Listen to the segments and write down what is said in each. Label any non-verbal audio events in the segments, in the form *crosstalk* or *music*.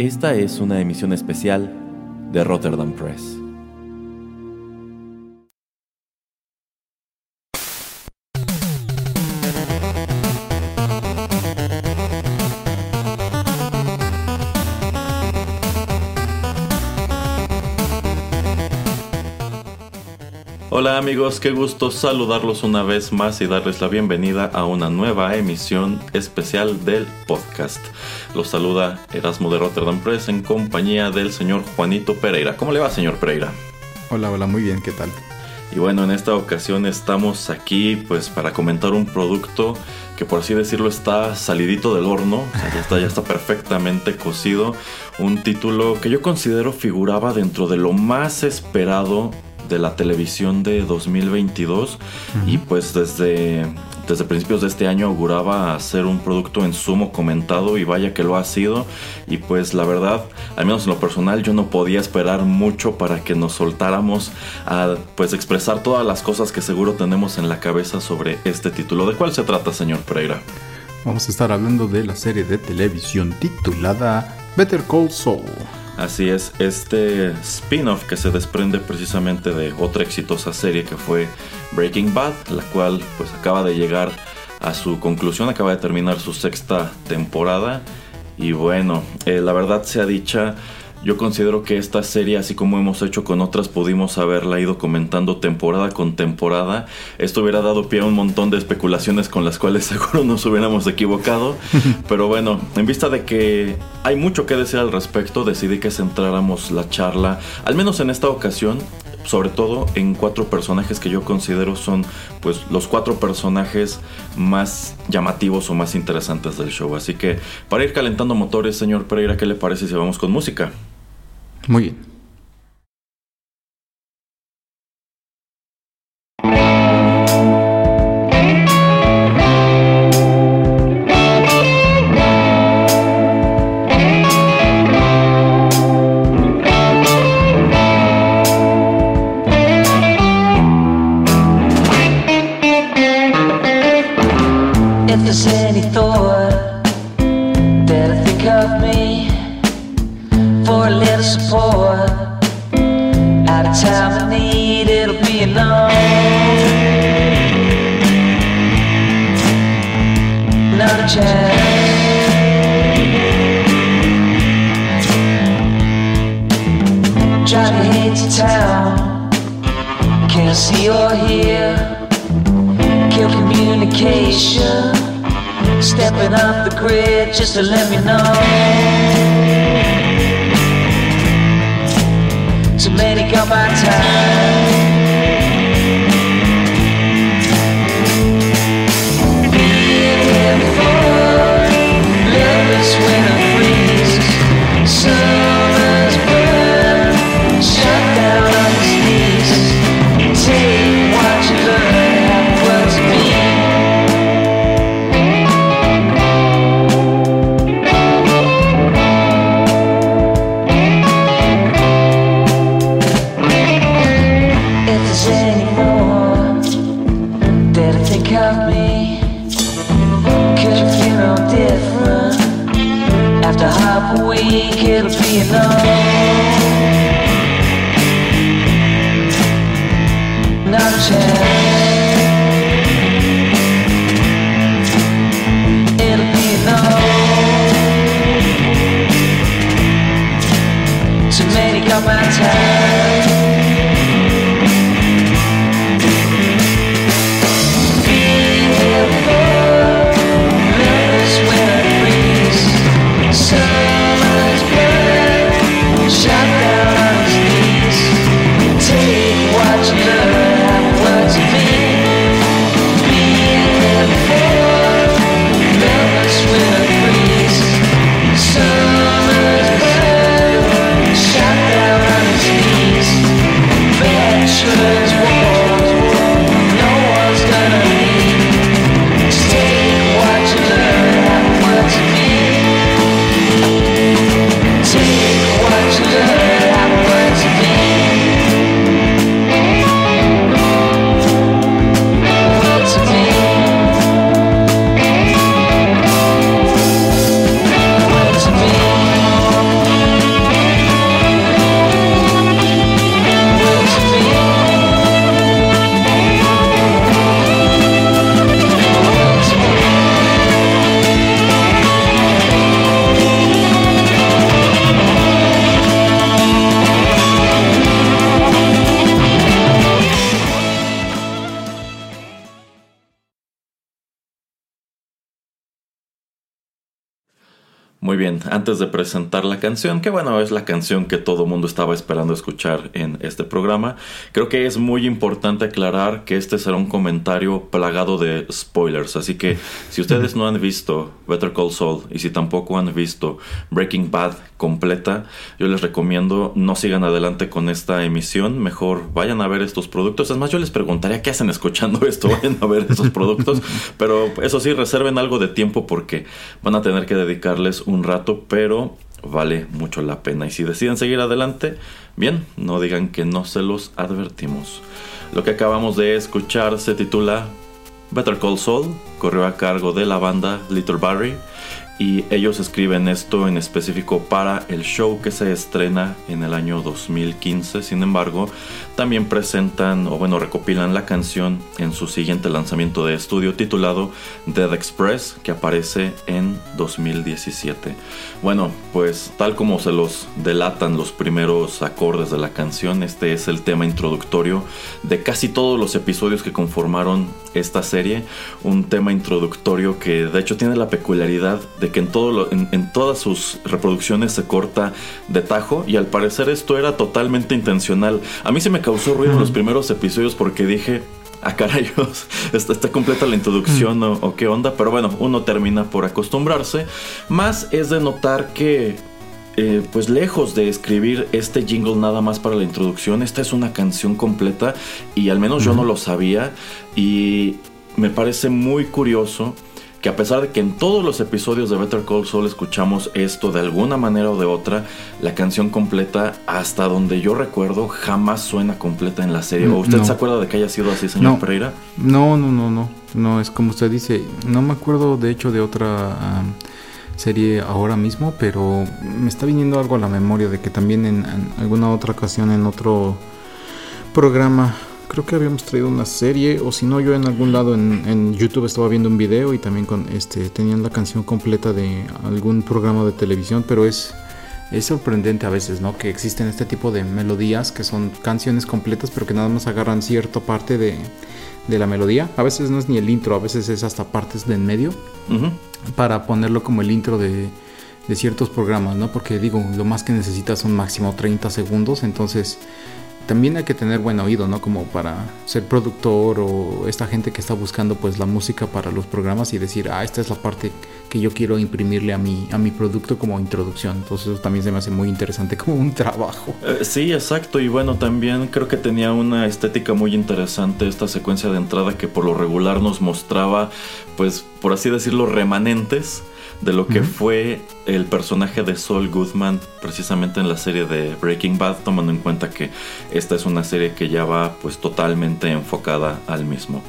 Esta es una emisión especial de Rotterdam Press. Hola amigos, qué gusto saludarlos una vez más y darles la bienvenida a una nueva emisión especial del podcast. Los saluda Erasmo de Rotterdam Press en compañía del señor Juanito Pereira. ¿Cómo le va, señor Pereira? Hola, hola, muy bien, ¿qué tal? Y bueno, en esta ocasión estamos aquí pues para comentar un producto que por así decirlo está salidito del horno, ya está, ya está perfectamente cocido, un título que yo considero figuraba dentro de lo más esperado de la televisión de 2022 y pues desde, desde principios de este año auguraba ser un producto en sumo comentado y vaya que lo ha sido y pues la verdad, al menos en lo personal yo no podía esperar mucho para que nos soltáramos a pues expresar todas las cosas que seguro tenemos en la cabeza sobre este título. ¿De cuál se trata, señor Pereira? Vamos a estar hablando de la serie de televisión titulada Better Call Saul. Así es, este spin-off que se desprende precisamente de otra exitosa serie que fue Breaking Bad, la cual pues acaba de llegar a su conclusión, acaba de terminar su sexta temporada. Y bueno, eh, la verdad sea dicha, yo considero que esta serie, así como hemos hecho con otras, pudimos haberla ido comentando temporada con temporada. Esto hubiera dado pie a un montón de especulaciones con las cuales *laughs* seguro nos hubiéramos equivocado. *laughs* Pero bueno, en vista de que hay mucho que decir al respecto, decidí que centráramos la charla, al menos en esta ocasión, sobre todo en cuatro personajes que yo considero son pues los cuatro personajes más llamativos o más interesantes del show. Así que para ir calentando motores, señor Pereira, ¿qué le parece si vamos con música? Muy bien. Stepping off the grid just to let me know. Too many got my time. Feel no different? After half a week, it'll be a chance. It'll be. So many got my time. Presentar la canción, que bueno, es la canción que todo mundo estaba esperando escuchar en este programa, creo que es muy importante aclarar que este será un comentario plagado de spoilers, así que si ustedes *laughs* no han visto Better Call Saul y si tampoco han visto Breaking Bad completa, yo les recomiendo no sigan adelante con esta emisión, mejor vayan a ver estos productos, es más yo les preguntaría qué hacen escuchando *laughs* esto, vayan a ver esos productos, *laughs* pero eso sí, reserven algo de tiempo porque van a tener que dedicarles un rato, pero vale mucho la pena. Y si deciden seguir adelante, bien, no digan que no se los advertimos. Lo que acabamos de escuchar se titula Better Call Saul, corrió a cargo de la banda Little Barry y ellos escriben esto en específico para el show que se estrena en el año 2015. Sin embargo, también presentan o bueno, recopilan la canción en su siguiente lanzamiento de estudio titulado Dead Express que aparece en 2017. Bueno, pues tal como se los delatan los primeros acordes de la canción, este es el tema introductorio de casi todos los episodios que conformaron esta serie, un tema introductorio que de hecho tiene la peculiaridad de que en, todo en, todas sus reproducciones se corta de tajo y al parecer esto era totalmente intencional. A mí se me causó ruido en los primeros episodios porque dije, a ah, carayos, *laughs* está, está, completa la introducción o, qué onda, pero bueno, uno termina por acostumbrarse. Más es de notar que, eh, pues lejos de escribir este jingle nada más para la introducción, esta es una canción completa y al menos yo no lo sabía y me parece muy curioso que a pesar de que en todos los episodios de Better Call Saul escuchamos esto de alguna manera o de otra, la canción completa, hasta donde yo recuerdo, jamás suena completa en la serie. ¿O usted se acuerda de que haya sido así, señor Pereira? No, no, no, no. No, es como usted dice. No me acuerdo, de hecho, de otra serie ahora mismo, pero me está viniendo algo a la memoria de que también en alguna otra ocasión, en otro programa creo que habíamos traído una serie, o si no, yo en algún lado en, YouTube estaba viendo un video y también con este tenían la canción completa de algún programa de televisión, pero es, es sorprendente a veces, ¿no? Que existen este tipo de melodías que son canciones completas, pero que nada más agarran cierta parte de, de la melodía. A veces no es ni el intro, a veces es hasta partes de en medio, para ponerlo como el intro de, de ciertos programas, ¿no? Porque digo, lo más que necesitas son máximo 30 segundos, entonces también hay que tener buen oído, ¿no? Como para ser productor o esta gente que está buscando pues la música para los programas y decir, ah, esta es la parte que yo quiero imprimirle a mi, a mi producto como introducción. Entonces eso también se me hace muy interesante *laughs* como un trabajo. Eh, sí, exacto. Y bueno, también creo que tenía una estética muy interesante esta secuencia de entrada que por lo regular nos mostraba, pues, por así decirlo, remanentes de lo que fue el personaje de Saul Goodman precisamente en la serie de Breaking Bad, tomando en cuenta que esta es una serie que ya va pues totalmente enfocada al mismo.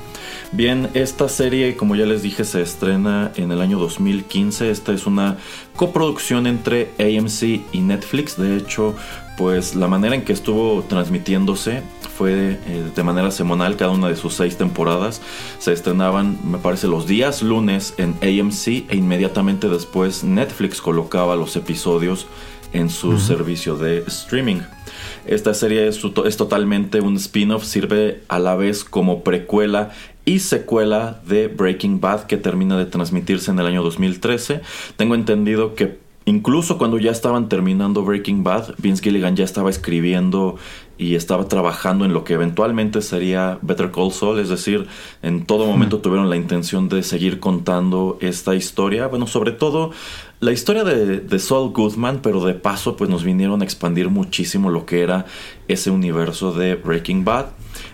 Bien, esta serie, como ya les dije, se estrena en el año 2015. Esta es una coproducción entre AMC y Netflix. De hecho, pues la manera en que estuvo transmitiéndose fue eh, de manera semanal cada una de sus seis temporadas. Se estrenaban, me parece, los días lunes en AMC e inmediatamente después Netflix colocaba los episodios en su servicio de streaming. Esta serie es, es totalmente un spin-off, sirve a la vez como precuela y secuela de Breaking Bad que termina de transmitirse en el año 2013. Tengo entendido que incluso cuando ya estaban terminando Breaking Bad, Vince Gilligan ya estaba escribiendo y estaba trabajando en lo que eventualmente sería Better Call Saul, es decir, en todo momento tuvieron la intención de seguir contando esta historia, bueno, sobre todo la historia de, de, Saul Goodman, pero de paso pues nos vinieron a expandir muchísimo lo que era ese universo de Breaking Bad.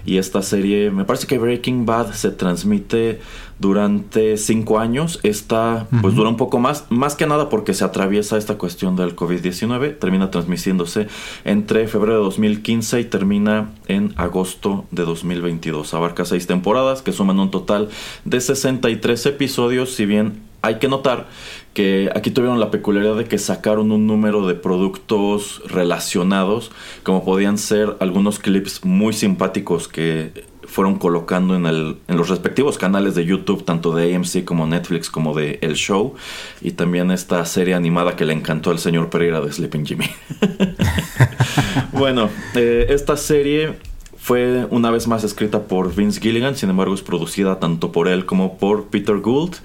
Y esta serie, me parece que Breaking Bad se transmite durante cinco años. Esta pues dura un poco más, más que nada porque se atraviesa esta cuestión del COVID-19. Termina transmitiéndose entre febrero de 2015 y termina en agosto de 2022. Abarca seis temporadas que suman un total de 63 episodios, si bien hay que notar que aquí tuvieron la peculiaridad de que sacaron un número de productos relacionados, como podían ser algunos clips muy simpáticos que fueron colocando en, los respectivos canales de YouTube, tanto de AMC como Netflix, como de El Show, y también esta serie animada que le encantó al señor Pereira de Sleeping Jimmy. *laughs* bueno, eh, esta serie Fue una vez más escrita por Vince Gilligan, sin embargo es producida tanto por él como por Peter Gould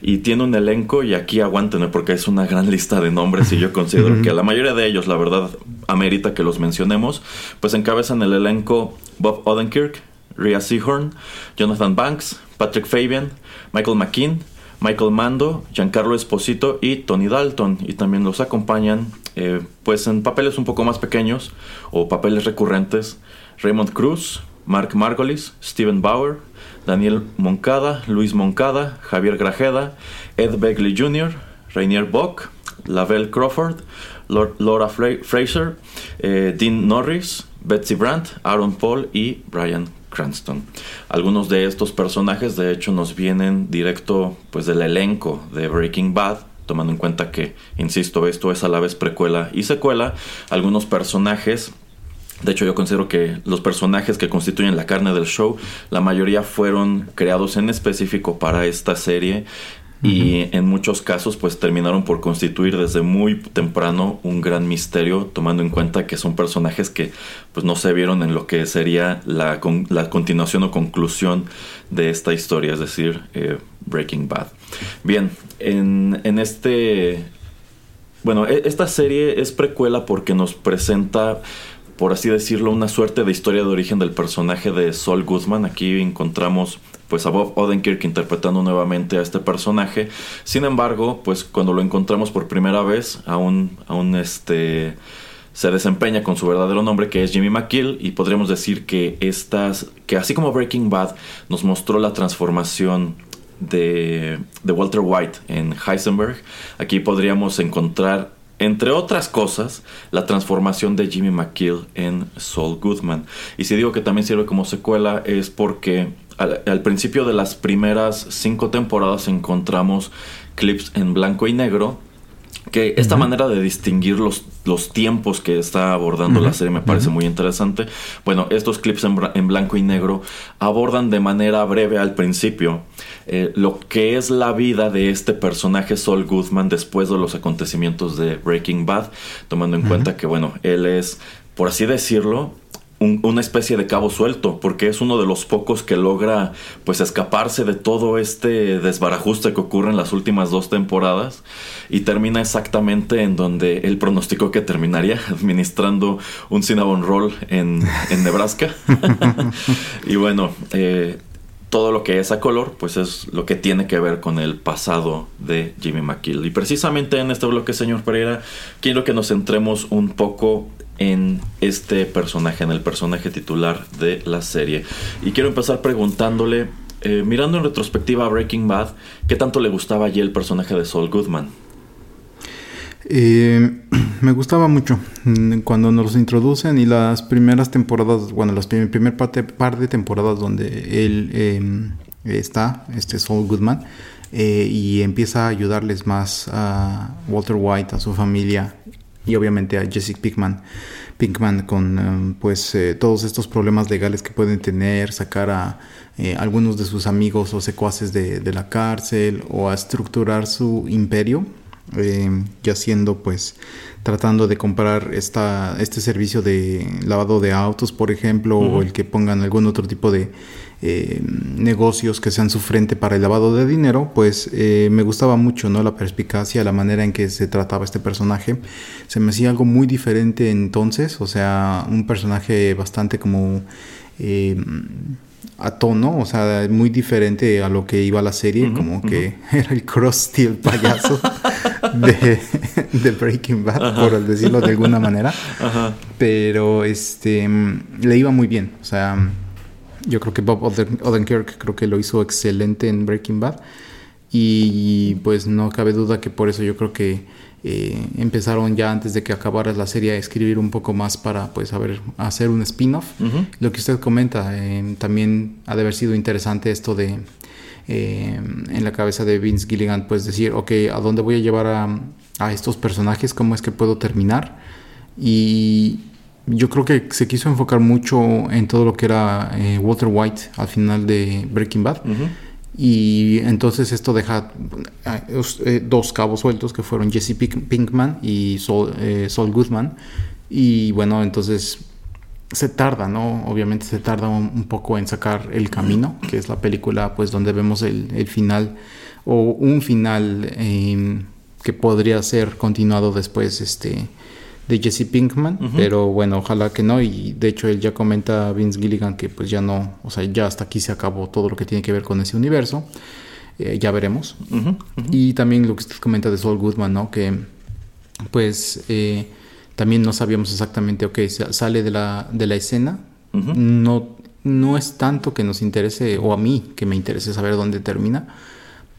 y tiene un elenco y aquí aguántenme porque es una gran *laughs* lista de nombres y yo considero que la mayoría de ellos, la verdad, amerita que los mencionemos, pues encabezan el elenco Bob Odenkirk, Rhea Seahorn, Jonathan Banks, Patrick Fabian, Michael McKean, Michael Mando, Giancarlo Esposito y Tony Dalton. Y también los acompañan, eh, pues en papeles un poco más pequeños o papeles recurrentes, Raymond Cruz, Mark Margolis, Steven Bauer, Daniel Moncada, Luis Moncada, Javier Grajeda, Ed Begley Jr., Rainier Bock, Lavelle Crawford, Laura Fraser, eh, Dean Norris, Betsy Brandt, Aaron Paul y Brian Cranston. Algunos de estos personajes de hecho nos vienen directo pues del elenco de Breaking Bad, tomando en cuenta que, insisto, esto es a la vez precuela y secuela. Algunos personajes de hecho, yo considero que los personajes que constituyen la carne del show, la mayoría fueron creados en específico para esta serie y en muchos casos pues terminaron por constituir desde muy temprano un gran misterio tomando en cuenta que son personajes que pues no se vieron en lo que sería la, la continuación o conclusión de esta historia, es decir, eh, Breaking Bad. Bien, en, en este... Bueno, e, esta serie es precuela porque nos presenta por así decirlo, una suerte de historia de origen del personaje de Saul Goodman. Aquí encontramos pues a Bob Odenkirk interpretando nuevamente a este personaje. Sin embargo, pues cuando lo encontramos por primera vez, aún, aún este se desempeña con su verdadero nombre que es Jimmy McGill y podríamos decir que estas que así como Breaking Bad nos mostró la transformación de, de Walter White en Heisenberg, aquí podríamos encontrar entre otras cosas, la transformación de Jimmy McGill en Saul Goodman. Y si digo que también sirve como secuela es porque al, principio de las primeras cinco temporadas encontramos clips en blanco y negro que esta manera de distinguir los, los, tiempos que está abordando la serie me parece muy interesante. Bueno, estos clips en, blanco y negro abordan de manera breve al principio eh, lo que es la vida de este personaje Saul Goodman después de los acontecimientos de Breaking Bad, tomando en cuenta que, bueno, él es, por así decirlo, una especie de cabo suelto, porque es uno de los pocos que logra pues escaparse de todo este desbarajuste que ocurre en las últimas dos temporadas y termina exactamente en donde él pronosticó que terminaría, *laughs* administrando un cinnamon roll en, Nebraska. *laughs* *laughs* y bueno, eh, todo lo que es a color, pues es lo que tiene que ver con el pasado de Jimmy McKill. Y precisamente en este bloque, señor Pereira, quiero que nos centremos un poco en este personaje, en el personaje titular de la serie. Y quiero empezar preguntándole, eh, mirando en retrospectiva a Breaking Bad, ¿qué tanto le gustaba allí el personaje de Saul Goodman? Eh, *clears throat* me gustaba mucho mm, cuando nos introducen y las primeras temporadas, bueno, las primer, par de temporadas donde él em, está, este Saul Goodman, eh, y empieza a ayudarles más a Walter White, a su familia y obviamente a Jesse Pinkman, Pinkman con um, pues eh, todos estos problemas legales que pueden tener, sacar a eh, algunos de sus amigos o secuaces de, la cárcel o a estructurar su imperio, eh, ya siendo pues tratando de comprar esta, este servicio de lavado de autos, por ejemplo, o el que pongan algún otro tipo de eh, negocios que sean su frente para el lavado de dinero, pues eh, me gustaba mucho ¿no? la perspicacia, la manera en que se trataba este personaje. Se me hacía algo muy diferente entonces, o sea, un personaje bastante como... A tono, o sea, muy diferente a lo que iba la serie, como que *laughs* era el Krusty el payaso de, Breaking Bad, por decirlo de alguna manera. Pero este le iba muy bien, o sea, yo creo que Bob Odenkirk creo que lo hizo excelente en Breaking Bad. Y pues no cabe duda que por eso yo creo que eh, empezaron ya antes de que acabara la serie a escribir un poco más para pues a ver, hacer un spin-off. Lo que usted comenta, eh, también ha de haber sido interesante esto de eh, en la cabeza de Vince Gilligan, pues decir, ok, ¿a dónde voy a llevar a, a estos personajes? ¿Cómo es que puedo terminar? Y yo creo que se quiso enfocar mucho en todo lo que era eh, Walter White al final de Breaking Bad. Y entonces esto deja eh, eh, dos cabos sueltos que fueron Jesse Pinkman y Saul, Goodman. Y bueno, entonces se tarda, ¿no? Obviamente se tarda un, poco en sacar El Camino, que es la película pues donde vemos el, final o un final em, que podría ser continuado después este de Jesse Pinkman, pero bueno, ojalá que no y de hecho él ya comenta a Vince Gilligan que pues ya no, o sea, ya hasta aquí se acabó todo lo que tiene que ver con ese universo. Eh, ya veremos. Y también lo que usted comenta de Saul Goodman, ¿no? Que pues eh, también no sabíamos exactamente, ok, sale de la, de la escena, no, no es tanto que nos interese, o a mí que me interese saber dónde termina,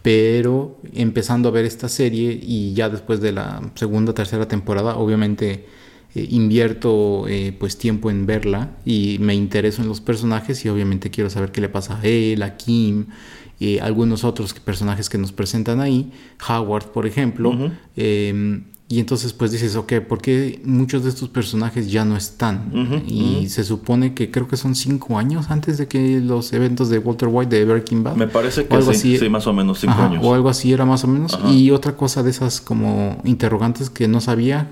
pero empezando a ver esta serie y ya después de la segunda, tercera temporada, obviamente eh, invierto eh, pues tiempo en verla y me intereso en los personajes y obviamente quiero saber qué le pasa a él, a Kim, y algunos otros personajes que nos presentan ahí, Howard por ejemplo, y entonces pues dices, ok, ¿por qué muchos de estos personajes ya no están? y se supone que creo que son cinco años antes de que los eventos de Walter White de Breaking Bad. Me parece que sí, sí, más o menos cinco años. O algo así era más o menos. Y otra cosa de esas como interrogantes que no sabía,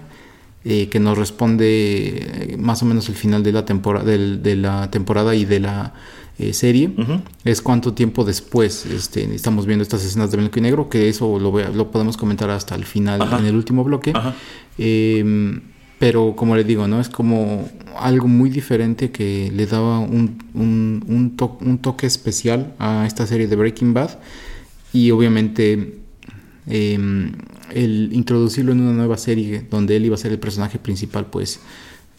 eh, que nos responde eh, más o menos el final de la temporada, de la temporada y de la eh, serie, es cuánto tiempo después este, estamos viendo estas escenas de blanco y negro, que eso lo, lo podemos comentar hasta el final, en el último bloque. Em, pero como le digo, ¿no? Es como algo muy diferente que le daba un, un, toque especial a esta serie de Breaking Bad. Y obviamente em, el introducirlo en una nueva serie donde él iba a ser el personaje principal, pues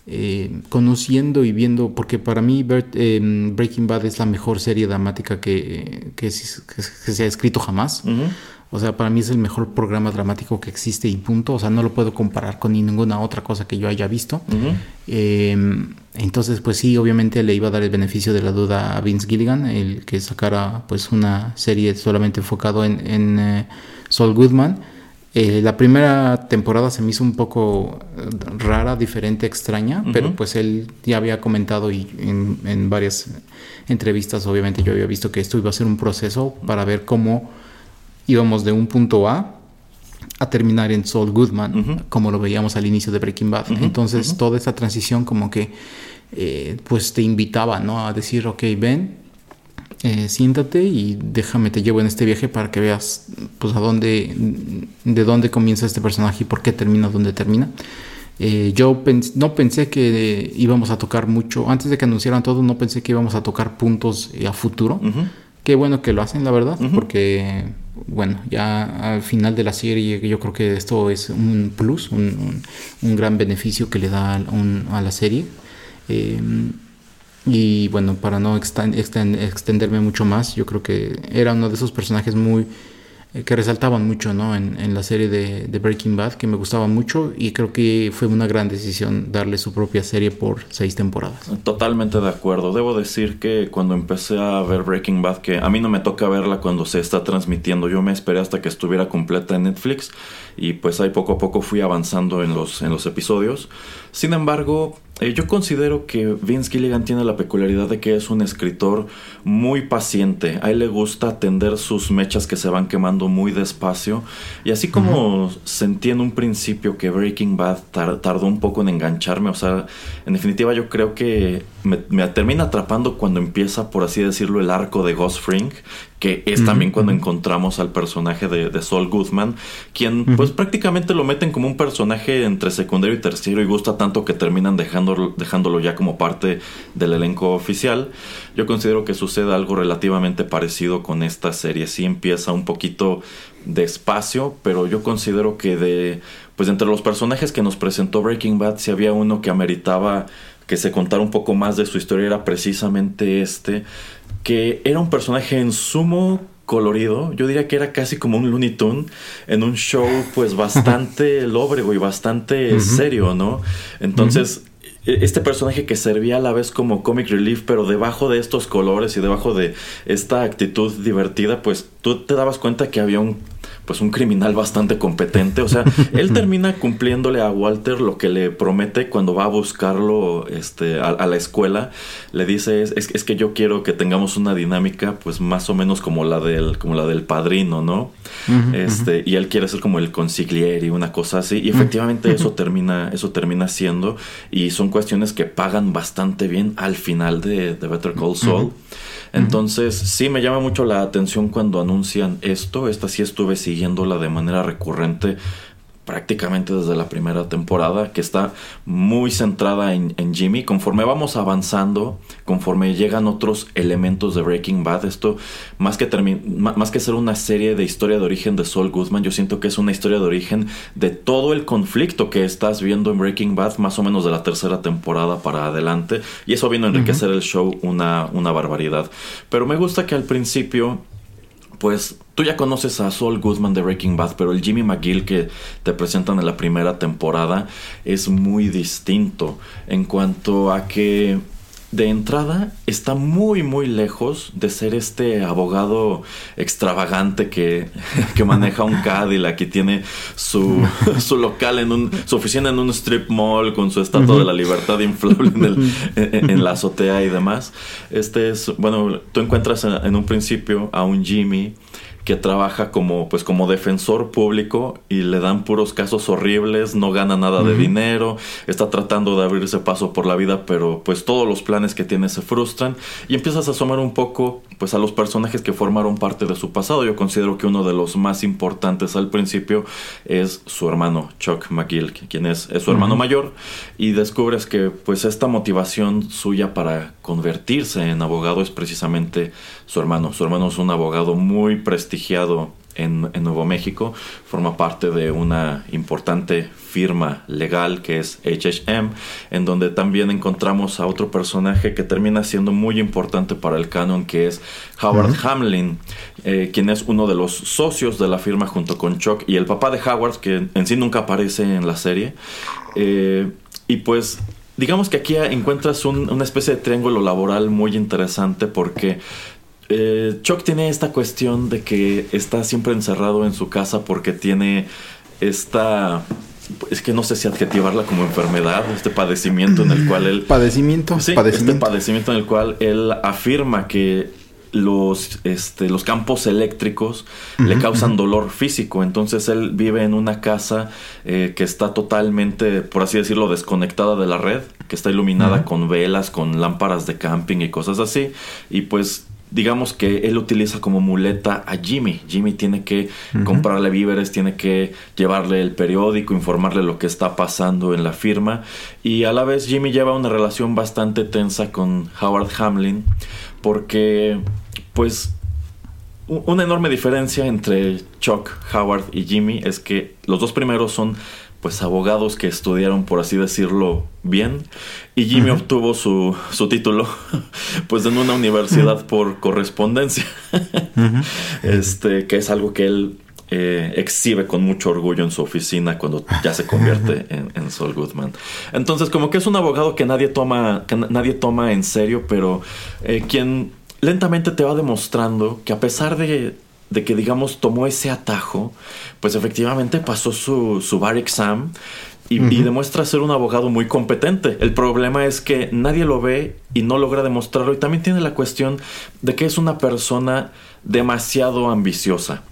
eh, conociendo y viendo, porque para mí em, Breaking Bad es la mejor serie dramática que, que, se ha escrito jamás. O sea, para mí es el mejor programa dramático que existe y punto. O sea, no lo puedo comparar con ninguna otra cosa que yo haya visto. Em, entonces, pues sí, obviamente le iba a dar el beneficio de la duda a Vince Gilligan, el que sacara pues una serie solamente enfocado en, en eh, Saul Goodman. Eh, la primera temporada se me hizo un poco eh, rara, diferente, extraña, pero pues él ya había comentado y en, varias entrevistas, obviamente yo había visto que esto iba a ser un proceso para ver cómo íbamos de un punto A a terminar en Saul Goodman, como lo veíamos al inicio de Breaking Bad. Entonces toda esa transición como que eh, pues te invitaba ¿no? a decir, ok, ven, eh, siéntate y déjame te llevo en este viaje para que veas pues a dónde de dónde comienza este personaje y por qué termina donde termina. Eh, yo no pensé que íbamos a tocar mucho. Antes de que anunciaran todo no pensé que íbamos a tocar puntos eh, a futuro. Qué bueno que lo hacen la verdad porque bueno ya al final de la serie yo creo que esto es un plus un, gran beneficio que le da a la serie y bueno, para no extenderme mucho más, yo creo que era uno de esos personajes muy eh, que resaltaban mucho ¿no? en, la serie de, Breaking Bad, que me gustaba mucho y creo que fue una gran decisión darle su propia serie por seis temporadas. Totalmente de acuerdo. Debo decir que cuando empecé a ver Breaking Bad, que a mí no me toca verla cuando se está transmitiendo, yo me esperé hasta que estuviera completa en Netflix y pues ahí poco a poco fui avanzando en los, en los episodios. Sin embargo, eh, yo considero que Vince Gilligan tiene la peculiaridad de que es un escritor muy paciente. A él le gusta atender sus mechas que se van quemando muy despacio. Y así como sentí en un principio que Breaking Bad tardó un poco en engancharme, o sea, en definitiva yo creo que me, termina atrapando cuando empieza, por así decirlo, el arco de Ghost Fring, que es también cuando encontramos al personaje de, de Saul Goodman, quien pues prácticamente lo meten como un personaje entre secundario y tercero y gusta tanto que terminan dejando, dejándolo ya como parte del elenco oficial. Yo considero que sucede algo relativamente parecido con esta serie. Sí empieza un poquito despacio, pero yo considero que de pues entre los personajes que nos presentó Breaking Bad, si había uno que ameritaba que se contara un poco más de su historia era precisamente este, que era un personaje en sumo colorido, yo diría que era casi como un Looney Tune en un show pues *laughs* bastante lóbrego y bastante serio, ¿no? Entonces, e-, este personaje que servía a la vez como comic relief, pero debajo de estos colores y debajo de esta actitud divertida, pues tú te dabas cuenta que había un pues un criminal bastante competente. O sea, *laughs* él termina cumpliéndole a Walter lo que le promete cuando va a buscarlo este, a, la escuela. Le dice, es, es, que yo quiero que tengamos una dinámica pues más o menos como la del, como la del padrino, ¿no? este, Y él quiere ser como el consigliere y una cosa así. Y efectivamente eso, *laughs* termina, eso termina siendo. Y son cuestiones que pagan bastante bien al final de, de Better Call Saul. Entonces, sí me llama mucho la atención cuando anuncian esto. Esta sí estuve siguiéndola de manera recurrente prácticamente desde la primera temporada, que está muy centrada en, Jimmy. Conforme vamos avanzando, conforme llegan otros elementos de Breaking Bad, esto más que, más que ser una serie de historia de origen de Saul Goodman, yo siento que es una historia de origen de todo el conflicto que estás viendo en Breaking Bad, más o menos de la tercera temporada para adelante, y eso vino a enriquecer el show una, una barbaridad. Pero me gusta que al principio pues tú ya conoces a Saul Goodman de Breaking Bad, pero el Jimmy McGill que te presentan en la primera temporada es muy distinto en cuanto a que de entrada está muy muy lejos de ser este abogado extravagante que, *laughs* que maneja un Cadillac y tiene su, *laughs* su, local en un su oficina en un strip mall con su estatua de la libertad inflable en, en, la azotea y demás. Este es, bueno, tú encuentras en un principio a un Jimmy que trabaja como pues como defensor público y le dan puros casos horribles, no gana nada de dinero, está tratando de abrirse paso por la vida, pero pues todos los planes que tiene se frustran y empiezas a asomar un poco pues a los personajes que formaron parte de su pasado. Yo considero que uno de los más importantes al principio es su hermano Chuck McGill, quien es, su hermano mayor y descubres que pues esta motivación suya para convertirse en abogado es precisamente su hermano. Su hermano es un abogado muy prestigiado en, Nuevo México, forma parte de una importante firma legal que es HHM, en donde también encontramos a otro personaje que termina siendo muy importante para el canon, que es Howard Hamlin, eh, quien es uno de los socios de la firma junto con Chuck y el papá de Howard, que en sí nunca aparece en la serie. Eh, y pues digamos que aquí encuentras una especie de triángulo laboral muy interesante porque eh, Chuck tiene esta cuestión de que está siempre encerrado en su casa porque tiene esta es que no sé si adjetivarla como enfermedad, este padecimiento en el cual él... Padecimiento. Sí, este padecimiento en el cual él afirma que los, este, los campos eléctricos le causan dolor físico. Entonces él vive en una casa eh, que está totalmente, por así decirlo, desconectada de la red, que está iluminada con velas, con lámparas de camping y cosas así. Y pues digamos que él utiliza como muleta a Jimmy. Jimmy tiene que comprarle víveres, tiene que llevarle el periódico, informarle lo que está pasando en la firma. Y a la vez Jimmy lleva una relación bastante tensa con Howard Hamlin porque pues una enorme diferencia entre Chuck, Howard y Jimmy es que los dos primeros son pues abogados que estudiaron, por así decirlo, bien. Y Jimmy obtuvo su, su, título *laughs* pues en una universidad por correspondencia. Este, que es algo que él eh, exhibe con mucho orgullo en su oficina cuando ya se convierte en, en Saul Goodman. Entonces, como que es un abogado que nadie toma, que nadie toma en serio, pero eh, quien lentamente te va demostrando que a pesar de de que, digamos, tomó ese atajo, pues efectivamente pasó su, su bar exam y, demuestra ser un abogado muy competente. El problema es que nadie lo ve y no logra demostrarlo. Y también tiene la cuestión de que es una persona demasiado ambiciosa.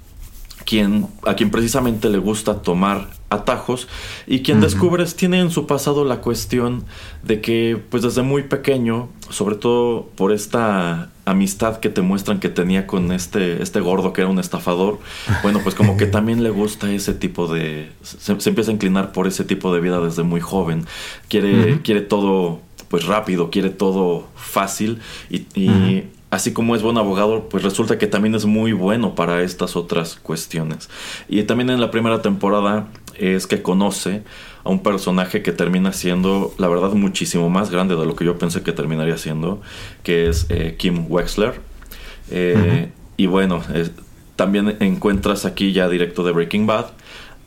Quien, a quien precisamente le gusta tomar atajos y quien descubres tiene en su pasado la cuestión de que pues desde muy pequeño, sobre todo por esta amistad que te muestran que tenía con este, este gordo que era un estafador, bueno pues como que *laughs* también le gusta ese tipo de... Se, empieza a inclinar por ese tipo de vida desde muy joven, quiere, quiere todo pues rápido, quiere todo fácil y así como es buen abogado, pues resulta que también es muy bueno para estas otras cuestiones. Y también en la primera temporada es que conoce a un personaje que termina siendo, la verdad, muchísimo más grande de lo que yo pensé que terminaría siendo, que es eh, Kim Wexler. Eh, y bueno, también encuentras aquí ya directo de Breaking Bad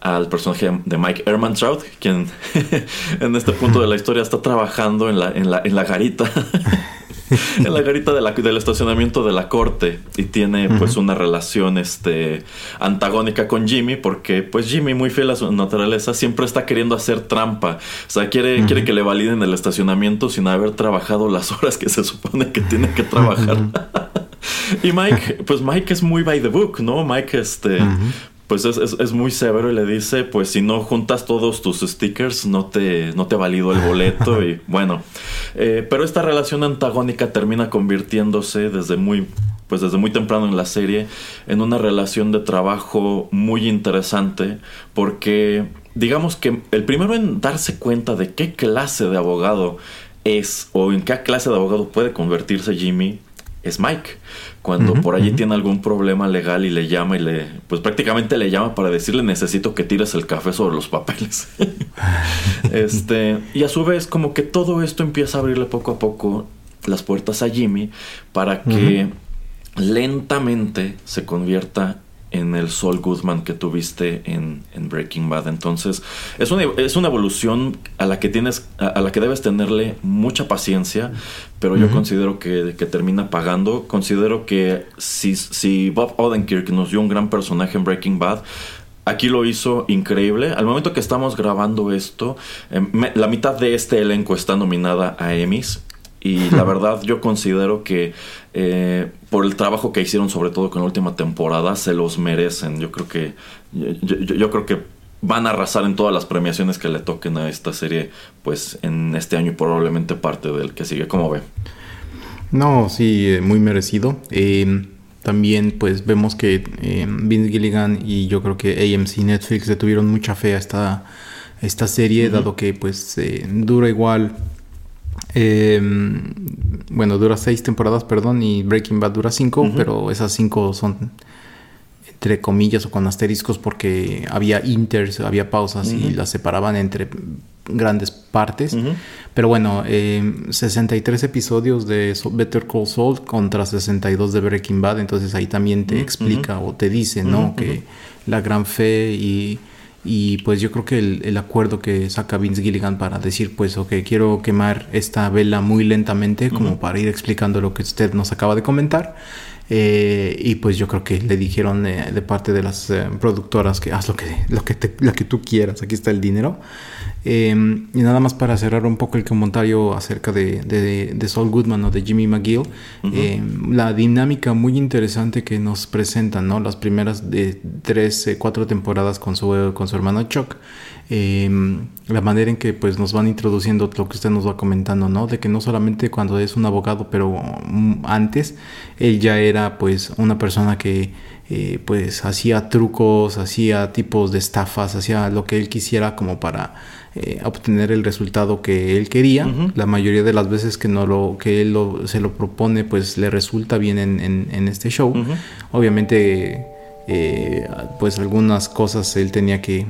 al personaje de Mike Ehrmantraut, quien *laughs* en este punto de la historia está trabajando en la, en la, en la garita *laughs* en la garita de la- del estacionamiento de la corte y tiene pues una relación este antagónica con Jimmy porque pues Jimmy muy fiel a su naturaleza siempre está queriendo hacer trampa, o sea, quiere, quiere que le validen el estacionamiento sin haber trabajado las horas que se supone que tiene que trabajar. *laughs* y Mike, pues Mike es muy by the book, ¿no? Mike este pues es, es- es muy severo y le dice, pues si no juntas todos tus stickers, no te, no te valido el boleto *laughs* y bueno. Eh, pero esta relación antagónica termina convirtiéndose desde muy, pues desde muy temprano en la serie en una relación de trabajo muy interesante porque digamos que el primero en darse cuenta de qué clase de abogado es o en qué clase de abogado puede convertirse Jimmy es Mike. Cuando por allí tiene algún problema legal y le llama y le, pues prácticamente le llama para decirle necesito que tires el café sobre los papeles. *laughs* este, y a su vez como que todo esto empieza a abrirle poco a poco las puertas a Jimmy para que lentamente se convierta en el Saul Goodman que tuviste en, en Breaking Bad. Entonces, es una, es una evolución a la que tienes, a, a la que debes tenerle mucha paciencia, pero yo considero que, que termina pagando. Considero que si, si Bob Odenkirk nos dio un gran personaje en Breaking Bad, Aquí lo hizo increíble. Al momento que estamos grabando esto, eh, me- la mitad de este elenco está nominada a Emmys. Y la *laughs* verdad yo considero que eh, por el trabajo que hicieron, sobre todo con la última temporada, se los merecen. Yo creo que yo, yo- yo creo que van a arrasar en todas las premiaciones que le toquen a esta serie, pues en este año y probablemente parte del que sigue. ¿Cómo ve? No, sí, eh, muy merecido. Eh, también pues vemos que eh, Vince Gilligan y yo creo que AMC Netflix le tuvieron mucha fe a esta, a esta serie, dado que pues eh, dura igual, eh, bueno, dura seis temporadas, perdón, y Breaking Bad dura cinco, pero esas cinco son entre comillas o con asteriscos porque había inters, había pausas y las separaban entre grandes partes. Pero bueno, eh, 63 episodios de Better Call Saul contra 62 de Breaking Bad, entonces ahí también te explica o te dice, ¿no? Que la gran fe y, y pues yo creo que el, el acuerdo que saca Vince Gilligan para decir, pues, ok, quiero quemar esta vela muy lentamente, como Ujú. para ir explicando lo que usted nos acaba de comentar. Eh, y pues yo creo que le dijeron eh, de parte de las eh, productoras que haz lo que, lo, que te- lo que tú quieras, aquí está el dinero. Eh, y nada más para cerrar un poco el comentario acerca de, de, de Saul Goodman o de Jimmy McGill, eh, la dinámica muy interesante que nos presentan, ¿no? Las primeras de tres, eh, cuatro temporadas con su, con su hermano Chuck. Eh, la manera en que pues nos van introduciendo lo que usted nos va comentando, ¿no? De que no solamente cuando es un abogado, pero mm, antes él ya era pues una persona que eh, pues hacía trucos, hacía tipos de estafas, hacía lo que él quisiera como para eh, obtener el resultado que él quería. La mayoría de las veces que no lo que él lo- se lo propone, pues le resulta bien en, en- en este show. Obviamente, eh, pues algunas cosas él tenía que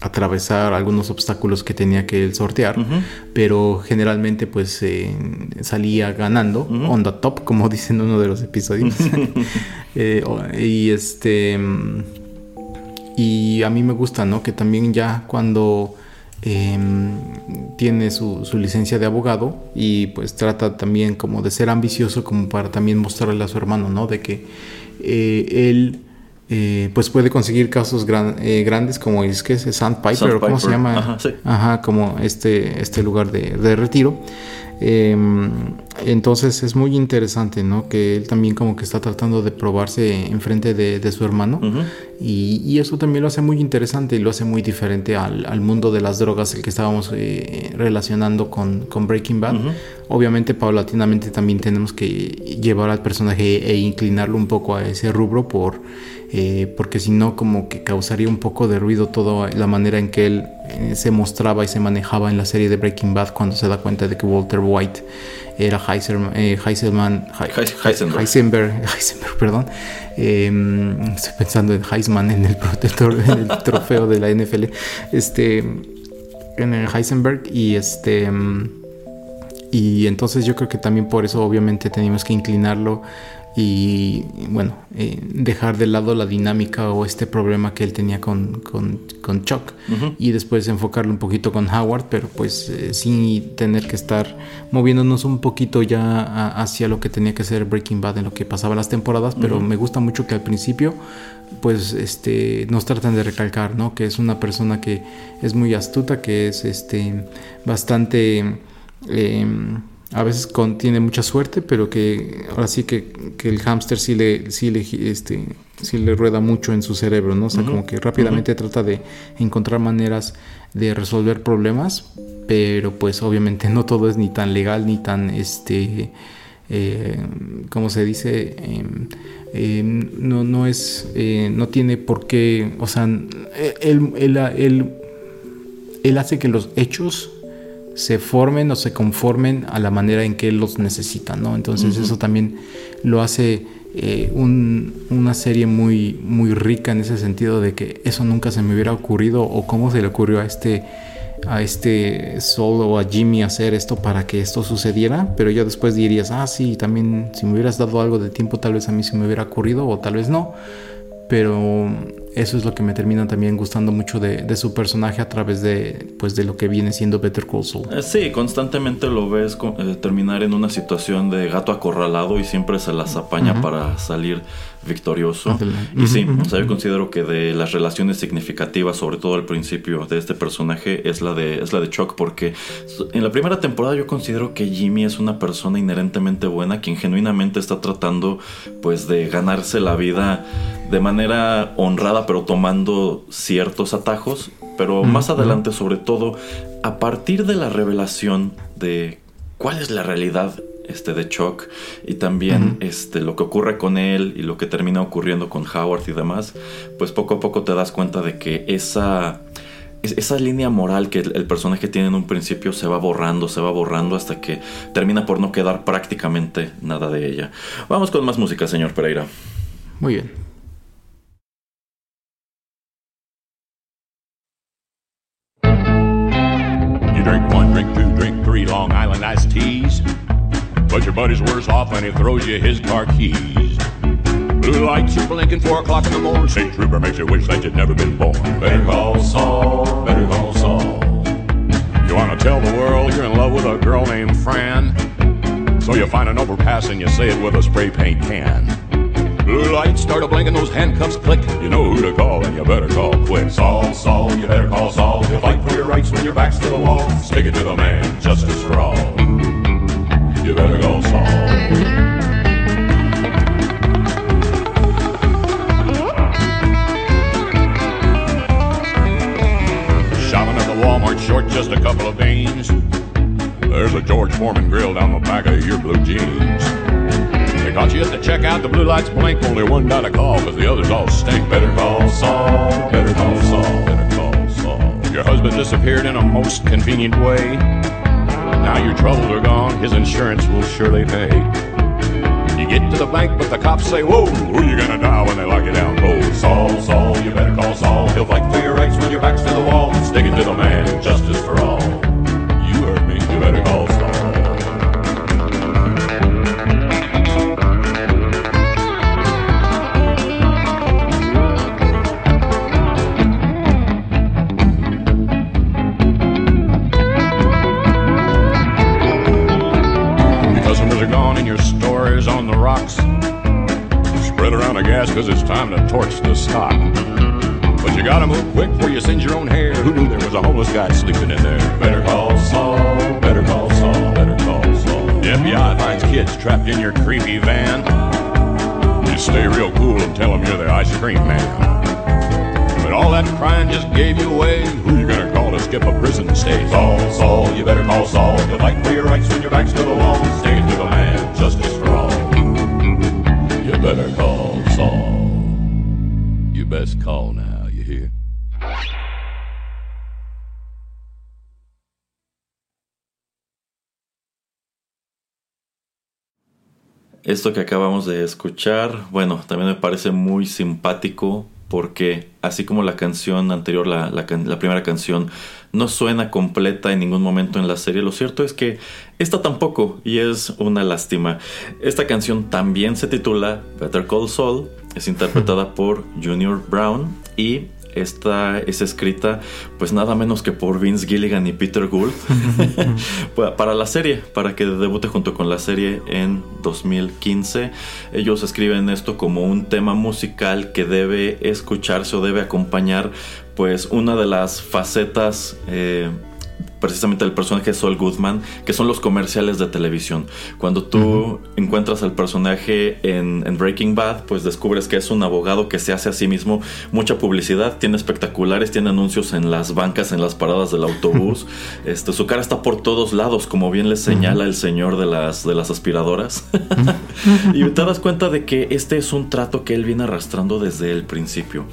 atravesar, algunos obstáculos que tenía que él sortear, pero generalmente pues eh, salía ganando Ujú. on the top, como *laughs* dicen en uno de los episodios. *laughs* Eh, y este y a mí me gusta, ¿no? Que también ya cuando em, tiene su, su licencia de abogado y pues trata también como de ser ambicioso como para también mostrarle a su hermano, ¿no? De que eh, él eh, pues puede conseguir casos gran- eh, grandes como es que es Sandpiper, ¿o ¿cómo se Sandpiper, llama? ajá, sí. Ajá, como este, este lugar de, de retiro. Em, entonces es muy interesante, ¿no? Que él también como que está tratando de probarse enfrente de, de su hermano. Ujú. y, y eso también lo hace muy interesante y lo hace muy diferente al, al mundo de las drogas, el que estábamos eh, relacionando con, con Breaking Bad. Ujú. Obviamente, paulatinamente también tenemos que llevar al personaje e inclinarlo un poco a ese rubro por... eh, porque si no como que causaría un poco de ruido toda la manera en que él eh, se mostraba y se manejaba en la serie de Breaking Bad cuando se da cuenta de que Walter White era Heiserman, eh, Heisenberg. Heisenberg, *laughs* Heisenberg, perdón. Eh, estoy pensando en Heisman, en el protector, en el *laughs* trofeo de la NFL. Este, en el Heisenberg y este. mm, Y entonces yo creo que también por eso obviamente tenemos que inclinarlo y bueno, eh, dejar de lado la dinámica o este problema que él tenía con, con, con Chuck y después enfocarlo un poquito con Howard, pero pues eh, sin tener que estar moviéndonos un poquito ya hacia lo que tenía que ser Breaking Bad en lo que pasaba las temporadas, pero me gusta mucho que al principio pues este nos tratan de recalcar, ¿no? Que es una persona que es muy astuta, que es este bastante em, a veces tiene mucha suerte, pero que ahora sí que, el hámster sí le, sí le, este, sí le rueda mucho en su cerebro, ¿no? O sea, como que rápidamente trata de encontrar maneras de resolver problemas, pero pues obviamente no todo es ni tan legal ni tan, este, eh, ¿cómo se dice? Em, no, no es, eh, no tiene por qué, o sea, él, él, él hace que los hechos se formen o se conformen a la manera en que los necesita, ¿no? Entonces eso también lo hace eh, una serie muy, muy rica en ese sentido de que eso nunca se me hubiera ocurrido o cómo se le ocurrió a este a este Sol o a Jimmy hacer esto para que esto sucediera, pero ya después dirías, ah, sí, también si me hubieras dado algo de tiempo tal vez a mí se me hubiera ocurrido o tal vez no, pero eso es lo que me termina también gustando mucho de, su personaje a través de, pues, de lo que viene siendo Better Call Saul. Eh, sí, constantemente lo ves eh, terminar en una situación de gato acorralado y siempre se las apaña para salir victorioso. Y sí, o sea, yo considero que de las relaciones significativas, sobre todo al principio de este personaje, es la de, es la de Chuck, porque en la primera temporada yo considero que Jimmy es una persona inherentemente buena, quien genuinamente está tratando pues de ganarse la vida de manera honrada, pero tomando ciertos atajos. Pero más adelante, sobre todo, a partir de la revelación de cuál es la realidad este, de Chuck y también este, lo que ocurre con él y lo que termina ocurriendo con Howard y demás, pues poco a poco te das cuenta de que esa, esa línea moral que el, personaje tiene en un principio se va borrando, se va borrando hasta que termina por no quedar prácticamente nada de ella. Vamos con más música, señor Pereira. Muy bien. drink one, drink two, drink three Long Island iced teas. But your buddy's worse off when he throws you his car keys. Blue lights are blinking, four o'clock in the morning. St. trooper makes you wish that you'd never been born. Better call Saul, better call Saul. You wanna tell the world you're in love with a girl named Fran? So you find an overpass and you say it with a spray paint can. Blue lights start a blinking, those handcuffs click. You know who to call, and you better call quick. Saul, Saul, you better call Saul. He'll fight for your rights when your back's to the wall. Stick it to the man, justice for all you better Walmart short just a couple of beans. There's a George Foreman grill down the back of your blue jeans. They caught you at the checkout, the blue lights blink, only one got a call, cause the others all stink. Better call Saul, better call Saul, better call Saul. Your husband disappeared in a most convenient way. Now your troubles are gone, his insurance will surely pay. You get to the bank, but the cops say, Whoa, who you gonna dial when they lock you down cold? Saul, Saul, you better call Saul. He'll fight for your rights when your back's to the wall. Stick it to the man, justice for all. To torch stock. But you gotta move quick before you send your own hair. Who knew there was a homeless guy sleeping in there? Better call Saul, better call Saul, better call Saul. The FBI finds kids trapped in your creepy van. You stay real cool and tell them you're the ice cream man. But all that crying just gave you away. Who you gonna call to skip a prison stay? Saul, Saul, you better call Saul. To fight for your rights when your back's to the wall. Esto que acabamos de escuchar, bueno, también me parece muy simpático porque así como la canción anterior, la, la, la, primera canción, no suena completa en ningún momento en la serie, lo cierto es que esta tampoco, y es una lástima. Esta canción también se titula Better Call Saul, es interpretada *laughs* por Junior Brown y esta es escrita pues nada menos que por Vince Gilligan y Peter Gould *laughs* para la serie, para que debute junto con la serie en 2015. Ellos escriben esto como un tema musical que debe escucharse o debe acompañar pues una de las facetas eh, precisamente el personaje de Saul Goodman, que son los comerciales de televisión. Cuando tú encuentras al personaje en, Breaking Bad, pues descubres que es un abogado que se hace a sí mismo mucha publicidad, tiene espectaculares, tiene anuncios en las bancas, en las paradas del autobús. este, su cara está por todos lados, como bien le señala el señor de las, de las aspiradoras. *laughs* y te das cuenta de que este es un trato que él viene arrastrando desde el principio.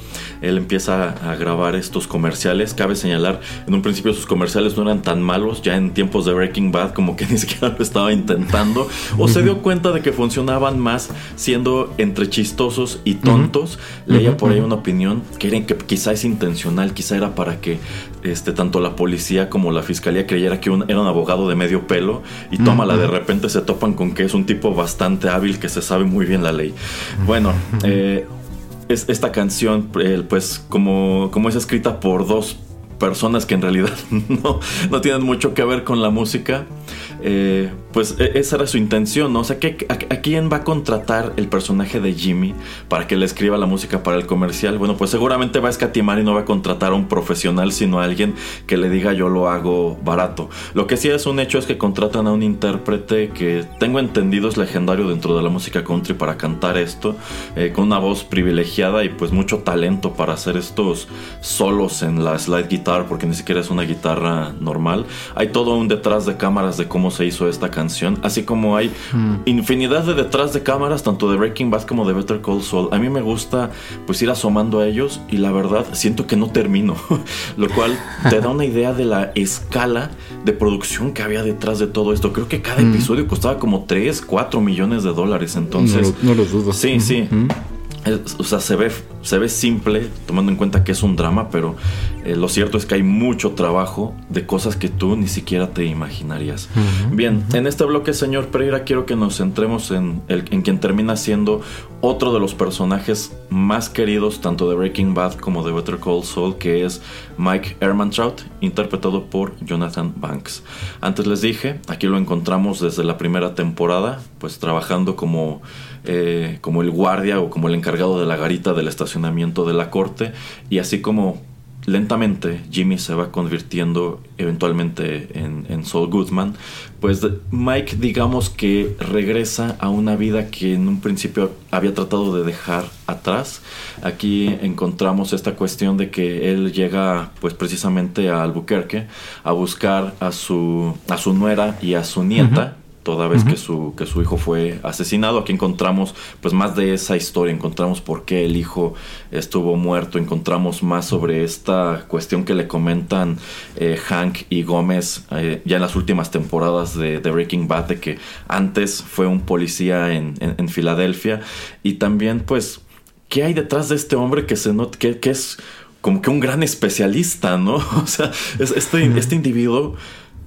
Él empieza a grabar estos comerciales, cabe señalar, en un principio sus comerciales no eran tan malos ya en tiempos de Breaking Bad como que *laughs* ni siquiera lo estaba intentando o se dio cuenta de que funcionaban más siendo entre chistosos y tontos. Leía por ahí una opinión que, era, que quizá es intencional, quizá era para que este, tanto la policía como la fiscalía creyera que era un abogado de medio pelo y tómala, de repente se topan con que es un tipo bastante hábil que se sabe muy bien la ley. Bueno, eh, es, esta canción, eh, pues como, como es escrita por dos personas que en realidad *laughs* no, no tienen mucho que ver con la música. Eh, pues e, esa era su intención, ¿no? O sea, ¿qué, a, quién va a contratar el personaje de Jimmy para que le escriba la música para el comercial? Bueno, pues seguramente va a escatimar y no va a contratar a un profesional, sino a alguien que le diga yo lo hago barato. Lo que sí es un hecho es que contratan a un intérprete que tengo entendido es legendario dentro de la música country para cantar esto, eh, con una voz privilegiada y pues mucho talento para hacer estos solos en la slide guitar, porque ni siquiera es una guitarra normal. Hay todo un detrás de cámaras de cómo se hizo esta canción, así como hay hmm. infinidad de detrás de cámaras, tanto de Breaking Bad como de Better Call Saul. A mí me gusta pues ir asomando a ellos y la verdad siento que no termino, *laughs* lo cual te da una idea de la escala de producción que había detrás de todo esto. Creo que cada hmm. episodio costaba como 3, 4 millones de dólares, entonces... No, lo dudo. Sí, sí. O sea, se ve, se ve simple, tomando en cuenta que es un drama, pero eh, lo cierto es que hay mucho trabajo de cosas que tú ni siquiera te imaginarías. Bien, en este bloque, señor Pereira, quiero que nos centremos en, el, en quien termina siendo otro de los personajes más queridos, tanto de Breaking Bad como de Better Call Saul, que es Mike Ehrmantraut, interpretado por Jonathan Banks. Antes les dije, aquí lo encontramos desde la primera temporada, pues trabajando como eh, como el guardia o como el encargado de la garita del estacionamiento de la corte y así como lentamente Jimmy se va convirtiendo eventualmente en, en, Saul Goodman, pues Mike digamos que regresa a una vida que en un principio había tratado de dejar atrás. Aquí encontramos esta cuestión de que él llega pues precisamente a Albuquerque a buscar a su, a su nuera y a su nieta toda vez que, su, que su hijo fue asesinado. Aquí encontramos pues más de esa historia, encontramos por qué el hijo estuvo muerto, encontramos más sobre esta cuestión que le comentan eh, Hank y Gómez eh, ya en las últimas temporadas de, Breaking Bad, de que antes fue un policía en, en, Filadelfia. Y también pues qué hay detrás de este hombre que se nota que, es como que un gran especialista, ¿no? *laughs* O sea, este, este individuo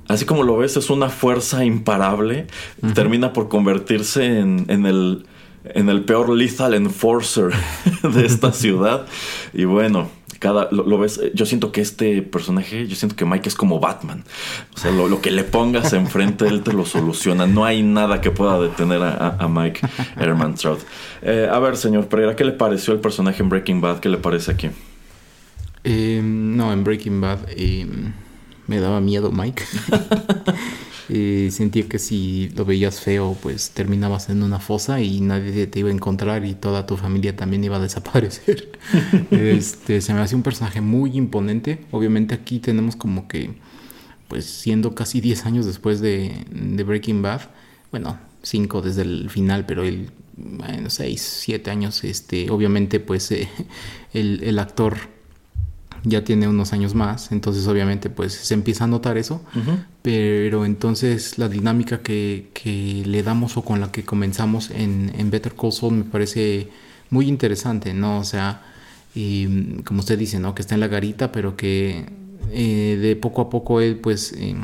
así como lo ves, es una fuerza imparable. Termina por convertirse en, el, en el peor lethal enforcer *laughs* de esta *laughs* ciudad. Y bueno, cada lo, ves, yo siento que este personaje, yo siento que Mike es como Batman. O sea, lo, que le pongas enfrente, él te lo soluciona. No hay nada que pueda detener a, Mike *laughs* Herman Trout. Eh, a ver, señor Pereira, ¿qué le pareció el personaje en Breaking Bad? ¿Qué le parece aquí? Eh, no, en Breaking Bad. Eh me daba miedo Mike. *laughs* eh, sentía que si lo veías feo, pues terminabas en una fosa y nadie te iba a encontrar y toda tu familia también iba a desaparecer. *laughs* este, se me hace un personaje muy imponente. Obviamente aquí tenemos como que, pues siendo casi 10 años después de, Breaking Bad, bueno, 5 desde el final, pero el bueno, 6, 7 años, este, obviamente pues eh, el, el actor ya tiene unos años más, entonces obviamente pues se empieza a notar eso, pero entonces la dinámica que, que, le damos o con la que comenzamos en, en Better Call Saul me parece muy interesante, ¿no? O sea, y como usted dice, ¿no? Que está en la garita, pero que eh, de poco a poco él pues eh,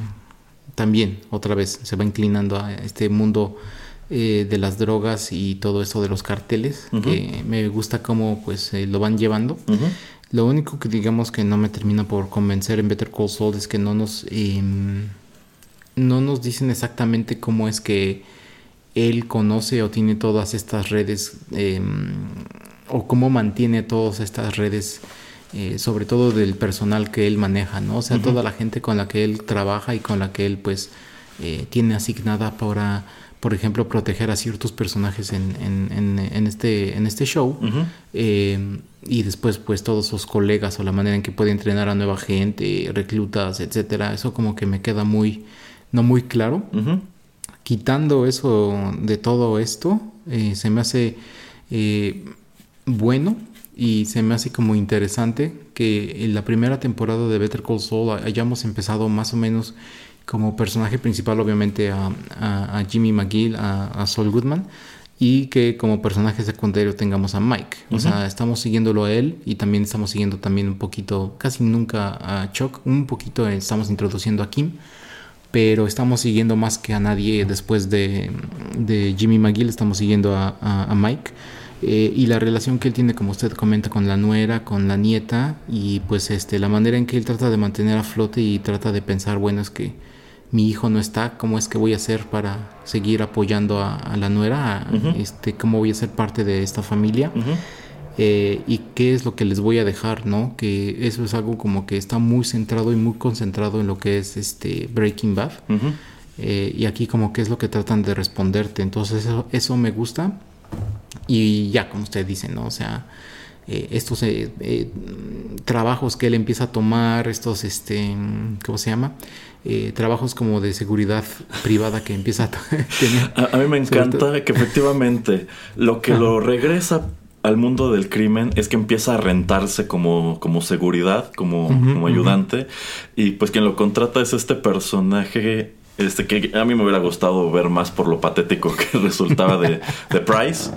también otra vez se va inclinando a este mundo eh, de las drogas y todo eso de los carteles, que me gusta cómo pues lo van llevando. Lo único que digamos que no me termina por convencer en Better Call Saul es que no nos em, no nos dicen exactamente cómo es que él conoce o tiene todas estas redes em, o cómo mantiene todas estas redes eh, sobre todo del personal que él maneja, ¿no? O sea, toda la gente con la que él trabaja y con la que él pues eh, tiene asignada para, por ejemplo, proteger a ciertos personajes en, en, en, este, en este show. Eh, y después pues todos sus colegas o la manera en que puede entrenar a nueva gente, reclutas, etcétera. Eso como que me queda muy, no muy claro. Quitando eso de todo esto, se me hace bueno y se me hace como interesante que en la primera temporada de Better Call Saul hayamos empezado más o menos como personaje principal obviamente a, Jimmy McGill, a, Saul Goodman y que como personaje secundario tengamos a Mike. O sea, estamos siguiéndolo a él y también estamos siguiendo también un poquito, casi nunca a Chuck, un poquito estamos introduciendo a Kim, pero estamos siguiendo más que a nadie después de, de Jimmy McGill, estamos siguiendo a, a Mike. Eh, y la relación que él tiene, como usted comenta, con la nuera, con la nieta, y pues este, la manera en que él trata de mantener a flote y trata de pensar, bueno, es que mi hijo no está, ¿cómo es que voy a hacer para seguir apoyando a, la nuera? este, ¿Cómo voy a ser parte de esta familia? Eh, y qué es lo que les voy a dejar, ¿no? Que eso es algo como que está muy centrado y muy concentrado en lo que es este Breaking Bad. Eh, y aquí como que es lo que tratan de responderte. Entonces eso, eso me gusta. Y ya, como usted dice, ¿no? O sea, eh, estos eh, eh, trabajos que él empieza a tomar, estos, este, ¿cómo se llama? trabajos como de seguridad privada que empieza a tener. *laughs* A, mí me encanta que efectivamente lo que lo regresa al mundo del crimen es que empieza a rentarse como, como seguridad, como, como ayudante. Y pues quien lo contrata es este personaje este, que a mí me hubiera gustado ver más por lo patético que *laughs* resultaba de, Price,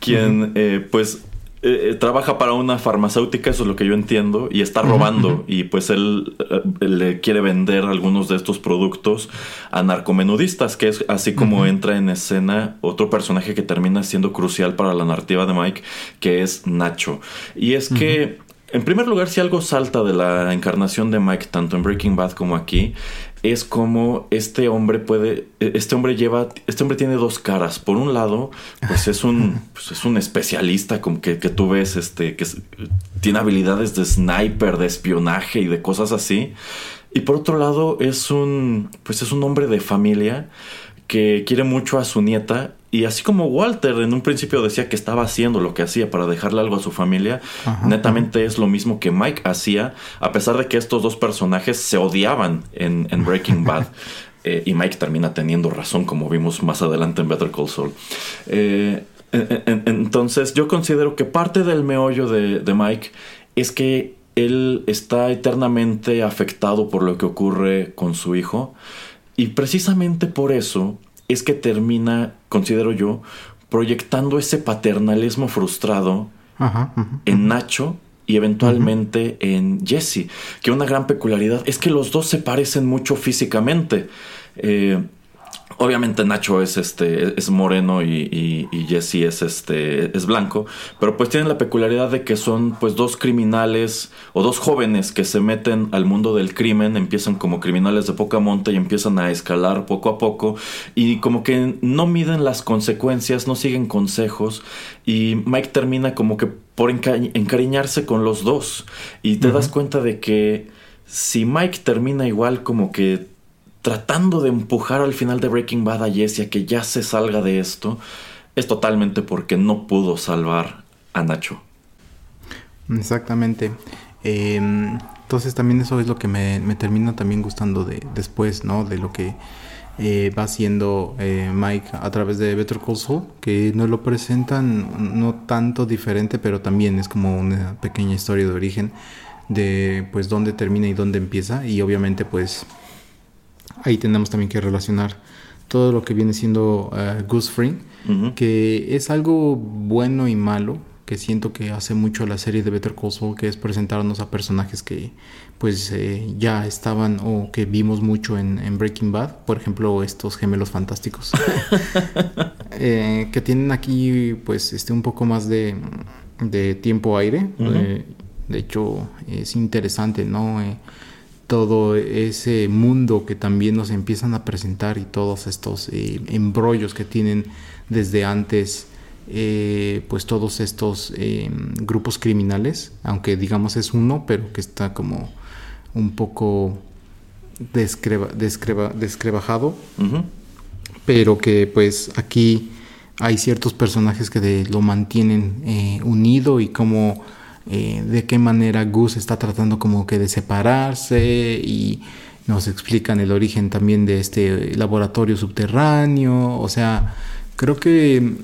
quien eh, pues eh, eh, trabaja para una farmacéutica, eso es lo que yo entiendo, y está robando, y pues él, le quiere vender algunos de estos productos a narcomenudistas, que es así como entra en escena otro personaje que termina siendo crucial para la narrativa de Mike, que es Nacho. Y es que... En primer lugar, si algo salta de la encarnación de Mike, tanto en Breaking Bad como aquí, es como este hombre puede, este hombre lleva, este hombre tiene dos caras. Por un lado, pues es un, *laughs* pues es un especialista como que, que tú ves, este, que tiene habilidades de sniper, de espionaje y de cosas así. Y por otro lado, es un, pues es un hombre de familia que quiere mucho a su nieta y así como Walter en un principio decía que estaba haciendo lo que hacía para dejarle algo a su familia, netamente es lo mismo que Mike hacía, a pesar de que estos dos personajes se odiaban en, Breaking Bad. *laughs* Eh, y Mike termina teniendo razón, como vimos más adelante en Better Call Saul. Eh, entonces, yo considero que parte del meollo de, de Mike es que él está eternamente afectado por lo que ocurre con su hijo. Y precisamente por eso es que termina, considero yo, proyectando ese paternalismo frustrado en Nacho y eventualmente en Jesse. Que una gran peculiaridad es que los dos se parecen mucho físicamente. Eh, Obviamente Nacho es este es moreno y, Jesse es este es blanco, pero pues tienen la peculiaridad de que son pues dos criminales o dos jóvenes que se meten al mundo del crimen, empiezan como criminales de poca monta y empiezan a escalar poco a poco y como que no miden las consecuencias, no siguen consejos y Mike termina como que por encariñarse con los dos y te das cuenta de que si Mike termina igual como que tratando de empujar al final de Breaking Bad a Jesse a que ya se salga de esto, es totalmente porque no pudo salvar a Nacho. Exactamente. Em, entonces también eso es lo que me, termina también gustando de después, ¿no? De lo que eh, va haciendo eh, Mike a través de Better Call Saul, que nos lo presentan no tanto diferente, pero también es como una pequeña historia de origen de pues dónde termina y dónde empieza y obviamente pues ahí tenemos también que relacionar todo lo que viene siendo uh, Goose Free, que es algo bueno y malo, que siento que hace mucho la serie de Better Call Saul, que es presentarnos a personajes que pues eh, ya estaban o que vimos mucho en, en Breaking Bad, por ejemplo estos gemelos fantásticos, *laughs* eh, que tienen aquí pues este un poco más de, de tiempo aire, eh, de hecho es interesante, ¿no? Todo ese mundo que también nos empiezan a presentar y todos estos eh, embrollos que tienen desde antes, eh, pues todos estos eh, grupos criminales, aunque digamos es uno, pero que está como un poco descreba, descreba- descrebajado, pero que pues aquí hay ciertos personajes que de- lo mantienen eh, unido y como eh, de qué manera Gus está tratando como que de separarse y nos explican el origen también de este laboratorio subterráneo, o sea, creo que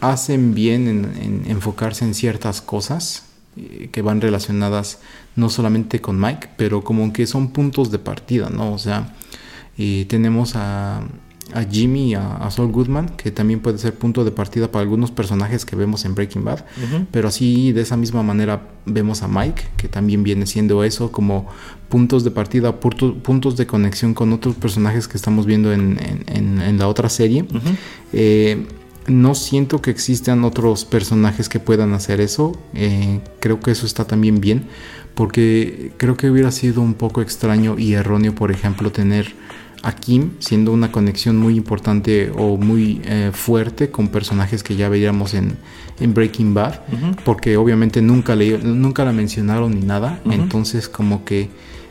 hacen bien en, en enfocarse en ciertas cosas eh, que van relacionadas no solamente con Mike, pero como que son puntos de partida, ¿no? O sea, eh, tenemos a, a Jimmy y a, a Saul Goodman, que también puede ser punto de partida para algunos personajes que vemos en Breaking Bad, pero así de esa misma manera vemos a Mike, que también viene siendo eso, como puntos de partida, punto- puntos de conexión con otros personajes que estamos viendo en, en- en- en la otra serie. Eh, no siento que existan otros personajes que puedan hacer eso. Eh, creo que eso está también bien. Porque creo que hubiera sido un poco extraño y erróneo, por ejemplo, tener a Kim siendo una conexión muy importante o muy eh, fuerte con personajes que ya veíamos en, en Breaking Bad. Porque obviamente nunca, le, nunca la mencionaron ni nada. Entonces como que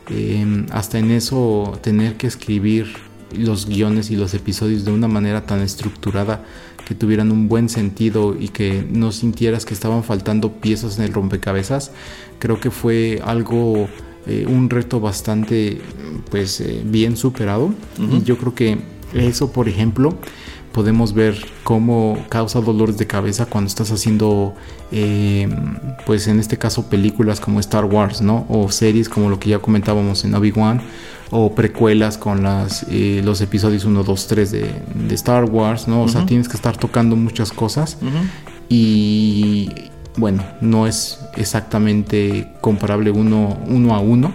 eh, hasta en eso tener que escribir los guiones y los episodios de una manera tan estructurada que tuvieran un buen sentido y que no sintieras que estaban faltando piezas en el rompecabezas, creo que fue algo, eh, un reto bastante pues eh, bien superado. Y yo creo que eso, por ejemplo, podemos ver cómo causa dolores de cabeza cuando estás haciendo, eh, pues en este caso, películas como Star Wars, ¿no? O series como lo que ya comentábamos en Obi-Wan, o precuelas con las, eh, los episodios 1, 2, 3 de, de Star Wars, ¿no? O sea, tienes que estar tocando muchas cosas y bueno, no es exactamente comparable uno, a uno,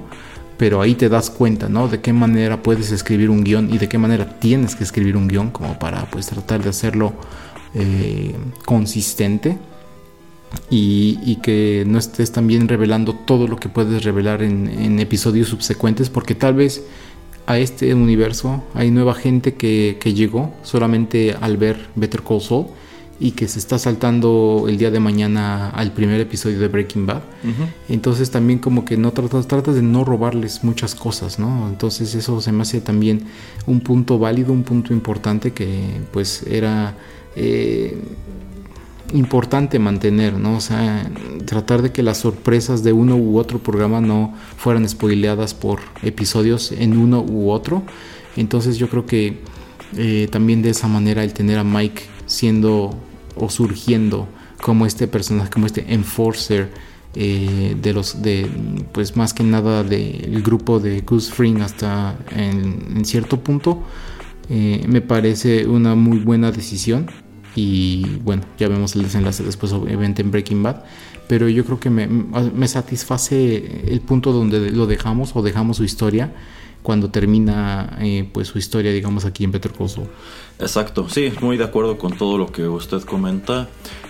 pero ahí te das cuenta, ¿no? De qué manera puedes escribir un guion y de qué manera tienes que escribir un guion como para pues tratar de hacerlo eh, consistente y, que no estés también revelando todo lo que puedes revelar en, en episodios subsecuentes porque tal vez a este universo hay nueva gente que, que llegó solamente al ver Better Call Saul y que se está saltando el día de mañana al primer episodio de Breaking Bad. Entonces también como que no tratas, tratas de no robarles muchas cosas, ¿no? Entonces eso se me hace también un punto válido, un punto importante que pues era eh, importante mantener, ¿no? O sea, tratar de que las sorpresas de uno u otro programa no fueran spoileadas por episodios en uno u otro. Entonces yo creo que eh, también de esa manera el tener a Mike siendo o surgiendo como este personaje, como este enforcer eh, de los de pues más que nada del grupo de Goose Fring hasta en, cierto punto eh, me parece una muy buena decisión. Y bueno ya vemos el desenlace después obviamente en Breaking Bad. Pero yo creo que me, me satisface el punto donde lo dejamos o dejamos su historia cuando termina eh, pues su historia digamos aquí en Better Call Saul. Exacto, sí, muy de acuerdo con todo lo que usted comenta.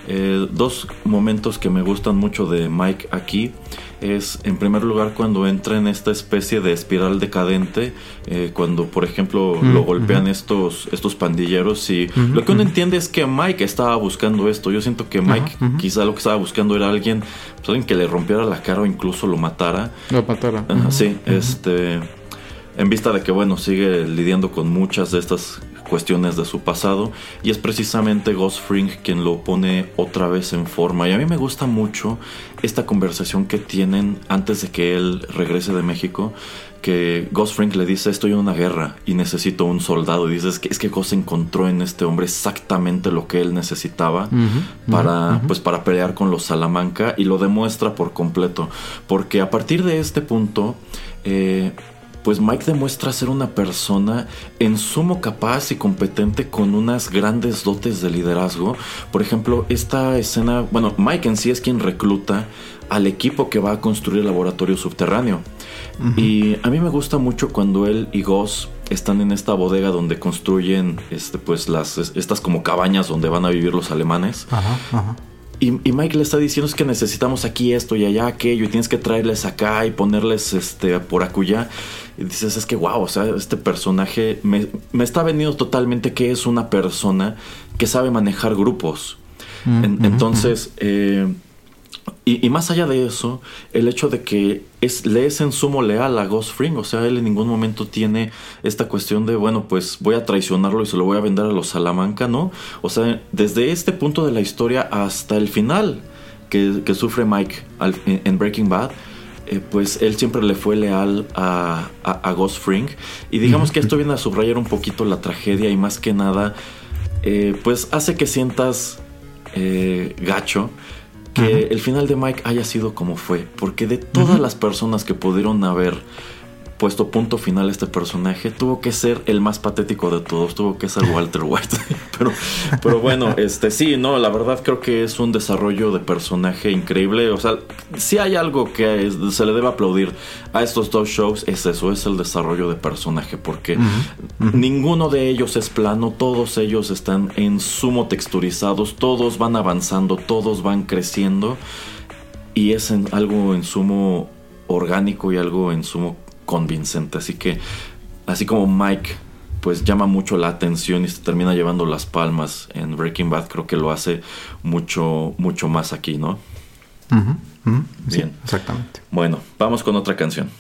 Eh, dos momentos que me gustan mucho de Mike aquí es, en primer lugar, cuando entra en esta especie de espiral decadente, eh, cuando, por ejemplo, Mm, lo golpean estos, estos pandilleros y lo que uno entiende es que Mike estaba buscando esto. Yo siento que Mike quizá lo que estaba buscando era alguien, pues, alguien que le rompiera la cara o incluso lo matara. Lo matara. Sí, este. En vista de que, bueno, sigue lidiando con muchas de estas cuestiones de su pasado. Y es precisamente Ghost Fring quien lo pone otra vez en forma. Y a mí me gusta mucho esta conversación que tienen antes de que él regrese de México. Que Ghost Fring le dice: Estoy en una guerra y necesito un soldado. Y dices que es que Ghost encontró en este hombre exactamente lo que él necesitaba para, pues, para pelear con los Salamanca y lo demuestra por completo. Porque a partir de este punto, eh, pues Mike demuestra ser una persona en sumo capaz y competente con unas grandes dotes de liderazgo. Por ejemplo, esta escena, bueno, Mike en sí es quien recluta al equipo que va a construir el laboratorio subterráneo. Y a mí me gusta mucho cuando él y Goss están en esta bodega donde construyen este, pues las, estas como cabañas donde van a vivir los alemanes. Ajá, ajá. Y, y Mike le está diciendo es que necesitamos aquí esto y allá aquello y tienes que traerles acá y ponerles este por acullá. Y dices, es que wow, o sea, este personaje me, me está vendiendo totalmente que es una persona que sabe manejar grupos. Mm, En- entonces, eh, y, más allá de eso, el hecho de que es, le es en sumo leal a Ghost Fring, o sea, él en ningún momento tiene esta cuestión de, bueno, pues voy a traicionarlo y se lo voy a vender a los Salamanca, ¿no? O sea, desde este punto de la historia hasta el final que, sufre Mike en, Breaking Bad, eh, pues él siempre le fue leal a, a, a Ghost Fring. Y digamos que esto viene a subrayar un poquito la tragedia y más que nada, eh, pues hace que sientas eh, gacho que el final de Mike haya sido como fue. Porque de todas las personas que pudieron haber puesto punto final a este personaje, tuvo que ser el más patético de todos, tuvo que ser Walter White. *laughs* pero, pero bueno, este sí, no, la verdad creo que es un desarrollo de personaje increíble. O sea, si hay algo que es- se le debe aplaudir a estos dos shows, es eso, es el desarrollo de personaje. Porque ninguno de ellos es plano, todos ellos están en sumo texturizados, todos van avanzando, todos van creciendo. Y es en, algo en sumo orgánico y algo en sumo convincente. Así que, así como Mike, pues llama mucho la atención y se termina llevando las palmas en Breaking Bad, creo que lo hace mucho, mucho más aquí, ¿no? Bien. exactamente. Bueno, vamos con otra canción.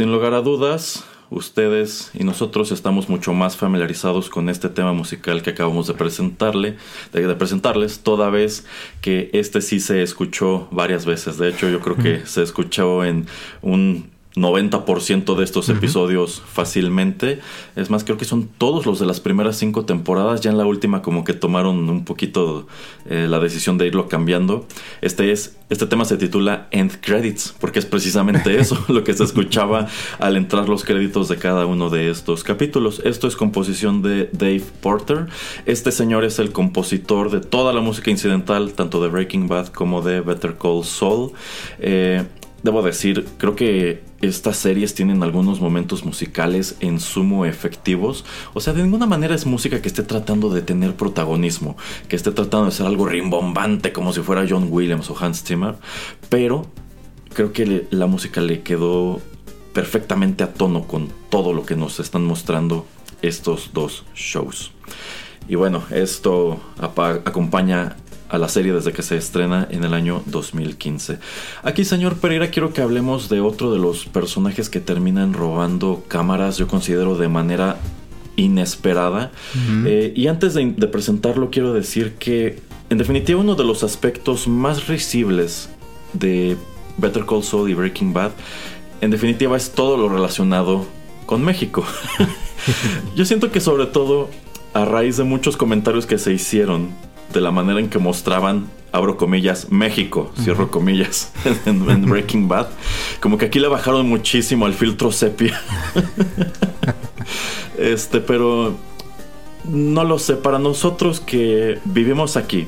Sin lugar a dudas, ustedes y nosotros estamos mucho más familiarizados con este tema musical que acabamos de presentarle, de, de presentarles, toda vez que este sí se escuchó varias veces. De hecho, yo creo que se escuchó en un 90% de estos episodios fácilmente. Es más, creo que son todos los de las primeras cinco temporadas. Ya en la última como que tomaron un poquito eh, la decisión de irlo cambiando. Este es este tema se titula End Credits porque es precisamente eso *laughs* lo que se escuchaba al entrar los créditos de cada uno de estos capítulos. Esto es composición de Dave Porter. Este señor es el compositor de toda la música incidental tanto de Breaking Bad como de Better Call Saul. Eh, Debo decir, creo que estas series tienen algunos momentos musicales en sumo efectivos. O sea, de ninguna manera es música que esté tratando de tener protagonismo, que esté tratando de ser algo rimbombante como si fuera John Williams o Hans Zimmer. Pero creo que la música le quedó perfectamente a tono con todo lo que nos están mostrando estos dos shows. Y bueno, esto acompaña a la serie desde que se estrena en el año 2015. Aquí, señor Pereira, quiero que hablemos de otro de los personajes que terminan robando cámaras, yo considero de manera inesperada. Eh, y antes de, de presentarlo, quiero decir que, en definitiva, uno de los aspectos más risibles de Better Call Saul y Breaking Bad, en definitiva, es todo lo relacionado con México. *laughs* yo siento que sobre todo a raíz de muchos comentarios que se hicieron de la manera en que mostraban, abro comillas, México, cierro comillas, *laughs* en, en Breaking Bad, como que aquí le bajaron muchísimo al filtro sepia. *laughs* este, pero no lo sé, para nosotros que vivimos aquí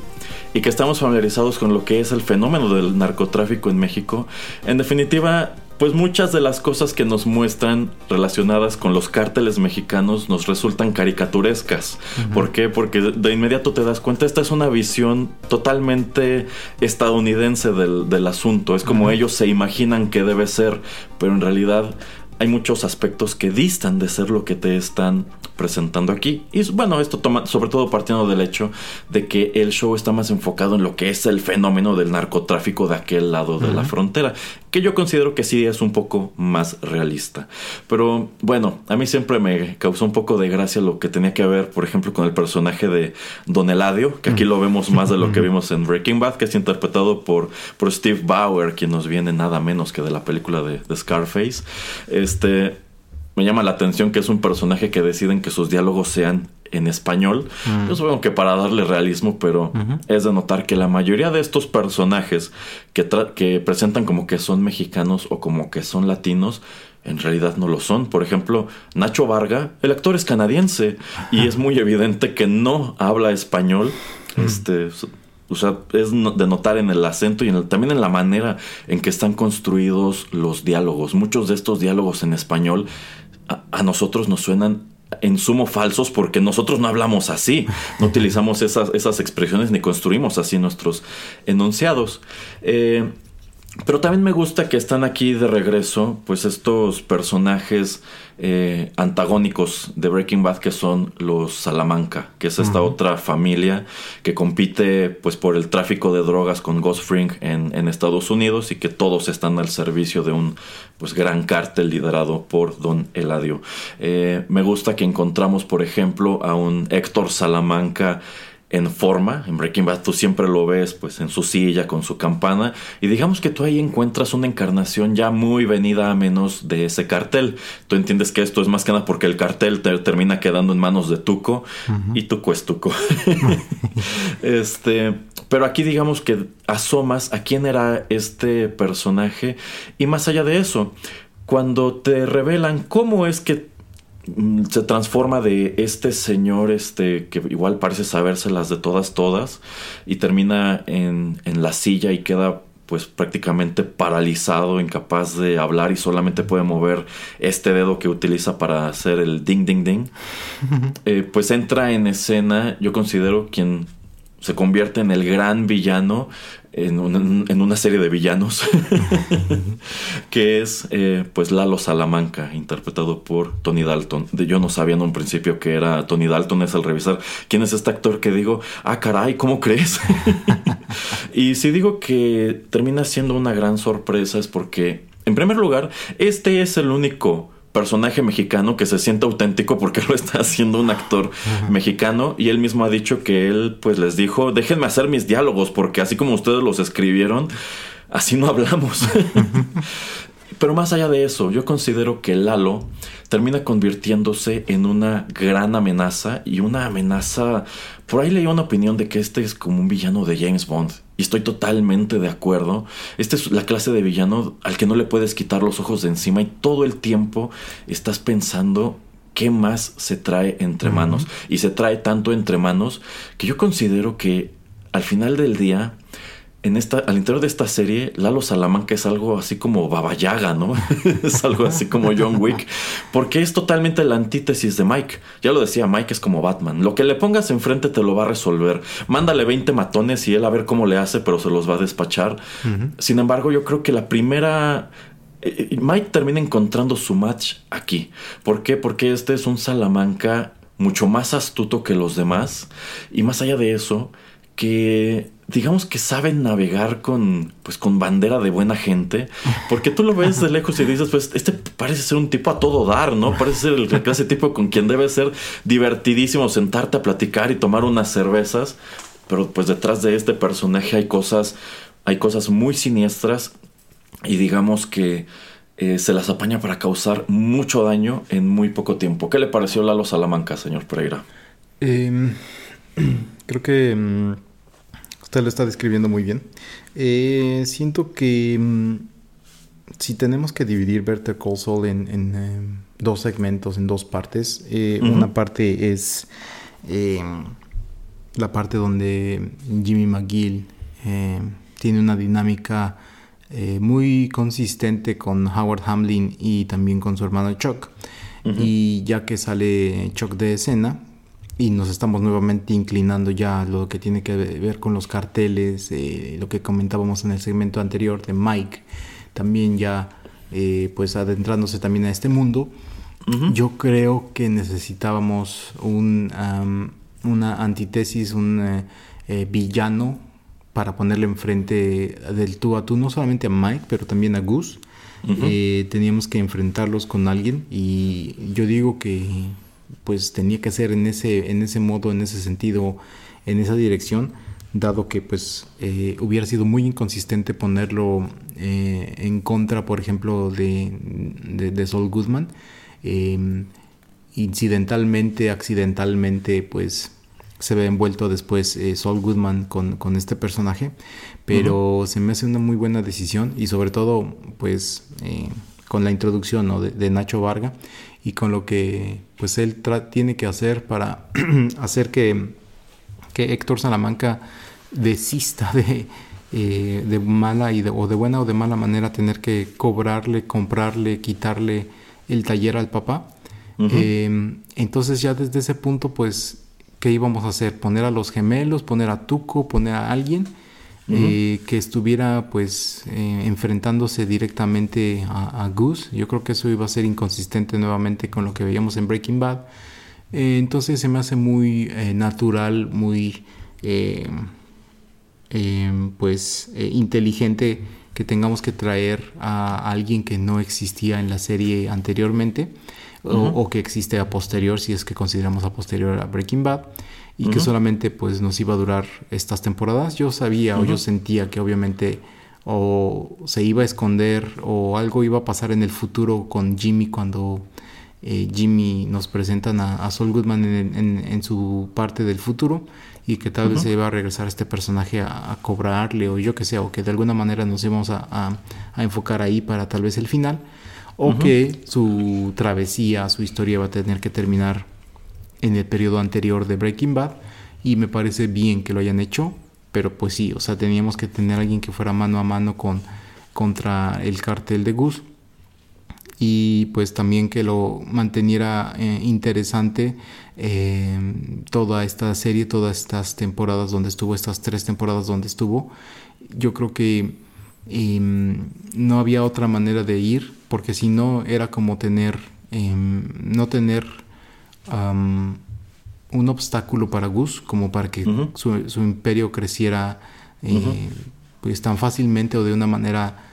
y que estamos familiarizados con lo que es el fenómeno del narcotráfico en México, en definitiva, pues muchas de las cosas que nos muestran relacionadas con los cárteles mexicanos nos resultan caricaturescas. ¿Por qué? Porque de- inmediato te das cuenta, esta es una visión totalmente estadounidense del, del asunto. Es como ellos se imaginan que debe ser, pero en realidad hay muchos aspectos que distan de ser lo que te están presentando aquí. Y bueno, esto toma sobre todo partiendo del hecho de que el show está más enfocado en lo que es el fenómeno del narcotráfico de aquel lado de la frontera, que yo considero que sí es un poco más realista. Pero bueno, a mí siempre me causó un poco de gracia lo que tenía que ver, por ejemplo, con el personaje de Don Eladio, que aquí lo vemos más de lo que vimos en Breaking Bad, que es interpretado por, por Steve Bauer, quien nos viene nada menos que de la película de, de Scarface. Este, me llama la atención que es un personaje que deciden que sus diálogos sean en español. Yo supongo que para darle realismo, pero es de notar que la mayoría de estos personajes que, que presentan como que son mexicanos o como que son latinos, en realidad no lo son. Por ejemplo, Nacho Varga, el actor es canadiense y es muy evidente que no habla español. Este, o sea, es de notar en el acento y también en la manera en que están construidos los diálogos. Muchos de estos diálogos en español a, nosotros nos suenan en sumo falsos porque nosotros no hablamos así, no utilizamos esas, esas expresiones ni construimos así nuestros enunciados. Eh, pero también me gusta que están aquí de regreso, pues estos personajes eh, antagónicos de Breaking Bad que son los Salamanca, que es esta otra familia que compite pues por el tráfico de drogas con Ghost Fring en, en, Estados Unidos y que todos están al servicio de un pues gran cártel liderado por Don Eladio. Eh, me gusta que encontramos por ejemplo a un Héctor Salamanca en forma. En Breaking Bad tú siempre lo ves pues en su silla con su campana y digamos que tú ahí encuentras una encarnación ya muy venida a menos de ese cartel. Tú entiendes que esto es más que nada porque el cartel te termina quedando en manos de Tuco y Tuco es Tuco. *laughs* este, pero aquí digamos que asomas a quién era este personaje y más allá de eso, cuando te revelan cómo es que se transforma de este señor este que igual parece sabérselas de todas todas y termina en, en, la silla y queda pues prácticamente paralizado, incapaz de hablar y solamente puede mover este dedo que utiliza para hacer el ding ding ding. *laughs* Eh, pues entra en escena, yo considero quien se convierte en el gran villano en una, serie de villanos *laughs* que es eh, pues Lalo Salamanca interpretado por Tony Dalton yo no sabía en un principio que era Tony Dalton es al revisar quién es este actor que digo ah caray ¿cómo crees? *laughs* y si digo que termina siendo una gran sorpresa es porque en primer lugar este es el único personaje mexicano que se siente auténtico porque *laughs* lo está haciendo un actor mexicano y él mismo ha dicho que él pues les dijo déjenme hacer mis diálogos porque así como ustedes los escribieron así no hablamos *laughs* pero más allá de eso yo considero que Lalo termina convirtiéndose en una gran amenaza y una amenaza por ahí leí una opinión de que este es como un villano de James Bond y estoy totalmente de acuerdo. Esta es la clase de villano al que no le puedes quitar los ojos de encima y todo el tiempo estás pensando qué más se trae entre manos. Y se trae tanto entre manos que yo considero que al final del día en esta, al interior de esta serie, Lalo Salamanca es algo así como Babayaga, ¿no? *laughs* es algo así como John Wick, porque es totalmente la antítesis de Mike. Ya lo decía, Mike es como Batman. Lo que le pongas enfrente te lo va a resolver. Mándale 20 matones y él a ver cómo le hace, pero se los va a despachar. Sin embargo, yo creo que la primera eh, eh, Mike termina encontrando su match aquí. ¿Por qué? Porque este es un Salamanca mucho más astuto que los demás. Y más allá de eso, que digamos que saben navegar con pues con bandera de buena gente porque tú lo ves de lejos y dices pues este parece ser un tipo a todo dar no parece ser el clase tipo con quien debe ser divertidísimo sentarte a platicar y tomar unas cervezas pero pues detrás de este personaje hay cosas hay cosas muy siniestras y digamos que eh, se las apaña para causar mucho daño en muy poco tiempo. ¿qué le pareció Lalo Salamanca señor Pereira? Eh... *clears throat* Creo que mm, usted lo está describiendo muy bien. Eh, siento que mm, si tenemos que dividir Better Call Saul en, eh, dos segmentos, en dos partes, eh, una parte es la parte donde Jimmy McGill tiene una dinámica muy consistente con Howard Hamlin y también con su hermano Chuck. Y ya que sale Chuck de escena, y nos estamos nuevamente inclinando ya a lo que tiene que ver con los carteles, eh, lo que comentábamos en el segmento anterior de Mike, también ya eh, pues adentrándose también a este mundo. Yo creo que necesitábamos un, una antítesis, un eh, eh, villano para ponerle enfrente del tú a tú, no solamente a Mike, pero también a Gus. teníamos que enfrentarlos con alguien y yo digo que pues tenía que ser en ese, en ese modo, en ese sentido, en esa dirección dado que pues eh, hubiera sido muy inconsistente ponerlo eh, en contra, por ejemplo, de, de, Saul Goodman. Em, incidentalmente, accidentalmente, pues se ve envuelto después eh, Saul Goodman con, con, este personaje, pero se me hace una muy buena decisión y sobre todo pues con la introducción de, de, Nacho Varga y con lo que pues él tiene que hacer para *clears throat* hacer que, que Héctor Salamanca desista de, eh, de mala y o de buena o de mala manera tener que cobrarle, comprarle, quitarle el taller al papá. Em, entonces ya desde ese punto, pues, ¿qué íbamos a hacer? Poner a los gemelos, poner a Tuco, poner a alguien eh, que estuviera pues eh, enfrentándose directamente a, a, Goose. Yo creo que eso iba a ser inconsistente nuevamente con lo que veíamos en Breaking Bad. entonces se me hace muy natural, muy Em, pues eh, inteligente que tengamos que traer a alguien que no existía en la serie anteriormente o, que existe a posterior si es que consideramos a posterior a Breaking Bad y que solamente pues nos iba a durar estas temporadas. Yo sabía o yo sentía que obviamente o se iba a esconder o algo iba a pasar en el futuro con Jimmy cuando eh, Jimmy nos presentan a, a Saul Goodman en, su parte del futuro y que tal vez se iba a regresar este personaje a, cobrarle o yo que sé, o que de alguna manera nos íbamos a, enfocar ahí para tal vez el final, o que su travesía, su historia va a tener que terminar en el periodo anterior de Breaking Bad y me parece bien que lo hayan hecho, pero pues sí, o sea, teníamos que tener alguien que fuera mano a mano con contra el cartel de Gus y pues también que lo manteniera eh, interesante eh, toda esta serie, todas estas temporadas donde estuvo, estas tres temporadas donde estuvo. Yo creo que em, no había otra manera de ir, porque si no era como tener, em, no tener un obstáculo para Gus, como para que su, imperio creciera eh, pues tan fácilmente o de una manera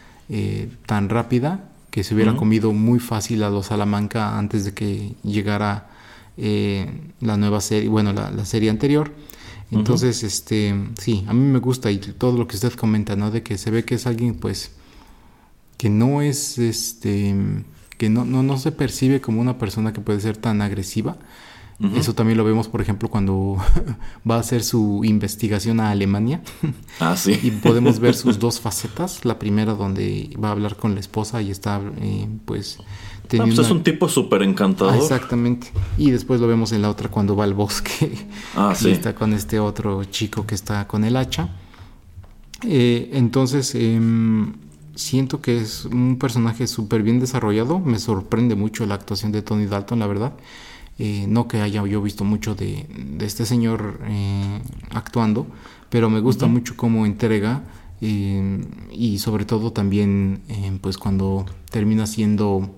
tan rápida que se hubiera comido muy fácil a los Salamanca antes de que llegara eh, la nueva serie, bueno, la, serie anterior. Entonces, este, sí, a mí me gusta y todo lo que usted comenta, ¿no? De que se ve que es alguien, pues, que no es, este, que no, no, no se percibe como una persona que puede ser tan agresiva, eso también lo vemos, por ejemplo, cuando *laughs* va a hacer su investigación a Alemania. *laughs* Ah, sí. y podemos ver sus dos facetas. La primera donde va a hablar con la esposa y está, eh, pues... Ah, pues es un tipo súper encantador. exactamente. Y después lo vemos en la otra cuando va al bosque. Ah, *laughs* sí. Y está con este otro chico que está con el hacha. Eh, entonces, em, siento que es un personaje súper bien desarrollado. Me sorprende mucho la actuación de Tony Dalton, la verdad. Eh, no que haya yo visto mucho de, este señor eh, actuando, pero me gusta mucho cómo entrega eh, y sobre todo también pues cuando termina siendo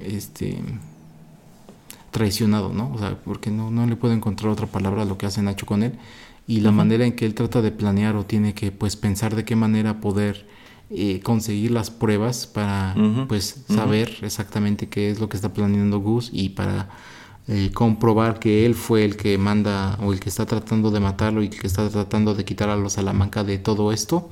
este traicionado, ¿no? O sea, porque no, no le puedo encontrar otra palabra a lo que hace Nacho con él y la manera en que él trata de planear o tiene que pues pensar de qué manera poder eh, conseguir las pruebas para pues saber exactamente qué es lo que está planeando Gus y para eh, comprobar que él fue el que manda o el que está tratando de matarlo y que está tratando de quitar a los Salamanca de todo esto.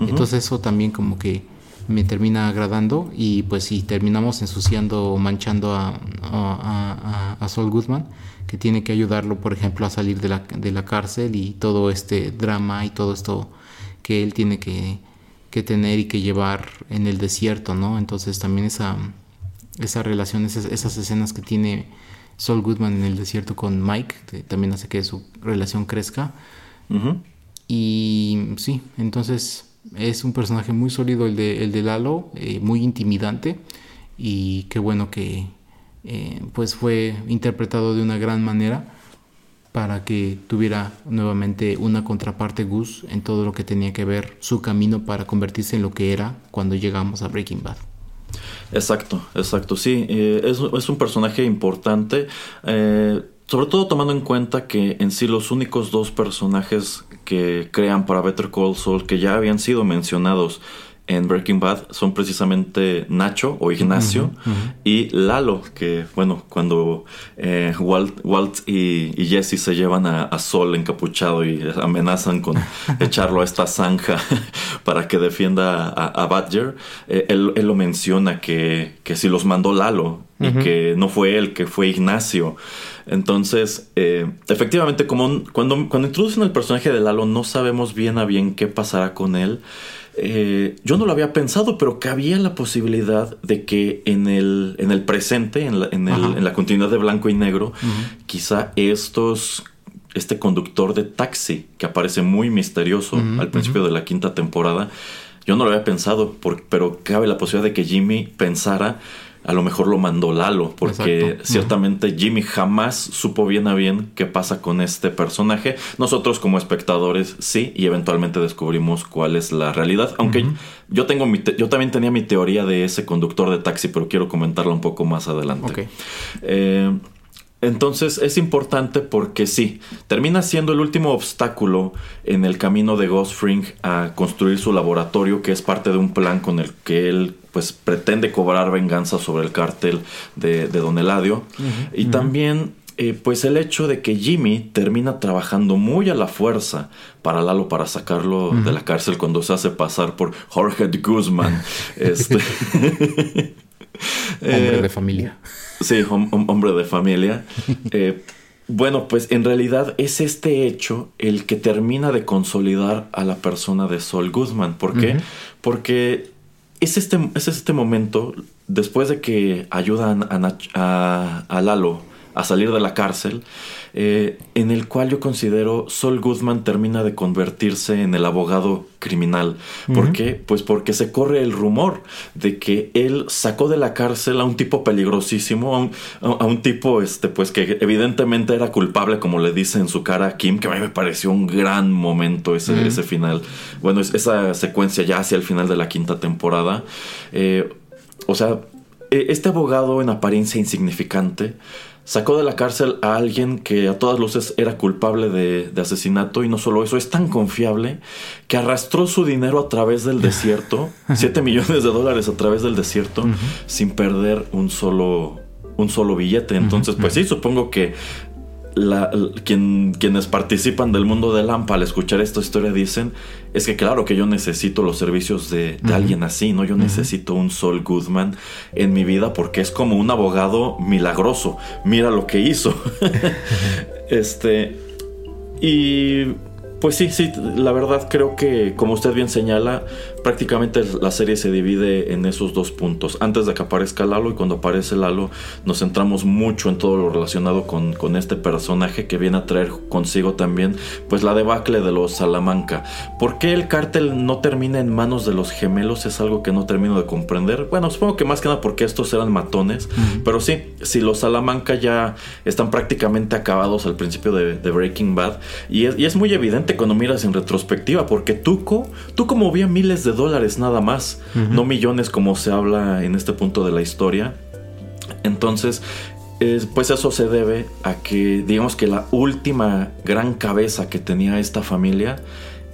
Entonces eso también como que me termina agradando y pues si terminamos ensuciando o manchando a, a, a, Saul Goodman que tiene que ayudarlo por ejemplo a salir de la, de la cárcel y todo este drama y todo esto que él tiene que que tener y que llevar en el desierto, ¿no? Entonces también esa, esa relación, esas, escenas que tiene Saul Goodman en el desierto con Mike, también hace que su relación crezca. Y sí, entonces es un personaje muy sólido el de, el de Lalo, eh, muy intimidante y qué bueno que eh, pues fue interpretado de una gran manera para que tuviera nuevamente una contraparte Gus en todo lo que tenía que ver su camino para convertirse en lo que era cuando llegamos a Breaking Bad. Exacto, exacto, sí, eh, es, es, un personaje importante, sobre todo tomando en cuenta que en sí los únicos dos personajes que crean para Better Call Saul que ya habían sido mencionados en Breaking Bad son precisamente Nacho o Ignacio y Lalo, que bueno, cuando eh, Walt, y, Jesse se llevan a, Sol encapuchado y amenazan con *laughs* echarlo a esta zanja *laughs* para que defienda a, Badger, eh, él, lo menciona que, que si los mandó Lalo y que no fue él, que fue Ignacio. Entonces, eh, efectivamente, como cuando, cuando introducen el personaje de Lalo, no sabemos bien a bien qué pasará con él. Eh, yo no lo había pensado, pero cabía la posibilidad de que en el, en el presente, en la, en, el, la continuidad de blanco y negro, quizá estos este conductor de taxi que aparece muy misterioso al principio de la quinta temporada. Yo no lo había pensado, pero cabe la posibilidad de que Jimmy pensara a lo mejor lo mandó Lalo, porque ciertamente Jimmy jamás supo bien a bien qué pasa con este personaje. Nosotros como espectadores sí, y eventualmente descubrimos cuál es la realidad. Aunque yo tengo mi yo también tenía mi teoría de ese conductor de taxi, pero quiero comentarla un poco más adelante. Eh, entonces es importante porque sí, termina siendo el último obstáculo en el camino de Ghost Fring a construir su laboratorio, que es parte de un plan con el que él pues pretende cobrar venganza sobre el cártel de, Don Eladio. y también eh, pues el hecho de que Jimmy termina trabajando muy a la fuerza para Lalo para sacarlo de la cárcel cuando se hace pasar por Jorge de Guzmán. *laughs* este... *laughs* Hombre de familia. Sí, hombre de familia. *laughs* Eh, bueno, pues en realidad es este hecho el que termina de consolidar a la persona de Sol Guzmán. ¿Por qué? Porque es este, es este momento, después de que ayudan a, a Lalo a salir de la cárcel, eh, en el cual yo considero Sol Guzmán termina de convertirse en el abogado criminal. ¿Por qué? Pues porque se corre el rumor de que él sacó de la cárcel a un tipo peligrosísimo, a un, tipo este, pues que evidentemente era culpable, como le dice en su cara a Kim, que a mí me pareció un gran momento ese, ese final. Bueno, esa secuencia ya hacia el final de la quinta temporada. Eh, o sea, este abogado en apariencia insignificante sacó de la cárcel a alguien que a todas luces era culpable de, asesinato y no solo eso, es tan confiable que arrastró su dinero a través del *laughs* desierto, 7 millones de dólares a través del desierto, sin perder un solo, un solo billete. Entonces, pues sí, supongo que la, quien, quienes participan del mundo de Lampa al escuchar esta historia dicen es que claro que yo necesito los servicios de, alguien así, ¿no? Yo necesito un Sol Goodman en mi vida porque es como un abogado milagroso. Mira lo que hizo. *laughs* este. Y pues sí, sí, la verdad creo que, como usted bien señala, prácticamente la serie se divide en esos dos puntos. Antes de que aparezca Lalo y cuando aparece Lalo, nos centramos mucho en todo lo relacionado con, con este personaje que viene a traer consigo también, pues la debacle de los Salamanca. ¿Por qué el cártel no termina en manos de los gemelos? Es algo que no termino de comprender. Bueno, supongo que más que nada porque estos eran matones, pero sí, si los Salamanca ya están prácticamente acabados al principio de, Breaking Bad, y y es muy evidente cuando miras en retrospectiva, porque Tuco, Tuco movía miles de dólares nada más, no millones como se habla en este punto de la historia. Entonces, pues eso se debe a que, digamos que la última gran cabeza que tenía esta familia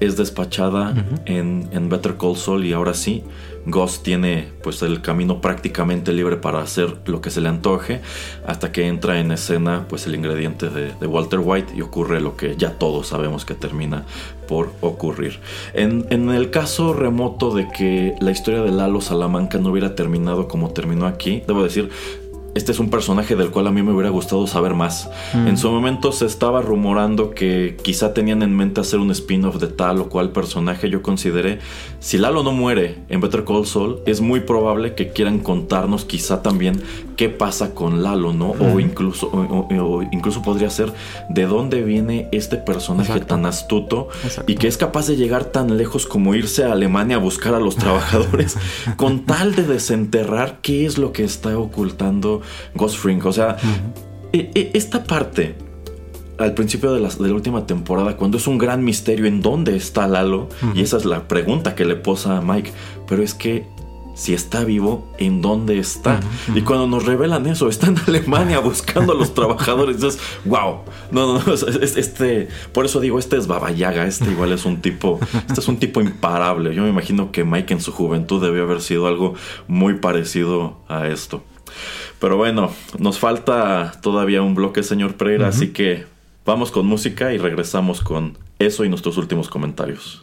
es despachada en, en, Better Call Saul y ahora sí, Ghost tiene pues el camino prácticamente libre para hacer lo que se le antoje hasta que entra en escena pues el ingrediente de, Walter White y ocurre lo que ya todos sabemos que termina por ocurrir. En, en, el caso remoto de que la historia de Lalo Salamanca no hubiera terminado como terminó aquí, debo decir, este es un personaje del cual a mí me hubiera gustado saber más. Mm. En su momento se estaba rumorando que quizá tenían en mente hacer un spin-off de tal o cual personaje. Yo consideré, si Lalo no muere en Better Call Saul, es muy probable que quieran contarnos quizá también qué pasa con Lalo, ¿no? O incluso, o, incluso podría ser de dónde viene este personaje tan astuto y que es capaz de llegar tan lejos como irse a Alemania a buscar a los trabajadores *laughs* con tal de desenterrar qué es lo que está ocultando Ghost Fring. O sea, e, e, esta parte al principio de la, de la última temporada, cuando es un gran misterio en dónde está Lalo, y esa es la pregunta que le posa a Mike, pero es que si está vivo, ¿en dónde está? Y cuando nos revelan eso, está en Alemania *laughs* buscando a los trabajadores. Wow. No, no, no. Este, por eso digo, este es Babayaga. Este igual es un tipo, este es un tipo imparable. Yo me imagino que Mike en su juventud debió haber sido algo muy parecido a esto. Pero bueno, nos falta todavía un bloque, señor Pereira, así que vamos con música y regresamos con eso y nuestros últimos comentarios.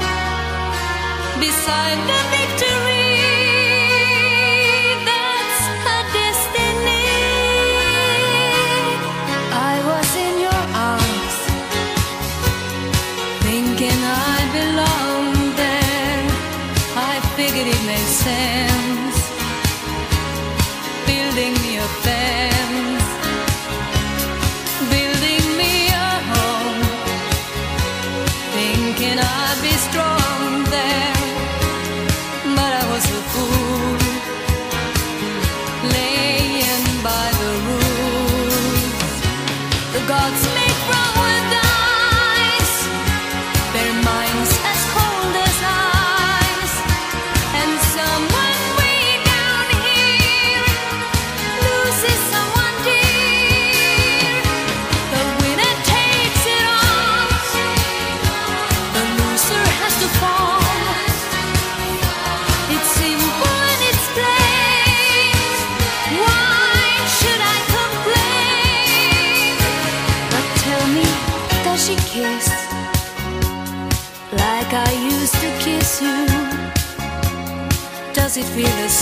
beside the victory. That's her destiny. I was in your arms, thinking I belonged there. I figured it made sense building me a fence,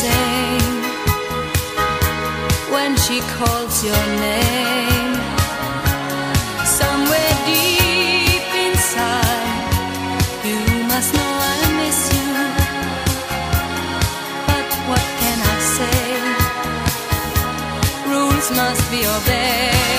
same? when she calls your name. Somewhere deep inside, you must know I miss you. But what can I say? Rules must be obeyed.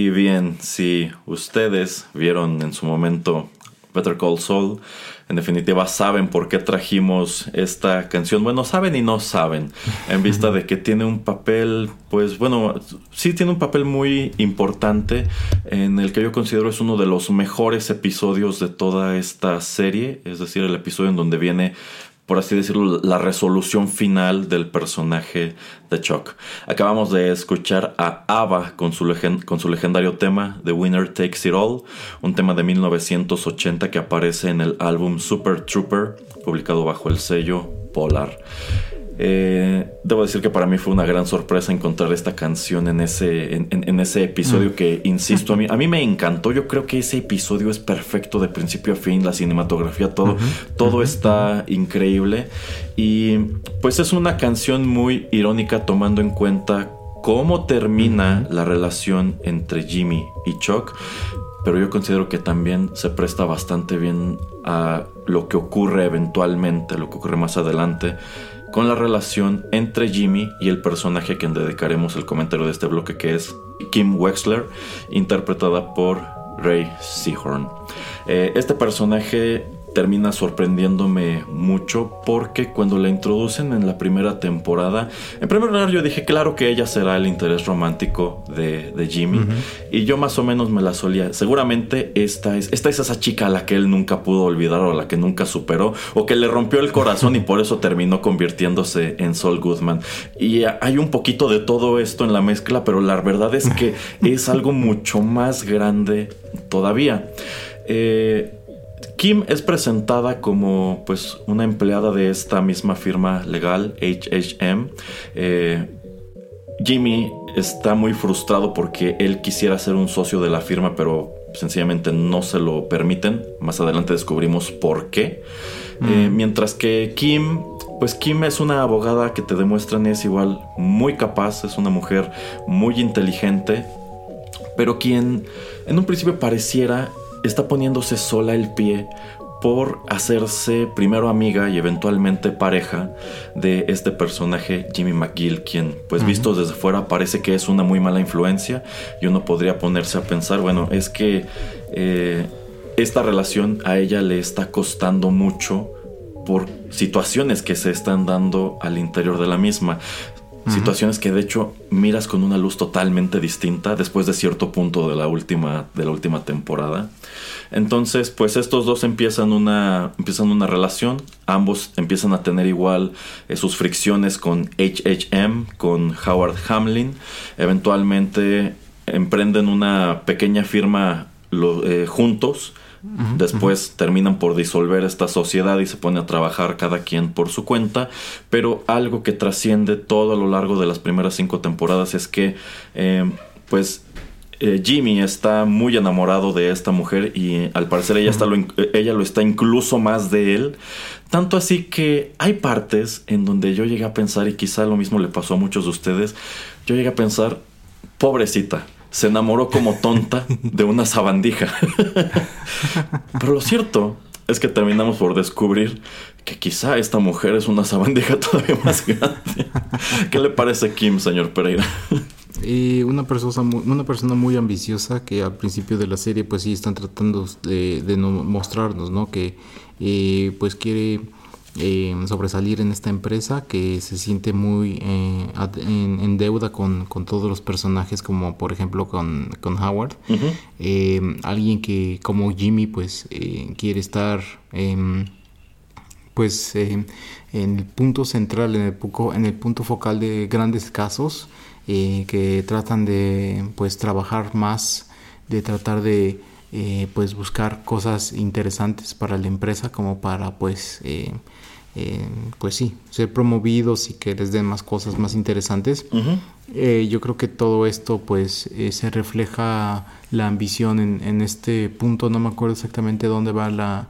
Y bien, si ustedes vieron en su momento Better Call Saul, en definitiva saben por qué trajimos esta canción. Bueno, saben y no saben, en vista *laughs* de que tiene un papel, pues bueno, sí tiene un papel muy importante en el que yo considero es uno de los mejores episodios de toda esta serie, es decir, el episodio en donde viene por así decirlo, la resolución final del personaje de Chuck. Acabamos de escuchar a ABBA con su, con su legendario tema The Winner Takes It All, un tema de 1980 que aparece en el álbum Super Trooper, publicado bajo el sello Polar. Eh, debo decir que para mí fue una gran sorpresa encontrar esta canción en ese, en, en- en ese episodio que, insisto, a mí, a mí me encantó. Yo creo que ese episodio es perfecto de principio a fin, la cinematografía, todo, todo está increíble. Y pues es una canción muy irónica tomando en cuenta cómo termina la relación entre Jimmy y Chuck. Pero yo considero que también se presta bastante bien a lo que ocurre eventualmente, lo que ocurre más adelante, con la relación entre Jimmy y el personaje a quien dedicaremos el comentario de este bloque, que es Kim Wexler, interpretada por Ray Seahorn. Eh, este personaje termina sorprendiéndome mucho porque cuando la introducen en la primera temporada, en primer lugar yo dije, claro que ella será el interés romántico de, de Jimmy y yo más o menos me la solía, seguramente esta es, esta es esa chica a la que él nunca pudo olvidar o a la que nunca superó o que le rompió el corazón y por eso terminó convirtiéndose en Saul Goodman. Y hay un poquito de todo esto en la mezcla, pero la verdad es que *laughs* es algo mucho más grande todavía. Eh, Kim es presentada como pues una empleada de esta misma firma legal, HHM. Eh, Jimmy está muy frustrado porque él quisiera ser un socio de la firma, pero sencillamente no se lo permiten. Más adelante descubrimos por qué. Eh, mientras que Kim, pues Kim es una abogada que te demuestran es igual muy capaz, es una mujer muy inteligente, pero quien en un principio pareciera está poniéndose sola el pie por hacerse primero amiga y eventualmente pareja de este personaje Jimmy McGill, quien pues visto desde fuera parece que es una muy mala influencia y uno podría ponerse a pensar, bueno, es que eh, esta relación a ella le está costando mucho por situaciones que se están dando al interior de la misma. Situaciones que de hecho miras con una luz totalmente distinta después de cierto punto de la última, de la última temporada. Entonces, pues estos dos empiezan una, empiezan una relación. Ambos empiezan a tener igual eh, sus fricciones con HHM, con Howard Hamlin. Eventualmente emprenden una pequeña firma eh, juntos. Después terminan por disolver esta sociedad y se pone a trabajar cada quien por su cuenta. Pero algo que trasciende todo a lo largo de las primeras cinco temporadas es que, eh, pues, eh, Jimmy está muy enamorado de esta mujer y eh, al parecer ella, está lo, ella lo está incluso más de él. Tanto así que hay partes en donde yo llegué a pensar, y quizá lo mismo le pasó a muchos de ustedes, yo llegué a pensar, pobrecita, se enamoró como tonta de una sabandija. Pero lo cierto es que terminamos por descubrir que quizá esta mujer es una sabandija todavía más grande. ¿Qué le parece Kim, señor Pereira? Eh, una, persona, mu- una persona muy ambiciosa que al principio de la serie pues sí están tratando de, de no mostrarnos, ¿no? Que eh, pues quiere eh, sobresalir en esta empresa, que se siente muy eh, en, en deuda con, con todos los personajes, como por ejemplo con, con Howard. Eh, alguien que como Jimmy pues eh, quiere estar... em, pues en el punto central, en el, poco, en el punto focal de grandes casos eh, que tratan de pues trabajar más, de tratar de pues buscar cosas interesantes para la empresa como para pues eh, eh, pues sí, ser promovidos y que les den más cosas más interesantes. Eh, yo creo que todo esto pues eh, se refleja la ambición en, en este punto, no me acuerdo exactamente dónde va la,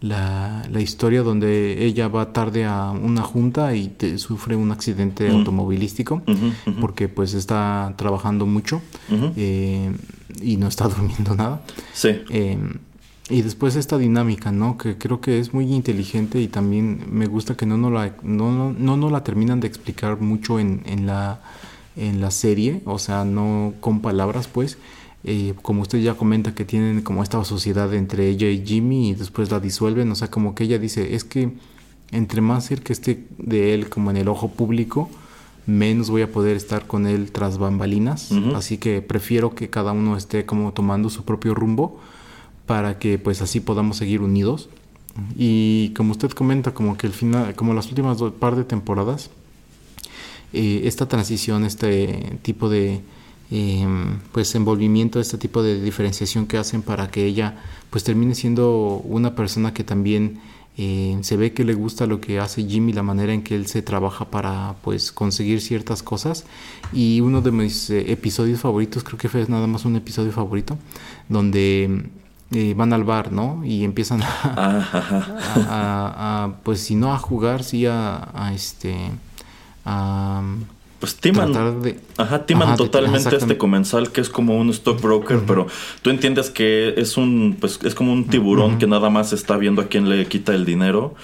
la, la historia donde ella va tarde a una junta y te- sufre un accidente automovilístico porque pues está trabajando mucho eh, y no está *laughs* durmiendo nada. Sí. Y después esta dinámica, ¿no? Que creo que es muy inteligente y también me gusta que no nos la, no, no, no nos la terminan de explicar mucho en, en, la, en la serie, o sea, no con palabras, pues. eh, como usted ya comenta que tienen como esta sociedad entre ella y Jimmy y después la disuelven, o sea, como que ella dice, es que entre más cerca esté de él como en el ojo público, menos voy a poder estar con él tras bambalinas, así que prefiero que cada uno esté como tomando su propio rumbo para que pues así podamos seguir unidos. Y como usted comenta, como que el final, como las últimas do- par de temporadas, eh, esta transición, este tipo de eh, pues envolvimiento, este tipo de diferenciación que hacen para que ella pues termine siendo una persona que también eh, se ve que le gusta lo que hace Jimmy, la manera en que él se trabaja para pues conseguir ciertas cosas y uno de mis eh, episodios favoritos, creo que fue nada más un episodio favorito, donde eh, van al bar, ¿no? Y empiezan a, Ah, a- a- a, pues si no a jugar, sí a, este a Pues timan, de ajá, timan Ajá, de- totalmente este comensal que es como un stockbroker, pero tú entiendes que es un, pues es como un tiburón que nada más está viendo a quién le quita el dinero,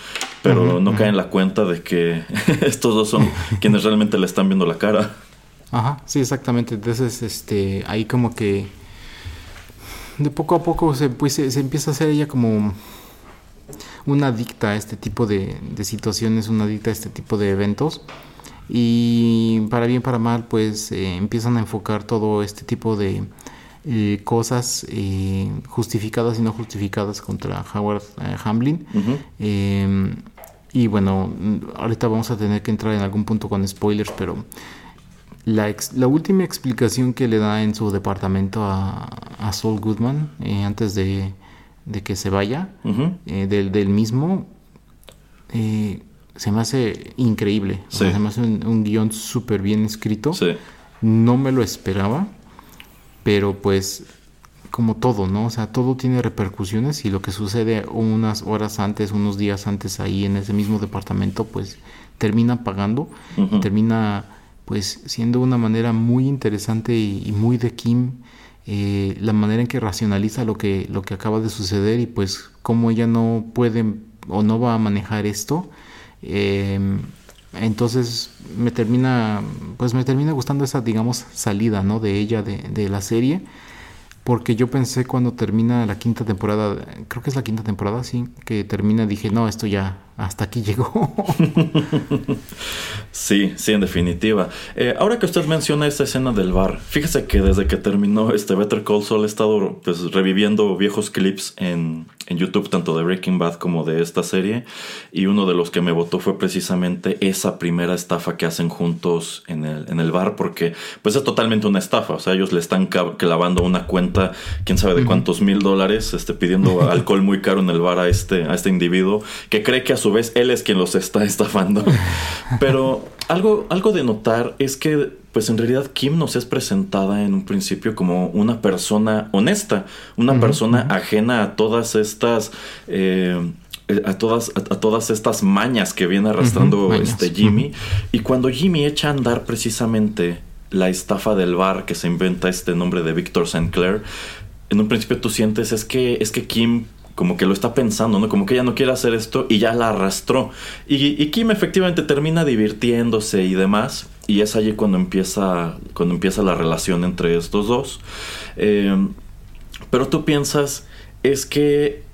pero no cae en la cuenta de que *laughs* estos dos son *laughs* quienes realmente le están viendo la cara. Ajá, sí, exactamente. Entonces, este, ahí como que de poco a poco se, pues, se, se empieza a hacer ella como una adicta a este tipo de, de situaciones, una adicta a este tipo de eventos. Y para bien, para mal, pues eh, empiezan a enfocar todo este tipo de eh, cosas eh, justificadas y no justificadas contra Howard Hamlin. Eh, y bueno, ahorita vamos a tener que entrar en algún punto con spoilers, pero la, ex- la última explicación que le da en su departamento a, a Saul Goodman eh, antes de, de que se vaya eh, del, del mismo eh, se me hace increíble. O sea, Sí. se me hace un, un guion súper bien escrito. Sí. No me lo esperaba, pero pues como todo, ¿no? O sea, todo tiene repercusiones y lo que sucede unas horas antes, unos días antes ahí en ese mismo departamento, pues termina pagando y termina pues siendo una manera muy interesante y, muy de Kim eh, la manera en que racionaliza lo que lo que acaba de suceder y pues cómo ella no puede o no va a manejar esto eh, entonces me termina pues me termina gustando esa digamos salida no de ella de, de la serie porque yo pensé cuando termina la quinta temporada creo que es la quinta temporada sí que termina dije no esto ya hasta aquí llegó. *laughs* Sí, sí, en definitiva. Eh, ahora que usted menciona esta escena del bar, fíjese que desde que terminó este Better Call Saul he estado pues, reviviendo viejos clips en, en YouTube, tanto de Breaking Bad como de esta serie, y uno de los que me votó fue precisamente esa primera estafa que hacen juntos en el, en el bar, porque pues es totalmente una estafa, o sea, ellos le están clavando una cuenta, quién sabe de cuántos mil dólares, este, pidiendo *laughs* alcohol muy caro en el bar a este, a este individuo, que cree que a su vez él es quien los está *laughs* estafando. Pero algo, algo de notar es que, pues en realidad Kim nos es presentada en un principio como una persona honesta, una persona ajena a todas estas... eh, a todas, a, a todas estas mañas que viene arrastrando este Jimmy. Y cuando Jimmy echa a andar precisamente la estafa del bar que se inventa este nombre de Victor St. Clair, en un principio tú sientes es que, es que Kim como que lo está pensando, ¿no? Como que ella no quiere hacer esto y ya la arrastró. Y, Kim efectivamente termina divirtiéndose y demás. Y es allí cuando empieza, cuando empieza la relación entre estos dos. Eh, pero tú piensas, es que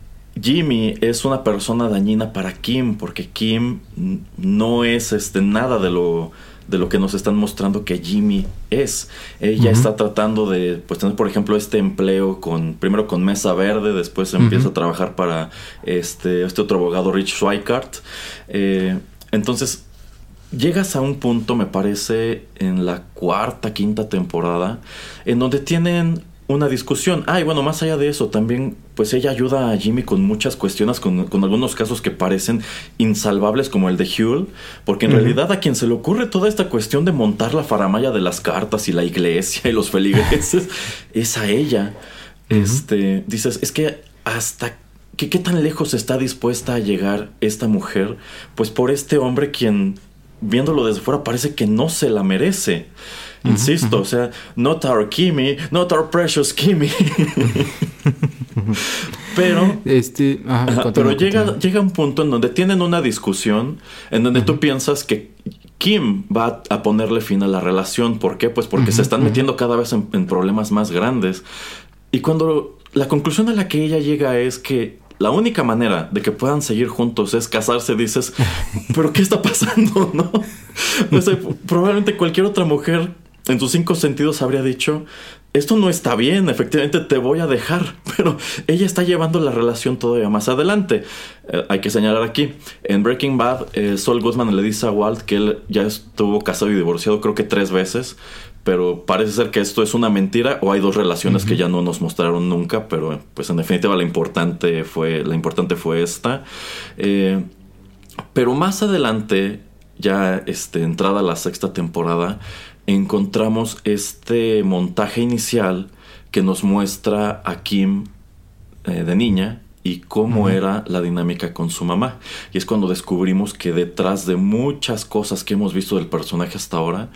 Jimmy es una persona dañina para Kim, porque Kim no es este, nada de lo, de lo que nos están mostrando que Jimmy es. Ella está tratando de pues, tener, por ejemplo, este empleo con primero con Mesa Verde, después empieza a trabajar para este, este otro abogado, Rich Schweikart. Eh, entonces, llegas a un punto, me parece, en la cuarta, quinta temporada, en donde tienen una discusión. Ah, y bueno, más allá de eso, también, pues ella ayuda a Jimmy con muchas cuestiones, con, con algunos casos que parecen insalvables, como el de Huel, porque en realidad a quien se le ocurre toda esta cuestión de montar la faramaya de las cartas y la iglesia y los feligreses, *laughs* es a ella. Este, dices, es que hasta ¿Qué, ¿Qué tan lejos está dispuesta a llegar esta mujer? Pues por este hombre quien, viéndolo desde fuera, parece que no se la merece. Insisto, o sea, not our Kimi, not our precious Kimi. Pero Este, ajá, Ajá, continúa, pero llega, llega un punto en donde tienen una discusión en donde tú piensas que Kim va a ponerle fin a la relación. ¿Por qué? Pues porque se están metiendo cada vez en, en problemas más grandes. Y cuando la conclusión a la que ella llega es que la única manera de que puedan seguir juntos es casarse, dices, *laughs* pero ¿qué está pasando? ¿No? *laughs* O sea, probablemente cualquier otra mujer en sus cinco sentidos habría dicho, esto no está bien, efectivamente te voy a dejar, *laughs* pero ella está llevando la relación todavía más adelante. Eh, hay que señalar aquí, en Breaking Bad, eh, Saul Goodman le dice a Walt que él ya estuvo casado y divorciado creo que tres veces, pero parece ser que esto es una mentira o hay dos relaciones que ya no nos mostraron nunca, pero pues en definitiva la importante fue, la importante fue esta. Eh, pero más adelante, ya este, entrada la sexta temporada, encontramos este montaje inicial que nos muestra a Kim eh, de niña y cómo era la dinámica con su mamá. Y es cuando descubrimos que detrás de muchas cosas que hemos visto del personaje hasta ahora,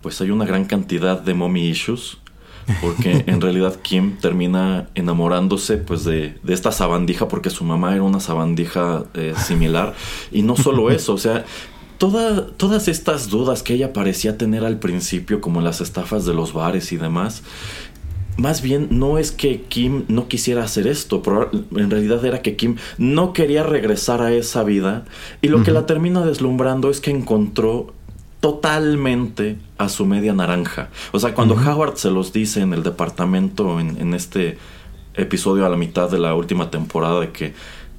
pues hay una gran cantidad de mommy issues. Porque *laughs* en realidad Kim termina enamorándose pues de, de esta sabandija porque su mamá era una sabandija eh, similar. Y no solo *laughs* eso, o sea, toda- todas estas dudas que ella parecía tener al principio, como las estafas de los bares y demás, más bien no es que Kim no quisiera hacer esto, proba- en realidad era que Kim no quería regresar a esa vida y lo que la termina deslumbrando es que encontró totalmente a su media naranja. O sea, cuando Howard se los dice en el departamento en, en este episodio a la mitad de la última temporada de que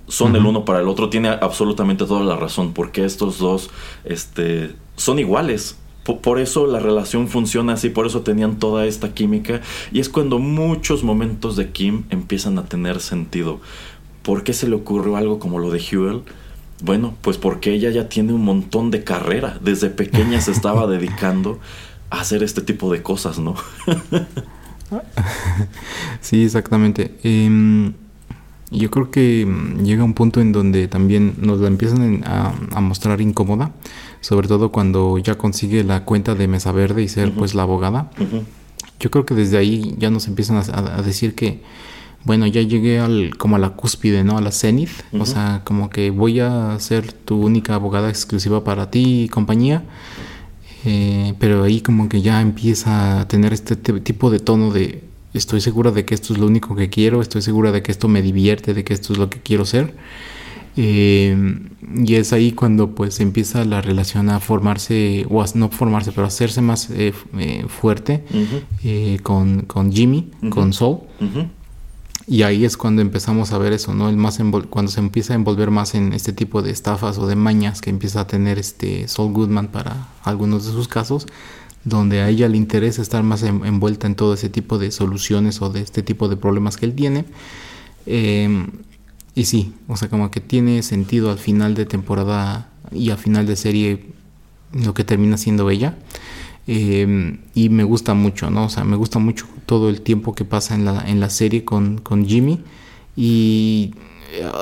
son el uno para el otro, tiene absolutamente toda la razón, porque estos dos este, son iguales. Po- Por eso la relación funciona así, por eso tenían toda esta química. Y es cuando muchos momentos de Kim empiezan a tener sentido. ¿Por qué se le ocurrió algo como lo de Huel? Bueno, pues porque ella ya tiene un montón de carrera. Desde pequeña se estaba *laughs* dedicando a hacer este tipo de cosas, ¿no? *laughs* Sí, exactamente. Em, yo creo que mm, llega un punto en donde también nos la empiezan a, a mostrar incómoda, sobre todo cuando ya consigue la cuenta de Mesa Verde y ser pues la abogada. Yo creo que desde ahí ya nos empiezan a, decir que, bueno, ya llegué al, como a la cúspide, ¿no? A la cenit. O sea, como que voy a ser tu única abogada exclusiva para ti y compañía. Eh, pero ahí como que ya empieza a tener este te- tipo de tono de estoy segura de que esto es lo único que quiero, estoy segura de que esto me divierte, de que esto es lo que quiero ser. Eh, y es ahí cuando pues empieza la relación a formarse, o a no formarse, pero a hacerse más eh, eh, fuerte Ujú. eh, con, con Jimmy, con Soul. Ujú. Y ahí es cuando empezamos a ver eso, ¿no? El más cuando se empieza a envolver más en este tipo de estafas o de mañas que empieza a tener este Saul Goodman para algunos de sus casos, donde a ella le interesa estar más en- envuelta en todo ese tipo de soluciones o de este tipo de problemas que él tiene. Eh, y sí, o sea, como que tiene sentido al final de temporada y al final de serie lo que termina siendo ella. Eh, y me gusta mucho, ¿no? O sea, me gusta mucho todo el tiempo que pasa en la, en la serie con, con Jimmy. Y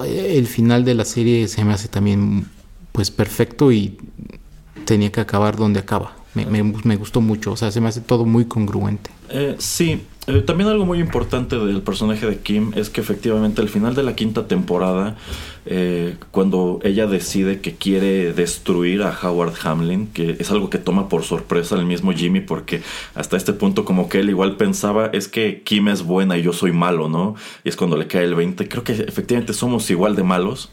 eh, el final de la serie se me hace también pues perfecto y tenía que acabar donde acaba. Me, me- gustó mucho, o sea, se me hace todo muy congruente. Eh, sí, Eh, también algo muy importante del personaje de Kim es que efectivamente al final de la quinta temporada, eh, cuando ella decide que quiere destruir a Howard Hamlin, que es algo que toma por sorpresa el mismo Jimmy, porque hasta este punto como que él igual pensaba es que Kim es buena y yo soy malo, ¿no? Y es cuando le cae el 20. Creo que efectivamente somos igual de malos.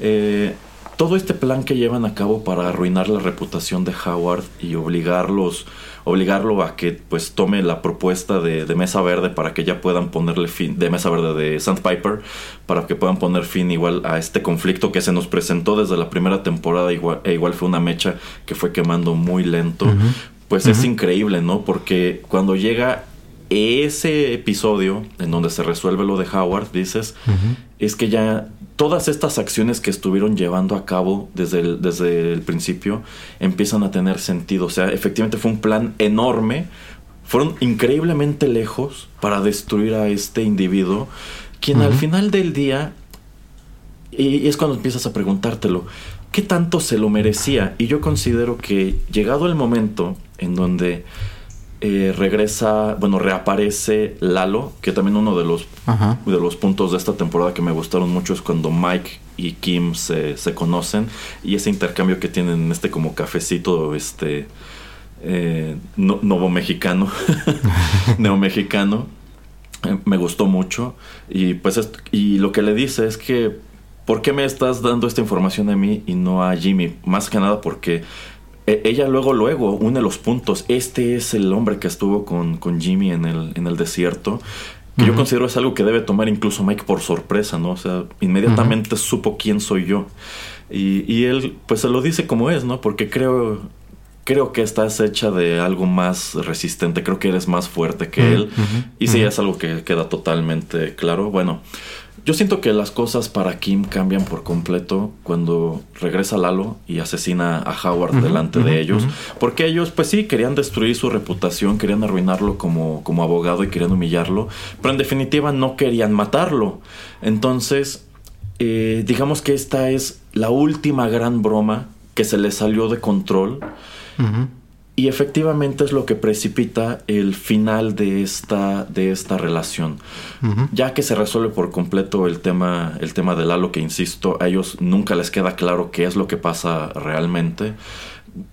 Eh, todo este plan que llevan a cabo para arruinar la reputación de Howard y obligarlos, obligarlo a que pues tome la propuesta de, de Mesa Verde para que ya puedan ponerle fin, de Mesa Verde de Sandpiper, para que puedan poner fin igual a este conflicto que se nos presentó desde la primera temporada, igual, e igual fue una mecha que fue quemando muy lento. Pues es increíble, ¿no? Porque cuando llega ese episodio en donde se resuelve lo de Howard, dices, es que ya todas estas acciones que estuvieron llevando a cabo desde el, desde el principio empiezan a tener sentido. O sea, efectivamente fue un plan enorme. Fueron increíblemente lejos para destruir a este individuo, quien al final del día, y es cuando empiezas a preguntártelo, ¿qué tanto se lo merecía? Y yo considero que llegado el momento en donde eh, regresa, bueno, reaparece Lalo, que también uno de los, Ajá. de los puntos de esta temporada que me gustaron mucho es cuando Mike y Kim se, se conocen y ese intercambio que tienen en este como cafecito, este, eh, no, nuevo mexicano, *laughs* neomexicano, eh, me gustó mucho y pues y lo que le dice es que ¿por qué me estás dando esta información a mí y no a Jimmy? Más que nada porque ella luego luego une los puntos. Este es el hombre que estuvo con, con Jimmy en el, en el desierto. Que yo considero es algo que debe tomar incluso Mike por sorpresa, ¿no? O sea, inmediatamente supo quién soy yo. Y, y él, pues se lo dice como es, ¿no? Porque creo, creo que estás hecha de algo más resistente. Creo que eres más fuerte que él. Y sí, es algo que queda totalmente claro. Bueno, yo siento que las cosas para Kim cambian por completo cuando regresa Lalo y asesina a Howard delante de ellos. Porque ellos, pues sí, querían destruir su reputación, querían arruinarlo como, como abogado y querían humillarlo. Pero en definitiva no querían matarlo. Entonces, eh, digamos que esta es la última gran broma que se le salió de control. Y efectivamente es lo que precipita el final de esta, de esta relación. Ya que se resuelve por completo el tema, el tema de Lalo, que insisto, a ellos nunca les queda claro qué es lo que pasa realmente.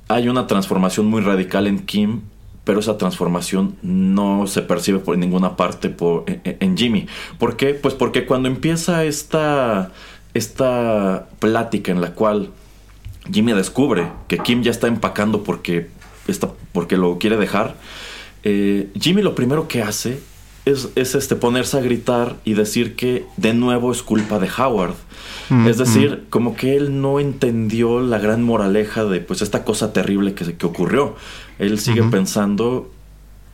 Hay una transformación muy radical en Kim, pero esa transformación no se percibe por ninguna parte por, en, en Jimmy. ¿Por qué? Pues porque cuando empieza esta, esta plática en la cual Jimmy descubre que Kim ya está empacando porque, está, porque lo quiere dejar. eh, Jimmy lo primero que hace es, es, este, ponerse a gritar y decir que de nuevo es culpa de Howard. Mm, es decir, como que él no entendió la gran moraleja de pues esta cosa terrible que, que ocurrió. Él sigue pensando,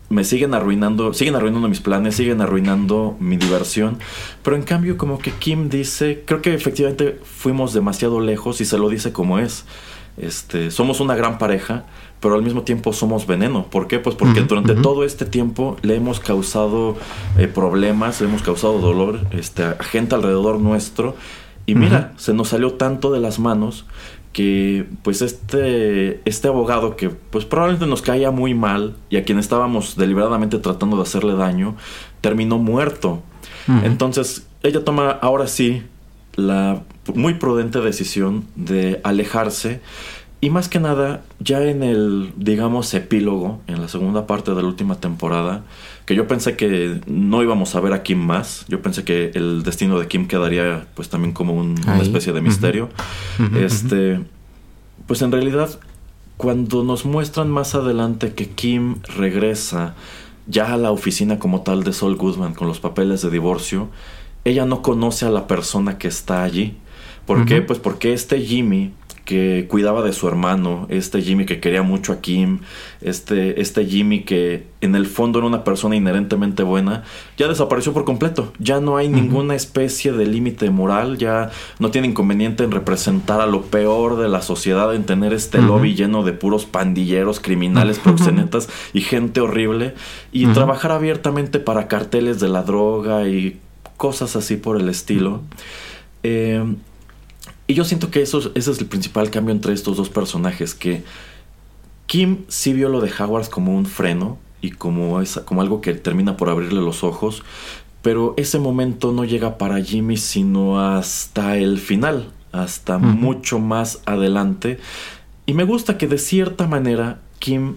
me siguen arruinando, siguen arruinando mis planes, siguen arruinando mi diversión. Pero en cambio, como que Kim dice, creo que efectivamente fuimos demasiado lejos y se lo dice como es. Este, somos una gran pareja, pero al mismo tiempo somos veneno. ¿Por qué? Pues porque durante todo este tiempo le hemos causado eh, problemas, le hemos causado dolor este, a gente alrededor nuestro. Y mira, se nos salió tanto de las manos que pues este, este abogado que pues probablemente nos caía muy mal y a quien estábamos deliberadamente tratando de hacerle daño, terminó muerto. Entonces ella toma ahora sí la muy prudente decisión de alejarse y más que nada ya en el digamos epílogo en la segunda parte de la última temporada que yo pensé que no íbamos a ver a Kim más yo pensé que el destino de Kim quedaría pues también como un- una especie de misterio. Este pues en realidad cuando nos muestran más adelante que Kim regresa ya a la oficina como tal de Sol Goodman con los papeles de divorcio, ella no conoce a la persona que está allí. ¿Por qué? Pues porque este Jimmy que cuidaba de su hermano, este Jimmy que quería mucho a Kim, este, este Jimmy que en el fondo era una persona inherentemente buena, ya desapareció por completo. Ya no hay ninguna especie de límite moral, ya no tiene inconveniente en representar a lo peor de la sociedad, en tener este lobby lleno de puros pandilleros, criminales, proxenetas y gente horrible, y trabajar abiertamente para carteles de la droga y cosas así por el estilo. Eh, y yo siento que eso, es- ese es el principal cambio entre estos dos personajes, que Kim sí vio lo de Howard como un freno y como, esa, como algo que termina por abrirle los ojos, pero ese momento no llega para Jimmy sino hasta el final, hasta mucho más adelante. Y me gusta que de cierta manera Kim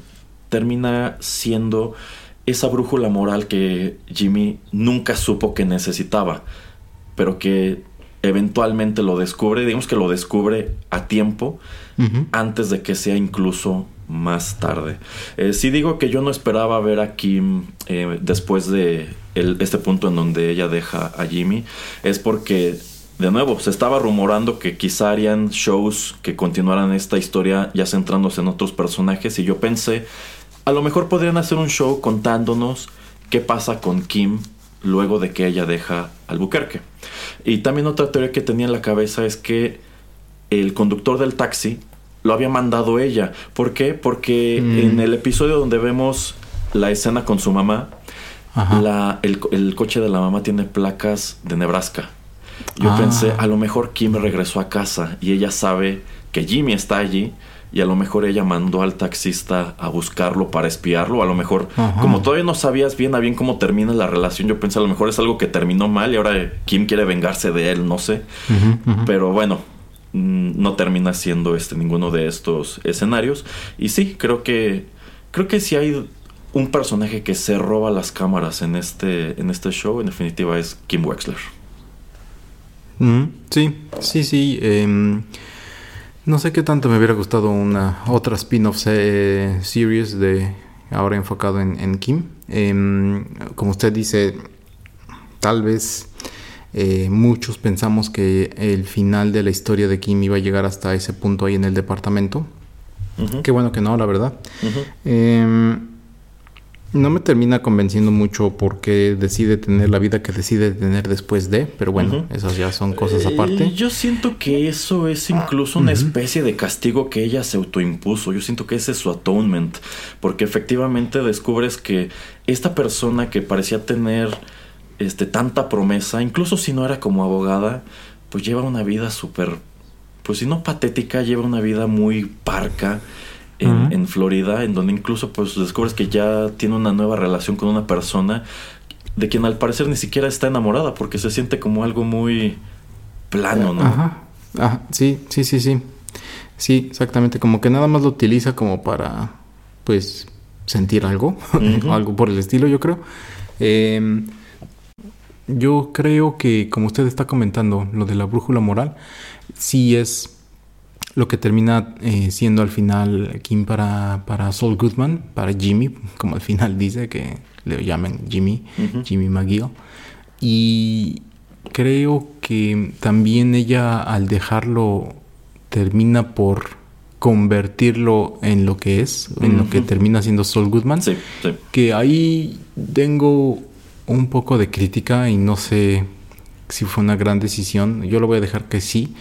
termina siendo esa brújula moral que Jimmy nunca supo que necesitaba, pero que eventualmente lo descubre, digamos que lo descubre a tiempo antes de que sea incluso más tarde. Eh, sí digo que yo no esperaba ver a Kim eh, después de el- este punto en donde ella deja a Jimmy, es porque de nuevo se estaba rumorando que quizá harían shows que continuaran esta historia ya centrándose en otros personajes y yo pensé a lo mejor podrían hacer un show contándonos qué pasa con Kim luego de que ella deja Albuquerque. Y también otra teoría que tenía en la cabeza es que el conductor del taxi lo había mandado ella. ¿Por qué? Porque Mm. en el episodio donde vemos la escena con su mamá, la- el coche de la mamá tiene placas de Nebraska. Yo Ah. pensé, a lo mejor Kim regresó a casa y ella sabe que Jimmy está allí, y a lo mejor ella mandó al taxista a buscarlo para espiarlo. A lo mejor, Ajá. como todavía no sabías bien a bien cómo termina la relación, yo pensé a lo mejor es algo que terminó mal y ahora Kim quiere vengarse de él, no sé. Pero bueno, mm, no termina siendo este ninguno de estos escenarios. Y sí, creo que creo que si hay un personaje que se roba las cámaras en este en este show, en definitiva es Kim Wexler. Ujú, Sí, sí, sí. em, no sé qué tanto me hubiera gustado una otra spin-off eh, series de ahora enfocado en, en Kim. Em, como usted dice, tal vez eh, muchos pensamos que el final de la historia de Kim iba a llegar hasta ese punto ahí en el departamento. Qué bueno que no, la verdad. No me termina convenciendo mucho porque decide tener la vida que decide tener después de, pero bueno, esas ya son cosas Eh, aparte. Yo siento que eso es incluso una especie de castigo que ella se autoimpuso. Yo siento que ese es su atonement. Porque efectivamente descubres que esta persona que parecía tener este, tanta promesa, incluso si no era como abogada, pues lleva una vida súper, pues si no patética, lleva una vida muy parca. En, Florida, en donde incluso pues descubres que ya tiene una nueva relación con una persona de quien al parecer ni siquiera está enamorada porque se siente como algo muy plano, ¿no? Ajá, ajá, sí, sí, sí, sí. Sí, exactamente, como que nada más lo utiliza como para, pues, sentir algo, *laughs* algo por el estilo, yo creo. Em, yo creo que, como usted está comentando, lo de la brújula moral, sí es lo que termina eh, siendo al final Kim para, para Saul Goodman, para Jimmy, como al final dice que le llamen Jimmy. Jimmy McGill. Y creo que también ella al dejarlo termina por convertirlo en lo que es, en lo que termina siendo Saul Goodman. Sí, sí. Que ahí tengo un poco de crítica y no sé si fue una gran decisión. Yo lo voy a dejar que sí.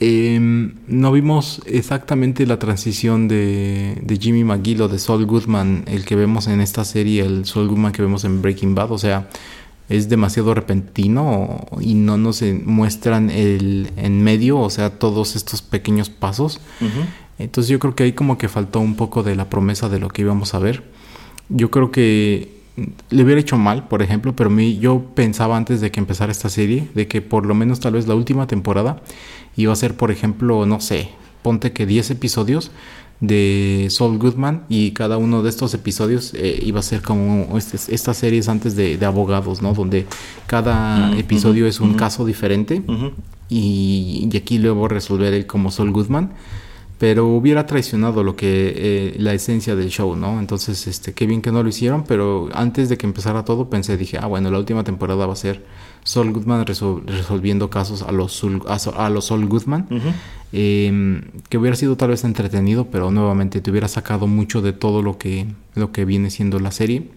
Em, no vimos exactamente la transición de, de Jimmy McGill o de Saul Goodman, el que vemos en esta serie, el Saul Goodman que vemos en Breaking Bad. O sea, es demasiado repentino y no nos muestran el en medio, o sea, todos estos pequeños pasos. Entonces yo creo que ahí como que faltó un poco de la promesa de lo que íbamos a ver. Yo creo que le hubiera hecho mal, por ejemplo, pero mi- yo pensaba antes de que empezara esta serie de que por lo menos tal vez la última temporada iba a ser, por ejemplo, no sé, ponte que 10 episodios de Saul Goodman y cada uno de estos episodios eh, iba a ser como este- estas series antes de, de abogados, ¿no? Donde cada Mm, episodio es un caso diferente y, y aquí luego resolver él como Saul Goodman. Pero hubiera traicionado lo que eh, la esencia del show, ¿no? Entonces, este, qué bien que no lo hicieron, pero antes de que empezara todo pensé, dije, ah, bueno, la última temporada va a ser Saul Goodman resol- resolviendo casos a los Saul, a, So- a los Goodman. Eh, que hubiera sido tal vez entretenido, pero nuevamente te hubiera sacado mucho de todo lo que, lo que viene siendo la serie.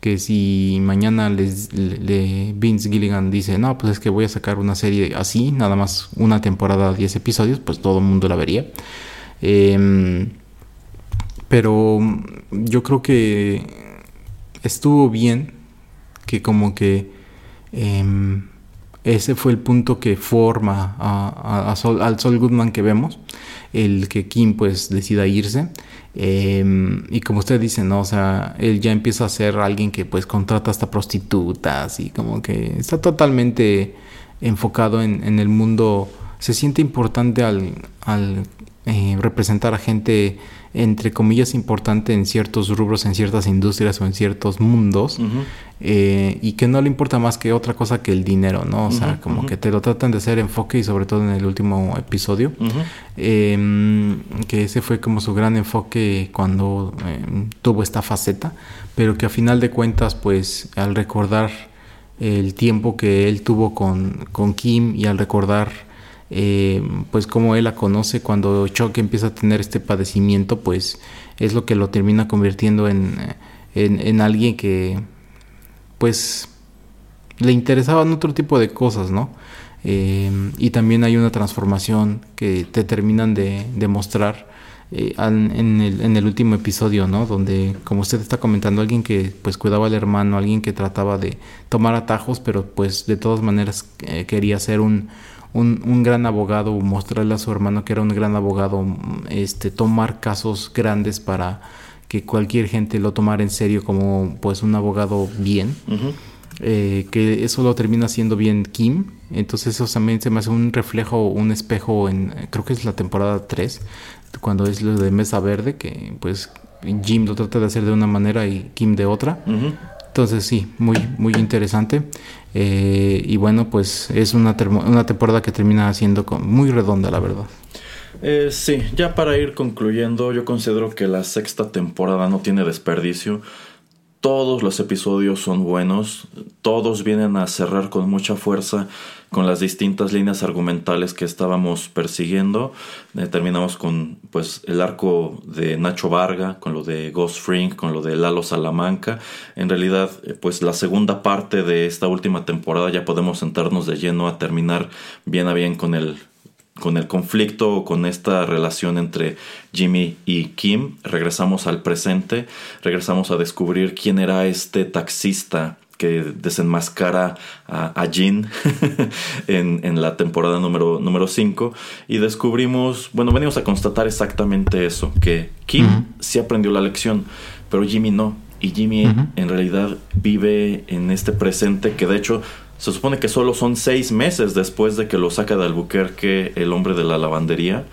Que si mañana les, le, Vince Gilligan dice, no, pues es que voy a sacar una serie así, nada más una temporada, 10 episodios, pues todo el mundo la vería. Eh, pero yo creo que estuvo bien que como que em, ese fue el punto que forma a, al Sol Goodman que vemos, el que Kim pues decida irse. Em, y como usted dice, ¿no? O sea, él ya empieza a ser alguien que pues contrata hasta prostitutas y como que está totalmente enfocado en, el mundo, se siente importante al, al eh, representar a gente entre comillas importante en ciertos rubros, en ciertas industrias o en ciertos mundos eh, y que no le importa más que otra cosa que el dinero, ¿no? O sea, como que te lo tratan de hacer enfoque y sobre todo en el último episodio, eh, que ese fue como su gran enfoque cuando eh, tuvo esta faceta, pero que a final de cuentas, pues al recordar el tiempo que él tuvo con, con Kim y al recordar eh, pues como él la conoce cuando Chuck empieza a tener este padecimiento pues es lo que lo termina convirtiendo en, en, en alguien que pues le interesaban otro tipo de cosas, ¿no? Eh, y también hay una transformación que te terminan de, mostrar eh, en, el, último episodio, ¿no? Donde, como usted está comentando, alguien que pues cuidaba al hermano, alguien que trataba de tomar atajos, pero pues de todas maneras eh, quería ser un, un, un gran abogado, mostrarle a su hermano que era un gran abogado, este, tomar casos grandes para que cualquier gente lo tomara en serio como pues un abogado bien. Eh, que eso lo termina haciendo bien Kim. Entonces eso también se me hace un reflejo, un espejo en, creo que es la temporada 3, cuando es lo de Mesa Verde, que pues Jim lo trata de hacer de una manera y Kim de otra. Entonces sí, muy, muy interesante. Eh, y bueno, pues es una, una temporada que termina siendo con- muy redonda, la verdad. Eh, sí, ya para ir concluyendo, yo considero que la sexta temporada no tiene desperdicio. Todos los episodios son buenos, todos vienen a cerrar con mucha fuerza con las distintas líneas argumentales que estábamos persiguiendo. Eh, terminamos con pues el arco de Nacho Varga, con lo de Ghost Fring, con lo de Lalo Salamanca. En realidad, eh, pues la segunda parte de esta última temporada ya podemos sentarnos de lleno a terminar bien a bien con el con el conflicto, con esta relación entre Jimmy y Kim, regresamos al presente, regresamos a descubrir quién era este taxista que desenmascara a, a Jean *laughs* en, en la temporada número 5 y descubrimos, bueno, venimos a constatar exactamente eso, que Kim sí aprendió la lección, pero Jimmy no. Y Jimmy en realidad vive en este presente que de hecho se supone que solo son seis meses después de que lo saca de Albuquerque el hombre de la lavandería.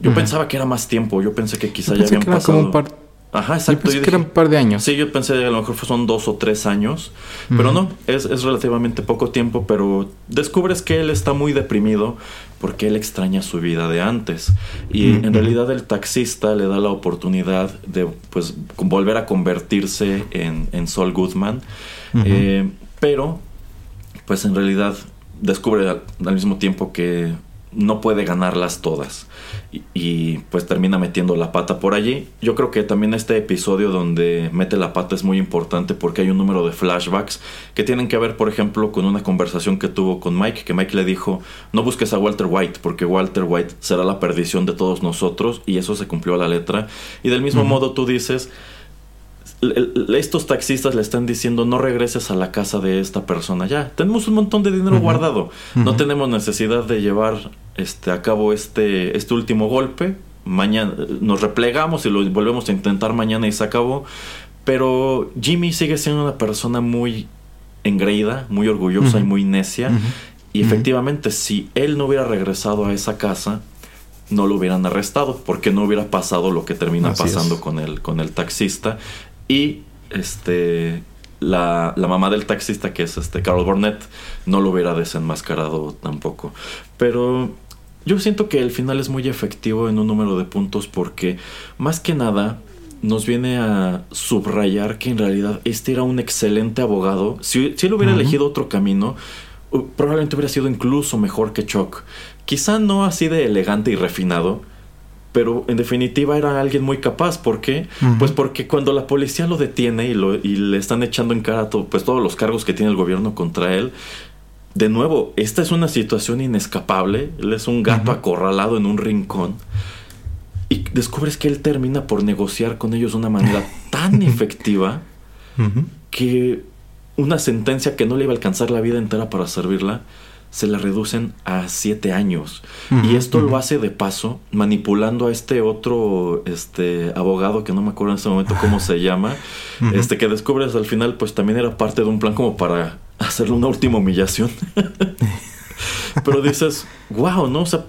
Yo pensaba que era más tiempo, yo pensé que quizá Yo ya habían pasado. como un par- Ajá, Yo exacto. pensé yo que era un par de años. Sí, yo pensé que a lo mejor son dos o tres años, pero no, es, es relativamente poco tiempo, pero descubres que él está muy deprimido porque él extraña su vida de antes. Y en realidad el taxista le da la oportunidad de pues volver a convertirse en, en Saul Goodman. Eh, pero pues en realidad descubre al, al mismo tiempo que no puede ganarlas todas y, y, pues termina metiendo la pata por allí. Yo creo que también este episodio donde mete la pata es muy importante porque hay un número de flashbacks que tienen que ver, por ejemplo, con una conversación que tuvo con Mike, que Mike le dijo, no busques a Walter White porque Walter White será la perdición de todos nosotros y eso se cumplió a la letra. Y del mismo modo tú dices, estos taxistas le están diciendo no regreses a la casa de esta persona ya. Tenemos un montón de dinero guardado. No tenemos necesidad de llevar este a cabo este este último golpe. Mañana nos replegamos y lo volvemos a intentar mañana y se acabó. Pero Jimmy sigue siendo una persona muy engreída muy orgullosa y muy necia. Y efectivamente si él no hubiera regresado a esa casa no lo hubieran arrestado porque no hubiera pasado lo que termina Así es. pasando con el, con el taxista y este la, la mamá del taxista que es este Carol Burnett no lo hubiera desenmascarado tampoco pero yo siento que el final es muy efectivo en un número de puntos porque más que nada nos viene a subrayar que en realidad este era un excelente abogado. Si, si él hubiera elegido otro camino, probablemente hubiera sido incluso mejor que Chuck. Quizá no así de elegante y refinado, pero en definitiva era alguien muy capaz. ¿Por qué? Pues porque cuando la policía lo detiene y, lo, y le están echando en cara pues todos los cargos que tiene el gobierno contra él, de nuevo, esta es una situación inescapable. Él es un gato acorralado en un rincón. Y descubres que él termina por negociar con ellos de una manera *laughs* tan efectiva que una sentencia que no le iba a alcanzar la vida entera para servirla, se la reducen a siete años. Y esto lo hace de paso, manipulando a este otro este, abogado que no me acuerdo en este momento cómo *laughs* se llama, este que descubres al final, pues también era parte de un plan como para hacerle una última humillación. *laughs* Pero dices, wow, ¿no? O sea,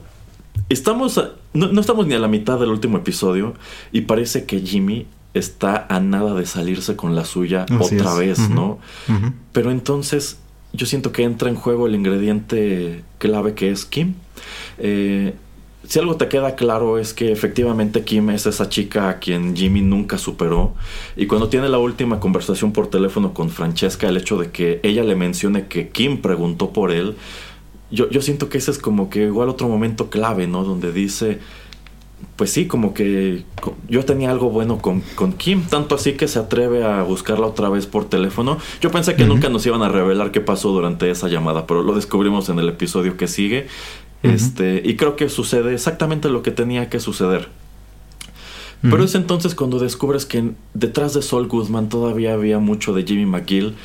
estamos a- no, no estamos ni a la mitad del último episodio y parece que Jimmy está a nada de salirse con la suya Así otra es. vez. ¿no? Pero entonces yo siento que entra en juego el ingrediente clave que es Kim. Eh, si algo te queda claro es que efectivamente Kim es esa chica a quien Jimmy nunca superó. Y cuando tiene la última conversación por teléfono con Francesca, el hecho de que ella le mencione que Kim preguntó por él, yo, yo siento que ese es como que igual otro momento clave, ¿no? Donde dice, pues sí, como que yo tenía algo bueno con, con Kim, tanto así que se atreve a buscarla otra vez por teléfono. Yo pensé que nunca nos iban a revelar qué pasó durante esa llamada, pero lo descubrimos en el episodio que sigue. Este, y creo que sucede exactamente lo que tenía que suceder. Pero es entonces cuando descubres que detrás de Sol Goodman todavía había mucho de Jimmy McGill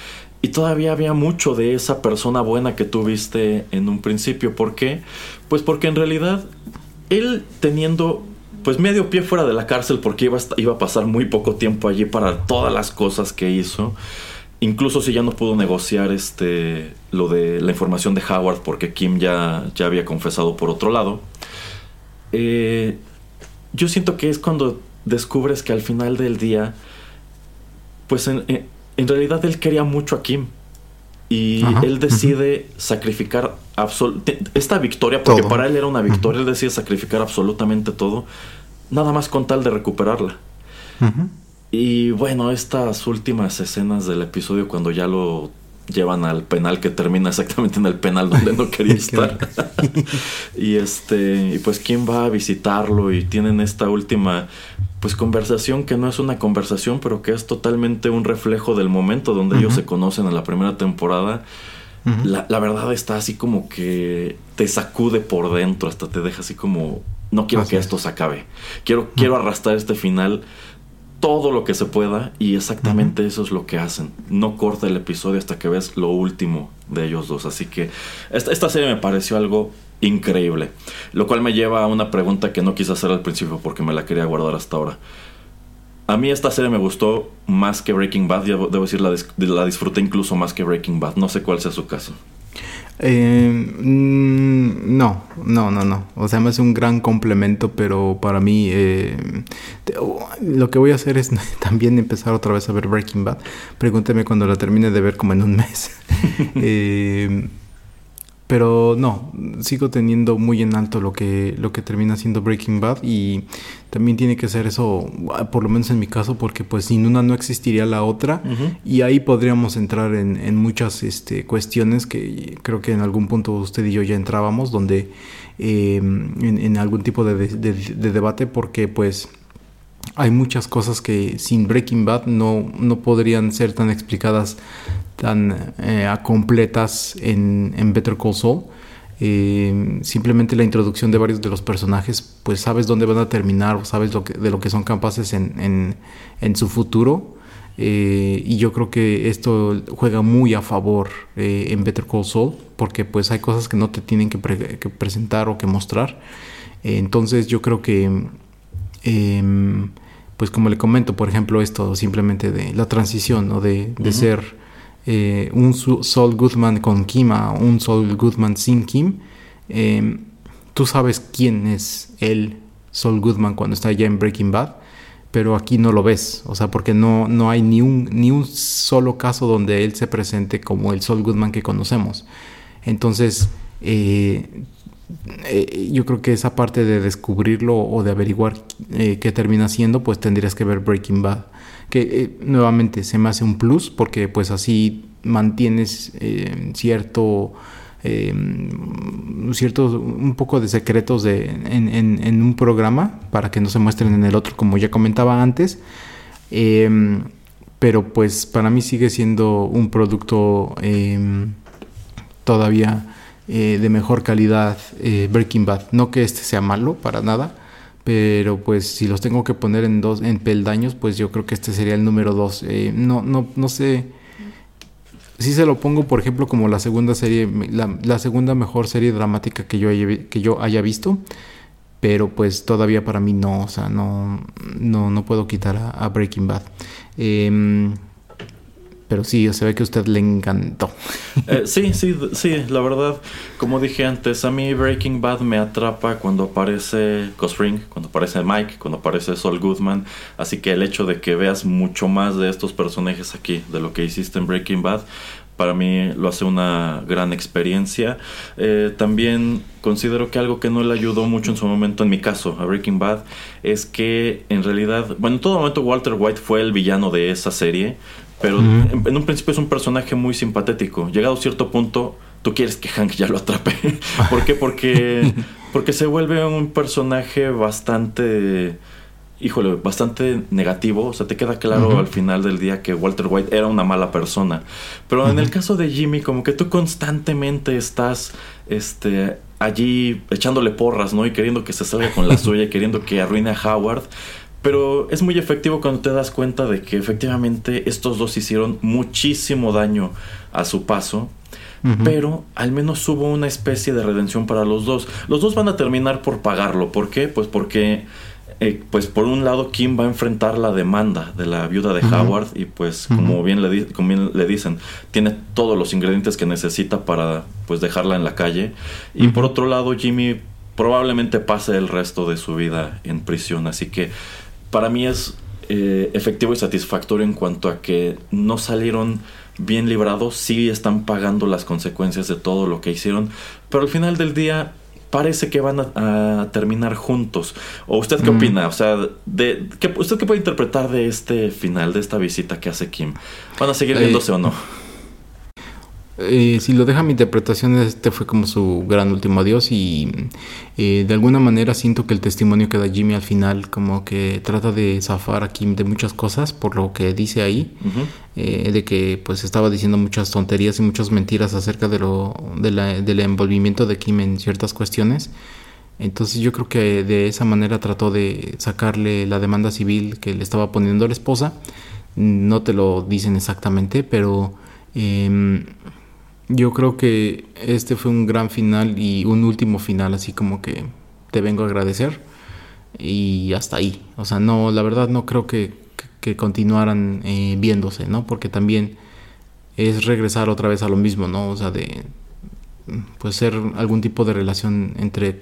y todavía había mucho de esa persona buena que tuviste en un principio. ¿Por qué? Pues porque en realidad él teniendo pues medio pie fuera de la cárcel porque iba a, esta- iba a pasar muy poco tiempo allí para todas las cosas que hizo. Incluso si ya no pudo negociar este lo de la información de Howard porque Kim ya, ya había confesado por otro lado. eh, yo siento que es cuando descubres que al final del día, pues en, en- en realidad él quería mucho a Kim. Y Ajá, él decide sacrificar esta victoria, porque Todo. para él era una victoria, él decide sacrificar absolutamente todo, nada más con tal de recuperarla. Y bueno, estas últimas escenas del episodio cuando ya lo llevan al penal que termina exactamente en el penal donde no quería *laughs* estar. *laughs* y este, y pues quién va a visitarlo y tienen esta última pues conversación que no es una conversación, pero que es totalmente un reflejo del momento donde ellos se conocen en la primera temporada. La, la verdad está así como que te sacude por dentro, hasta te deja así como, no quiero Así que es. esto se acabe. Quiero, quiero arrastrar este final todo lo que se pueda y exactamente eso es lo que hacen. No corta el episodio hasta que ves lo último de ellos dos. Así que esta, esta serie me pareció algo increíble. Lo cual me lleva a una pregunta que no quise hacer al principio porque me la quería guardar hasta ahora. A mí esta serie me gustó más que Breaking Bad. Debo decir, la, dis- la disfruté incluso más que Breaking Bad. No sé cuál sea su caso. Eh, mm, no, no, no, no. O sea, me hace un gran complemento, pero para mí eh, oh, lo que voy a hacer es *laughs* también empezar otra vez a ver Breaking Bad. Pregúnteme cuando la termine de ver como en un mes. *laughs* Eh, pero no, sigo teniendo muy en alto lo que, lo que termina siendo Breaking Bad y también tiene que ser eso, ah, por lo menos en mi caso, porque pues sin una no existiría la otra. Y ahí podríamos entrar en, en muchas este, cuestiones que creo que en algún punto usted y yo ya entrábamos, donde eh, en, en algún tipo de, de- de- de debate, porque pues hay muchas cosas que sin Breaking Bad no, no podrían ser tan explicadas, tan eh, completas en, en Better Call Saul. Eh, simplemente la introducción de varios de los personajes, pues sabes dónde van a terminar, sabes lo que, de lo que son capaces en, en- en su futuro. Eh, y yo creo que esto juega muy a favor eh, en Better Call Saul, porque pues hay cosas que no te tienen que, pre- que presentar o que mostrar. Entonces yo creo que Em, pues como le comento, por ejemplo, esto simplemente de la transición, ¿no? De, de ser eh, un Saul Goodman con Kim a un Saul Goodman sin Kim. Em, tú sabes quién es el Saul Goodman cuando está ya en Breaking Bad, pero aquí no lo ves, o sea, porque no, no hay ni un, ni un solo caso donde él se presente como el Saul Goodman que conocemos. Entonces, eh, eh, yo creo que esa parte de descubrirlo o de averiguar eh, qué termina siendo, pues tendrías que ver Breaking Bad. Que eh, nuevamente se me hace un plus porque pues así mantienes cierto... eh, cierto un poco de secretos de, en, en- en un programa para que no se muestren en el otro como ya comentaba antes Em, pero pues para mí sigue siendo un producto em, todavía eh, de mejor calidad eh, Breaking Bad. No que este sea malo para nada, pero pues si los tengo que poner en dos en peldaños, pues yo creo que este sería el número dos. Eh, no, no, no sé. Si se lo pongo, por ejemplo, como la segunda serie, la, segunda mejor serie dramática que yo haya, que yo haya visto, pero pues todavía para mí no, o sea, no, no, no puedo quitar a, a Breaking Bad. Em, pero sí, se ve que a usted le encantó. *laughs* Eh, sí, sí, sí, la verdad, como dije antes, a mí Breaking Bad me atrapa cuando aparece Gus Fring, cuando aparece Mike, cuando aparece Saul Goodman. Así que el hecho de que veas mucho más de estos personajes aquí, de lo que hiciste en Breaking Bad, para mí lo hace una gran experiencia. Eh, también considero que algo que no le ayudó mucho en su momento, en mi caso, a Breaking Bad, es que en realidad, bueno, en todo momento Walter White fue el villano de esa serie, pero en, en un principio es un personaje muy simpatético. Llegado a cierto punto, tú quieres que Hank ya lo atrape. *laughs* ¿Por qué? Porque, *laughs* porque se vuelve un personaje bastante híjole, bastante negativo. O sea, te queda claro al final del día que Walter White era una mala persona. Pero en el caso de Jimmy, como que tú constantemente estás este, allí echándole porras, ¿no? Y queriendo que se salga con la *laughs* suya y queriendo que arruine a Howard. Pero es muy efectivo cuando te das cuenta de que efectivamente estos dos hicieron muchísimo daño a su paso. Pero al menos hubo una especie de redención para los dos. Los dos van a terminar por pagarlo. ¿Por qué? Pues porque eh, pues por un lado Kim va a enfrentar la demanda de la viuda de Howard y pues como bien le, como bien le dicen tiene todos los ingredientes que necesita para pues dejarla en la calle y por otro lado Jimmy probablemente pase el resto de su vida en prisión así que para mí es eh, efectivo y satisfactorio en cuanto a que no salieron bien librados, sí están pagando las consecuencias de todo lo que hicieron, pero al final del día parece que van a, a terminar juntos. ¿O usted qué Mm. opina? O sea, de, ¿qué- ¿usted qué puede interpretar de este final, de esta visita que hace Kim? ¿Van a seguir Eh, viéndose o no? *laughs* Eh, si lo deja mi interpretación, este fue como su gran último adiós y eh, de alguna manera siento que el testimonio que da Jimmy al final como que trata de zafar a Kim de muchas cosas por lo que dice ahí, eh, de que pues estaba diciendo muchas tonterías y muchas mentiras acerca de lo de la- del envolvimiento de Kim en ciertas cuestiones. Entonces yo creo que de esa manera trató de sacarle la demanda civil que le estaba poniendo la esposa. No te lo dicen exactamente, pero em, yo creo que este fue un gran final y un último final, así como que te vengo a agradecer y hasta ahí. O sea, no, la verdad no creo que, que- continuaran eh, viéndose, ¿no? Porque también es regresar otra vez a lo mismo, ¿no? O sea, de pues ser algún tipo de relación entre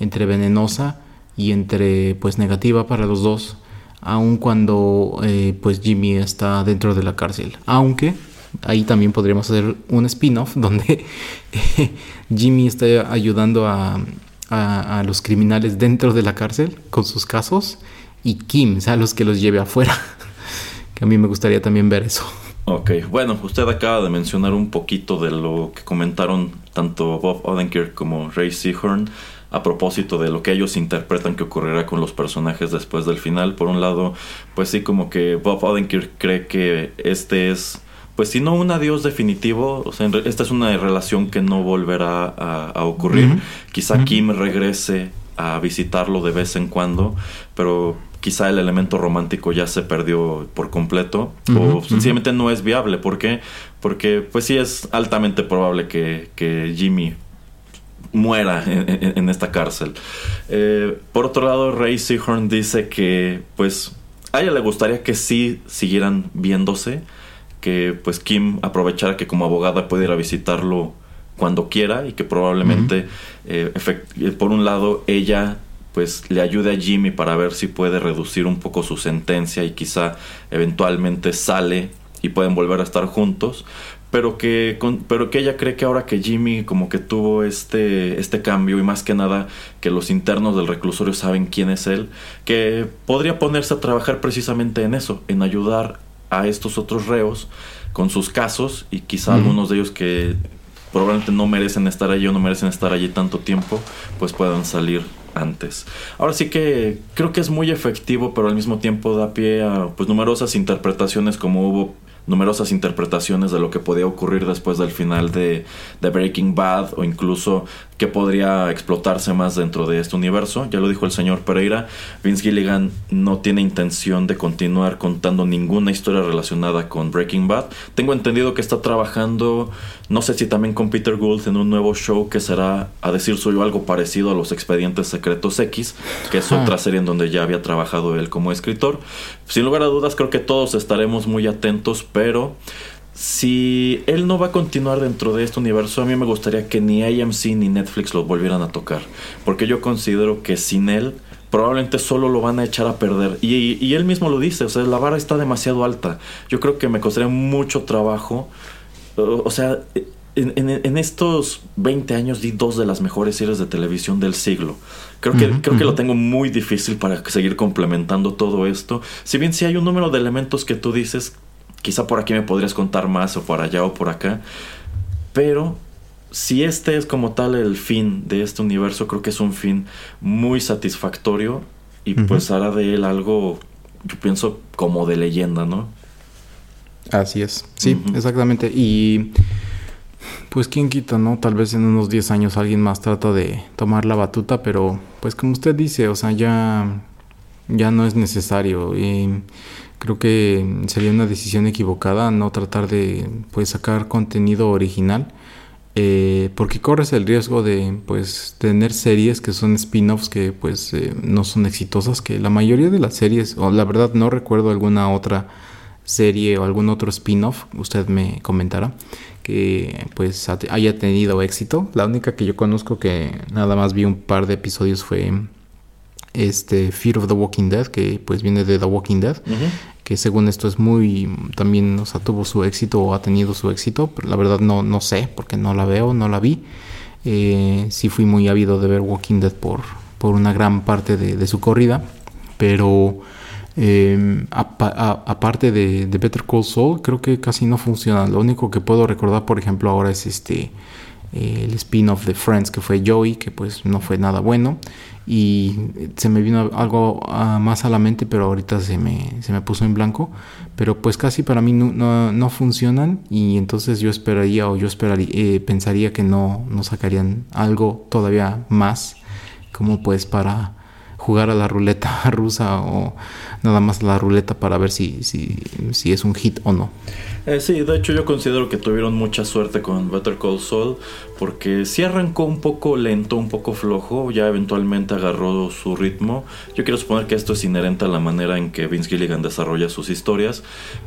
entre venenosa y entre pues negativa para los dos aun cuando eh, pues Jimmy está dentro de la cárcel aunque ahí también podríamos hacer un spin-off donde *laughs* Jimmy está ayudando a, a- a los criminales dentro de la cárcel con sus casos y Kim sea los que los lleve afuera *laughs* que a mí me gustaría también ver eso Ok, bueno, usted acaba de mencionar un poquito de lo que comentaron tanto Bob Odenkirk como Ray Seahorn a propósito de lo que ellos interpretan que ocurrirá con los personajes después del final. Por un lado, pues sí, como que Bob Odenkirk cree que este es, pues si no un adiós definitivo, o sea, esta es una relación que no volverá a, a ocurrir. Quizá. Kim regrese a visitarlo de vez en cuando, pero quizá el elemento romántico ya se perdió por completo o sencillamente no es viable. ¿Por qué? Porque pues sí es altamente probable que, que Jimmy muera *laughs* en, en- en esta cárcel. Eh, por otro lado, Ray Seahorn dice que pues a ella le gustaría que sí siguieran viéndose, que pues Kim aprovechara que como abogada puede ir a visitarlo cuando quiera y que probablemente eh, eh, por un lado ella pues le ayude a Jimmy para ver si puede reducir un poco su sentencia y quizá eventualmente sale y pueden volver a estar juntos pero que con- pero que ella cree que ahora que Jimmy como que tuvo este este cambio y más que nada que los internos del reclusorio saben quién es él que podría ponerse a trabajar precisamente en eso en ayudar a estos otros reos con sus casos y quizá algunos de ellos que probablemente no merecen estar allí o no merecen estar allí tanto tiempo pues puedan salir antes. Ahora sí que creo que es muy efectivo, pero al mismo tiempo da pie a pues numerosas interpretaciones como hubo numerosas interpretaciones de lo que podía ocurrir después del final de, de Breaking Bad o incluso que podría explotarse más dentro de este universo. Ya lo dijo el señor Pereira, Vince Gilligan no tiene intención de continuar contando ninguna historia relacionada con Breaking Bad. Tengo entendido que está trabajando, no sé si también con Peter Gould en un nuevo show que será, a decir suyo, algo parecido a los Expedientes Secretos X, que es otra serie en donde ya había trabajado él como escritor. Sin lugar a dudas, creo que todos estaremos muy atentos, pero si él no va a continuar dentro de este universo, a mí me gustaría que ni AMC ni Netflix lo volvieran a tocar, porque yo considero que sin él probablemente solo lo van a echar a perder. Y, y él mismo lo dice, o sea, la vara está demasiado alta. Yo creo que me costaría mucho trabajo, o o sea... En, en- en estos 20 años di dos de las mejores series de televisión del siglo. Creo que, creo que lo tengo muy difícil para seguir complementando todo esto. Si bien sí hay un número de elementos que tú dices, quizá por aquí me podrías contar más o por allá o por acá. Pero si este es como tal el fin de este universo, creo que es un fin muy satisfactorio y pues hará de él algo, yo pienso, como de leyenda, ¿no? Así es, sí, exactamente. Y pues quién quita, ¿no? Tal vez en unos 10 años alguien más trata de tomar la batuta, pero pues como usted dice, o sea, ya ya no es necesario. Y creo que sería una decisión equivocada no tratar de pues sacar contenido original. eh, porque corres el riesgo de pues tener series que son spin-offs que pues eh, no son exitosas que la mayoría de las series o la verdad no recuerdo alguna otra serie o algún otro spin-off usted me comentará que pues ha- haya tenido éxito la única que yo conozco que nada más vi un par de episodios fue este Fear of the Walking Dead que pues viene de The Walking Dead que según esto es muy también o sea tuvo su éxito o ha tenido su éxito pero la verdad no no sé porque no la veo no la vi. Eh, sí fui muy ávido de ver Walking Dead por por una gran parte de, de su corrida pero eh, a- aparte de, de Better Call Saul creo que casi no funciona. Lo único que puedo recordar por ejemplo ahora es este el spin-off de Friends que fue Joey que pues no fue nada bueno. Y se me vino algo ah, más a la mente pero ahorita se me, se me puso en blanco. Pero pues casi para mí no, no, no funcionan y entonces yo esperaría o yo esperaría eh, pensaría que no, no sacarían algo todavía más como pues para jugar a la ruleta *laughs* rusa o nada más a la ruleta para ver si, si, si es un hit o no Eh, sí, de hecho yo considero que tuvieron mucha suerte con Better Call Saul porque sí arrancó un poco lento, un poco flojo, ya eventualmente agarró su ritmo. Yo quiero suponer que esto es inherente a la manera en que Vince Gilligan desarrolla sus historias,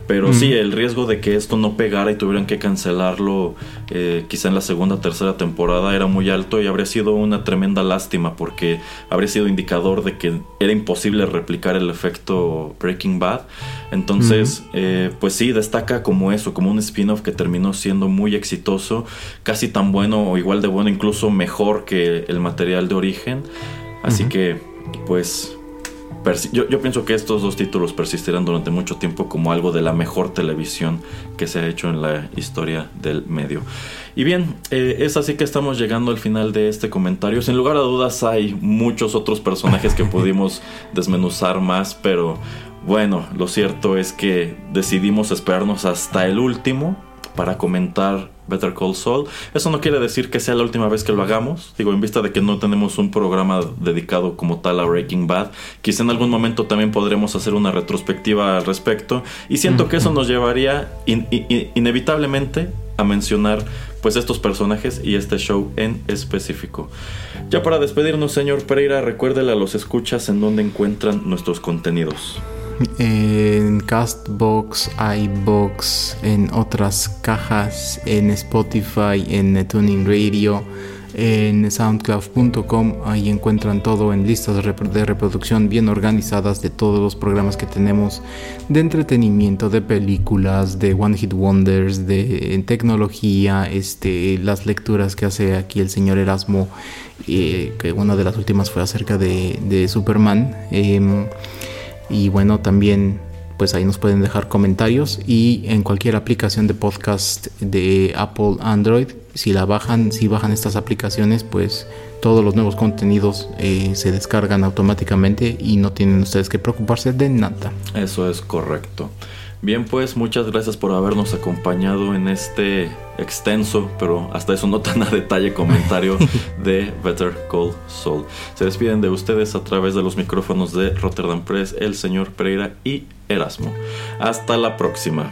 pero sí, el riesgo de que esto no pegara y tuvieran que cancelarlo eh, quizá en la segunda o tercera temporada era muy alto y habría sido una tremenda lástima porque habría sido indicador de que era imposible replicar el efecto Breaking Bad. Entonces, eh, pues sí, destaca como eso, como un spin-off que terminó siendo muy exitoso, casi tan bueno o igual de bueno, incluso mejor que el material de origen. Así que, pues, yo pienso que estos dos títulos persistirán durante mucho tiempo como algo de la mejor televisión que se ha hecho en la historia del medio. Y bien, eh, es así que estamos llegando al final de este comentario. Sin lugar a dudas hay muchos otros personajes que *laughs* pudimos desmenuzar más, pero bueno, lo cierto es que decidimos esperarnos hasta el último para comentar Better Call Saul. Eso no quiere decir que sea la última vez que lo hagamos. Digo, en vista de que no tenemos un programa dedicado como tal a Breaking Bad, quizá en algún momento también podremos hacer una retrospectiva al respecto. Y siento que eso nos llevaría in- in- inevitablemente a mencionar pues estos personajes y este show en específico. Ya para despedirnos, señor Pereira, recuérdele a los escuchas en dónde encuentran nuestros contenidos. En Castbox, iBox, en otras cajas, en Spotify, en Tuning Radio, en soundcloud.com. Ahí encuentran todo en listas de repro- de reproducción bien organizadas de todos los programas que tenemos de entretenimiento, de películas, de One Hit Wonders, de tecnología, este, las lecturas que hace aquí el señor Erasmo, eh, que una de las últimas fue acerca de, de Superman. Em, y bueno, también pues ahí nos pueden dejar comentarios y en cualquier aplicación de podcast de Apple Android, si la bajan, si bajan estas aplicaciones, pues todos los nuevos contenidos eh, se descargan automáticamente y no tienen ustedes que preocuparse de nada. Eso es correcto. Bien, pues muchas gracias por habernos acompañado en este extenso, pero hasta eso no tan a detalle comentario *laughs* de Better Call Saul. Se despiden de ustedes a través de los micrófonos de Rotterdam Press, el señor Pereira y Erasmo. Hasta la próxima.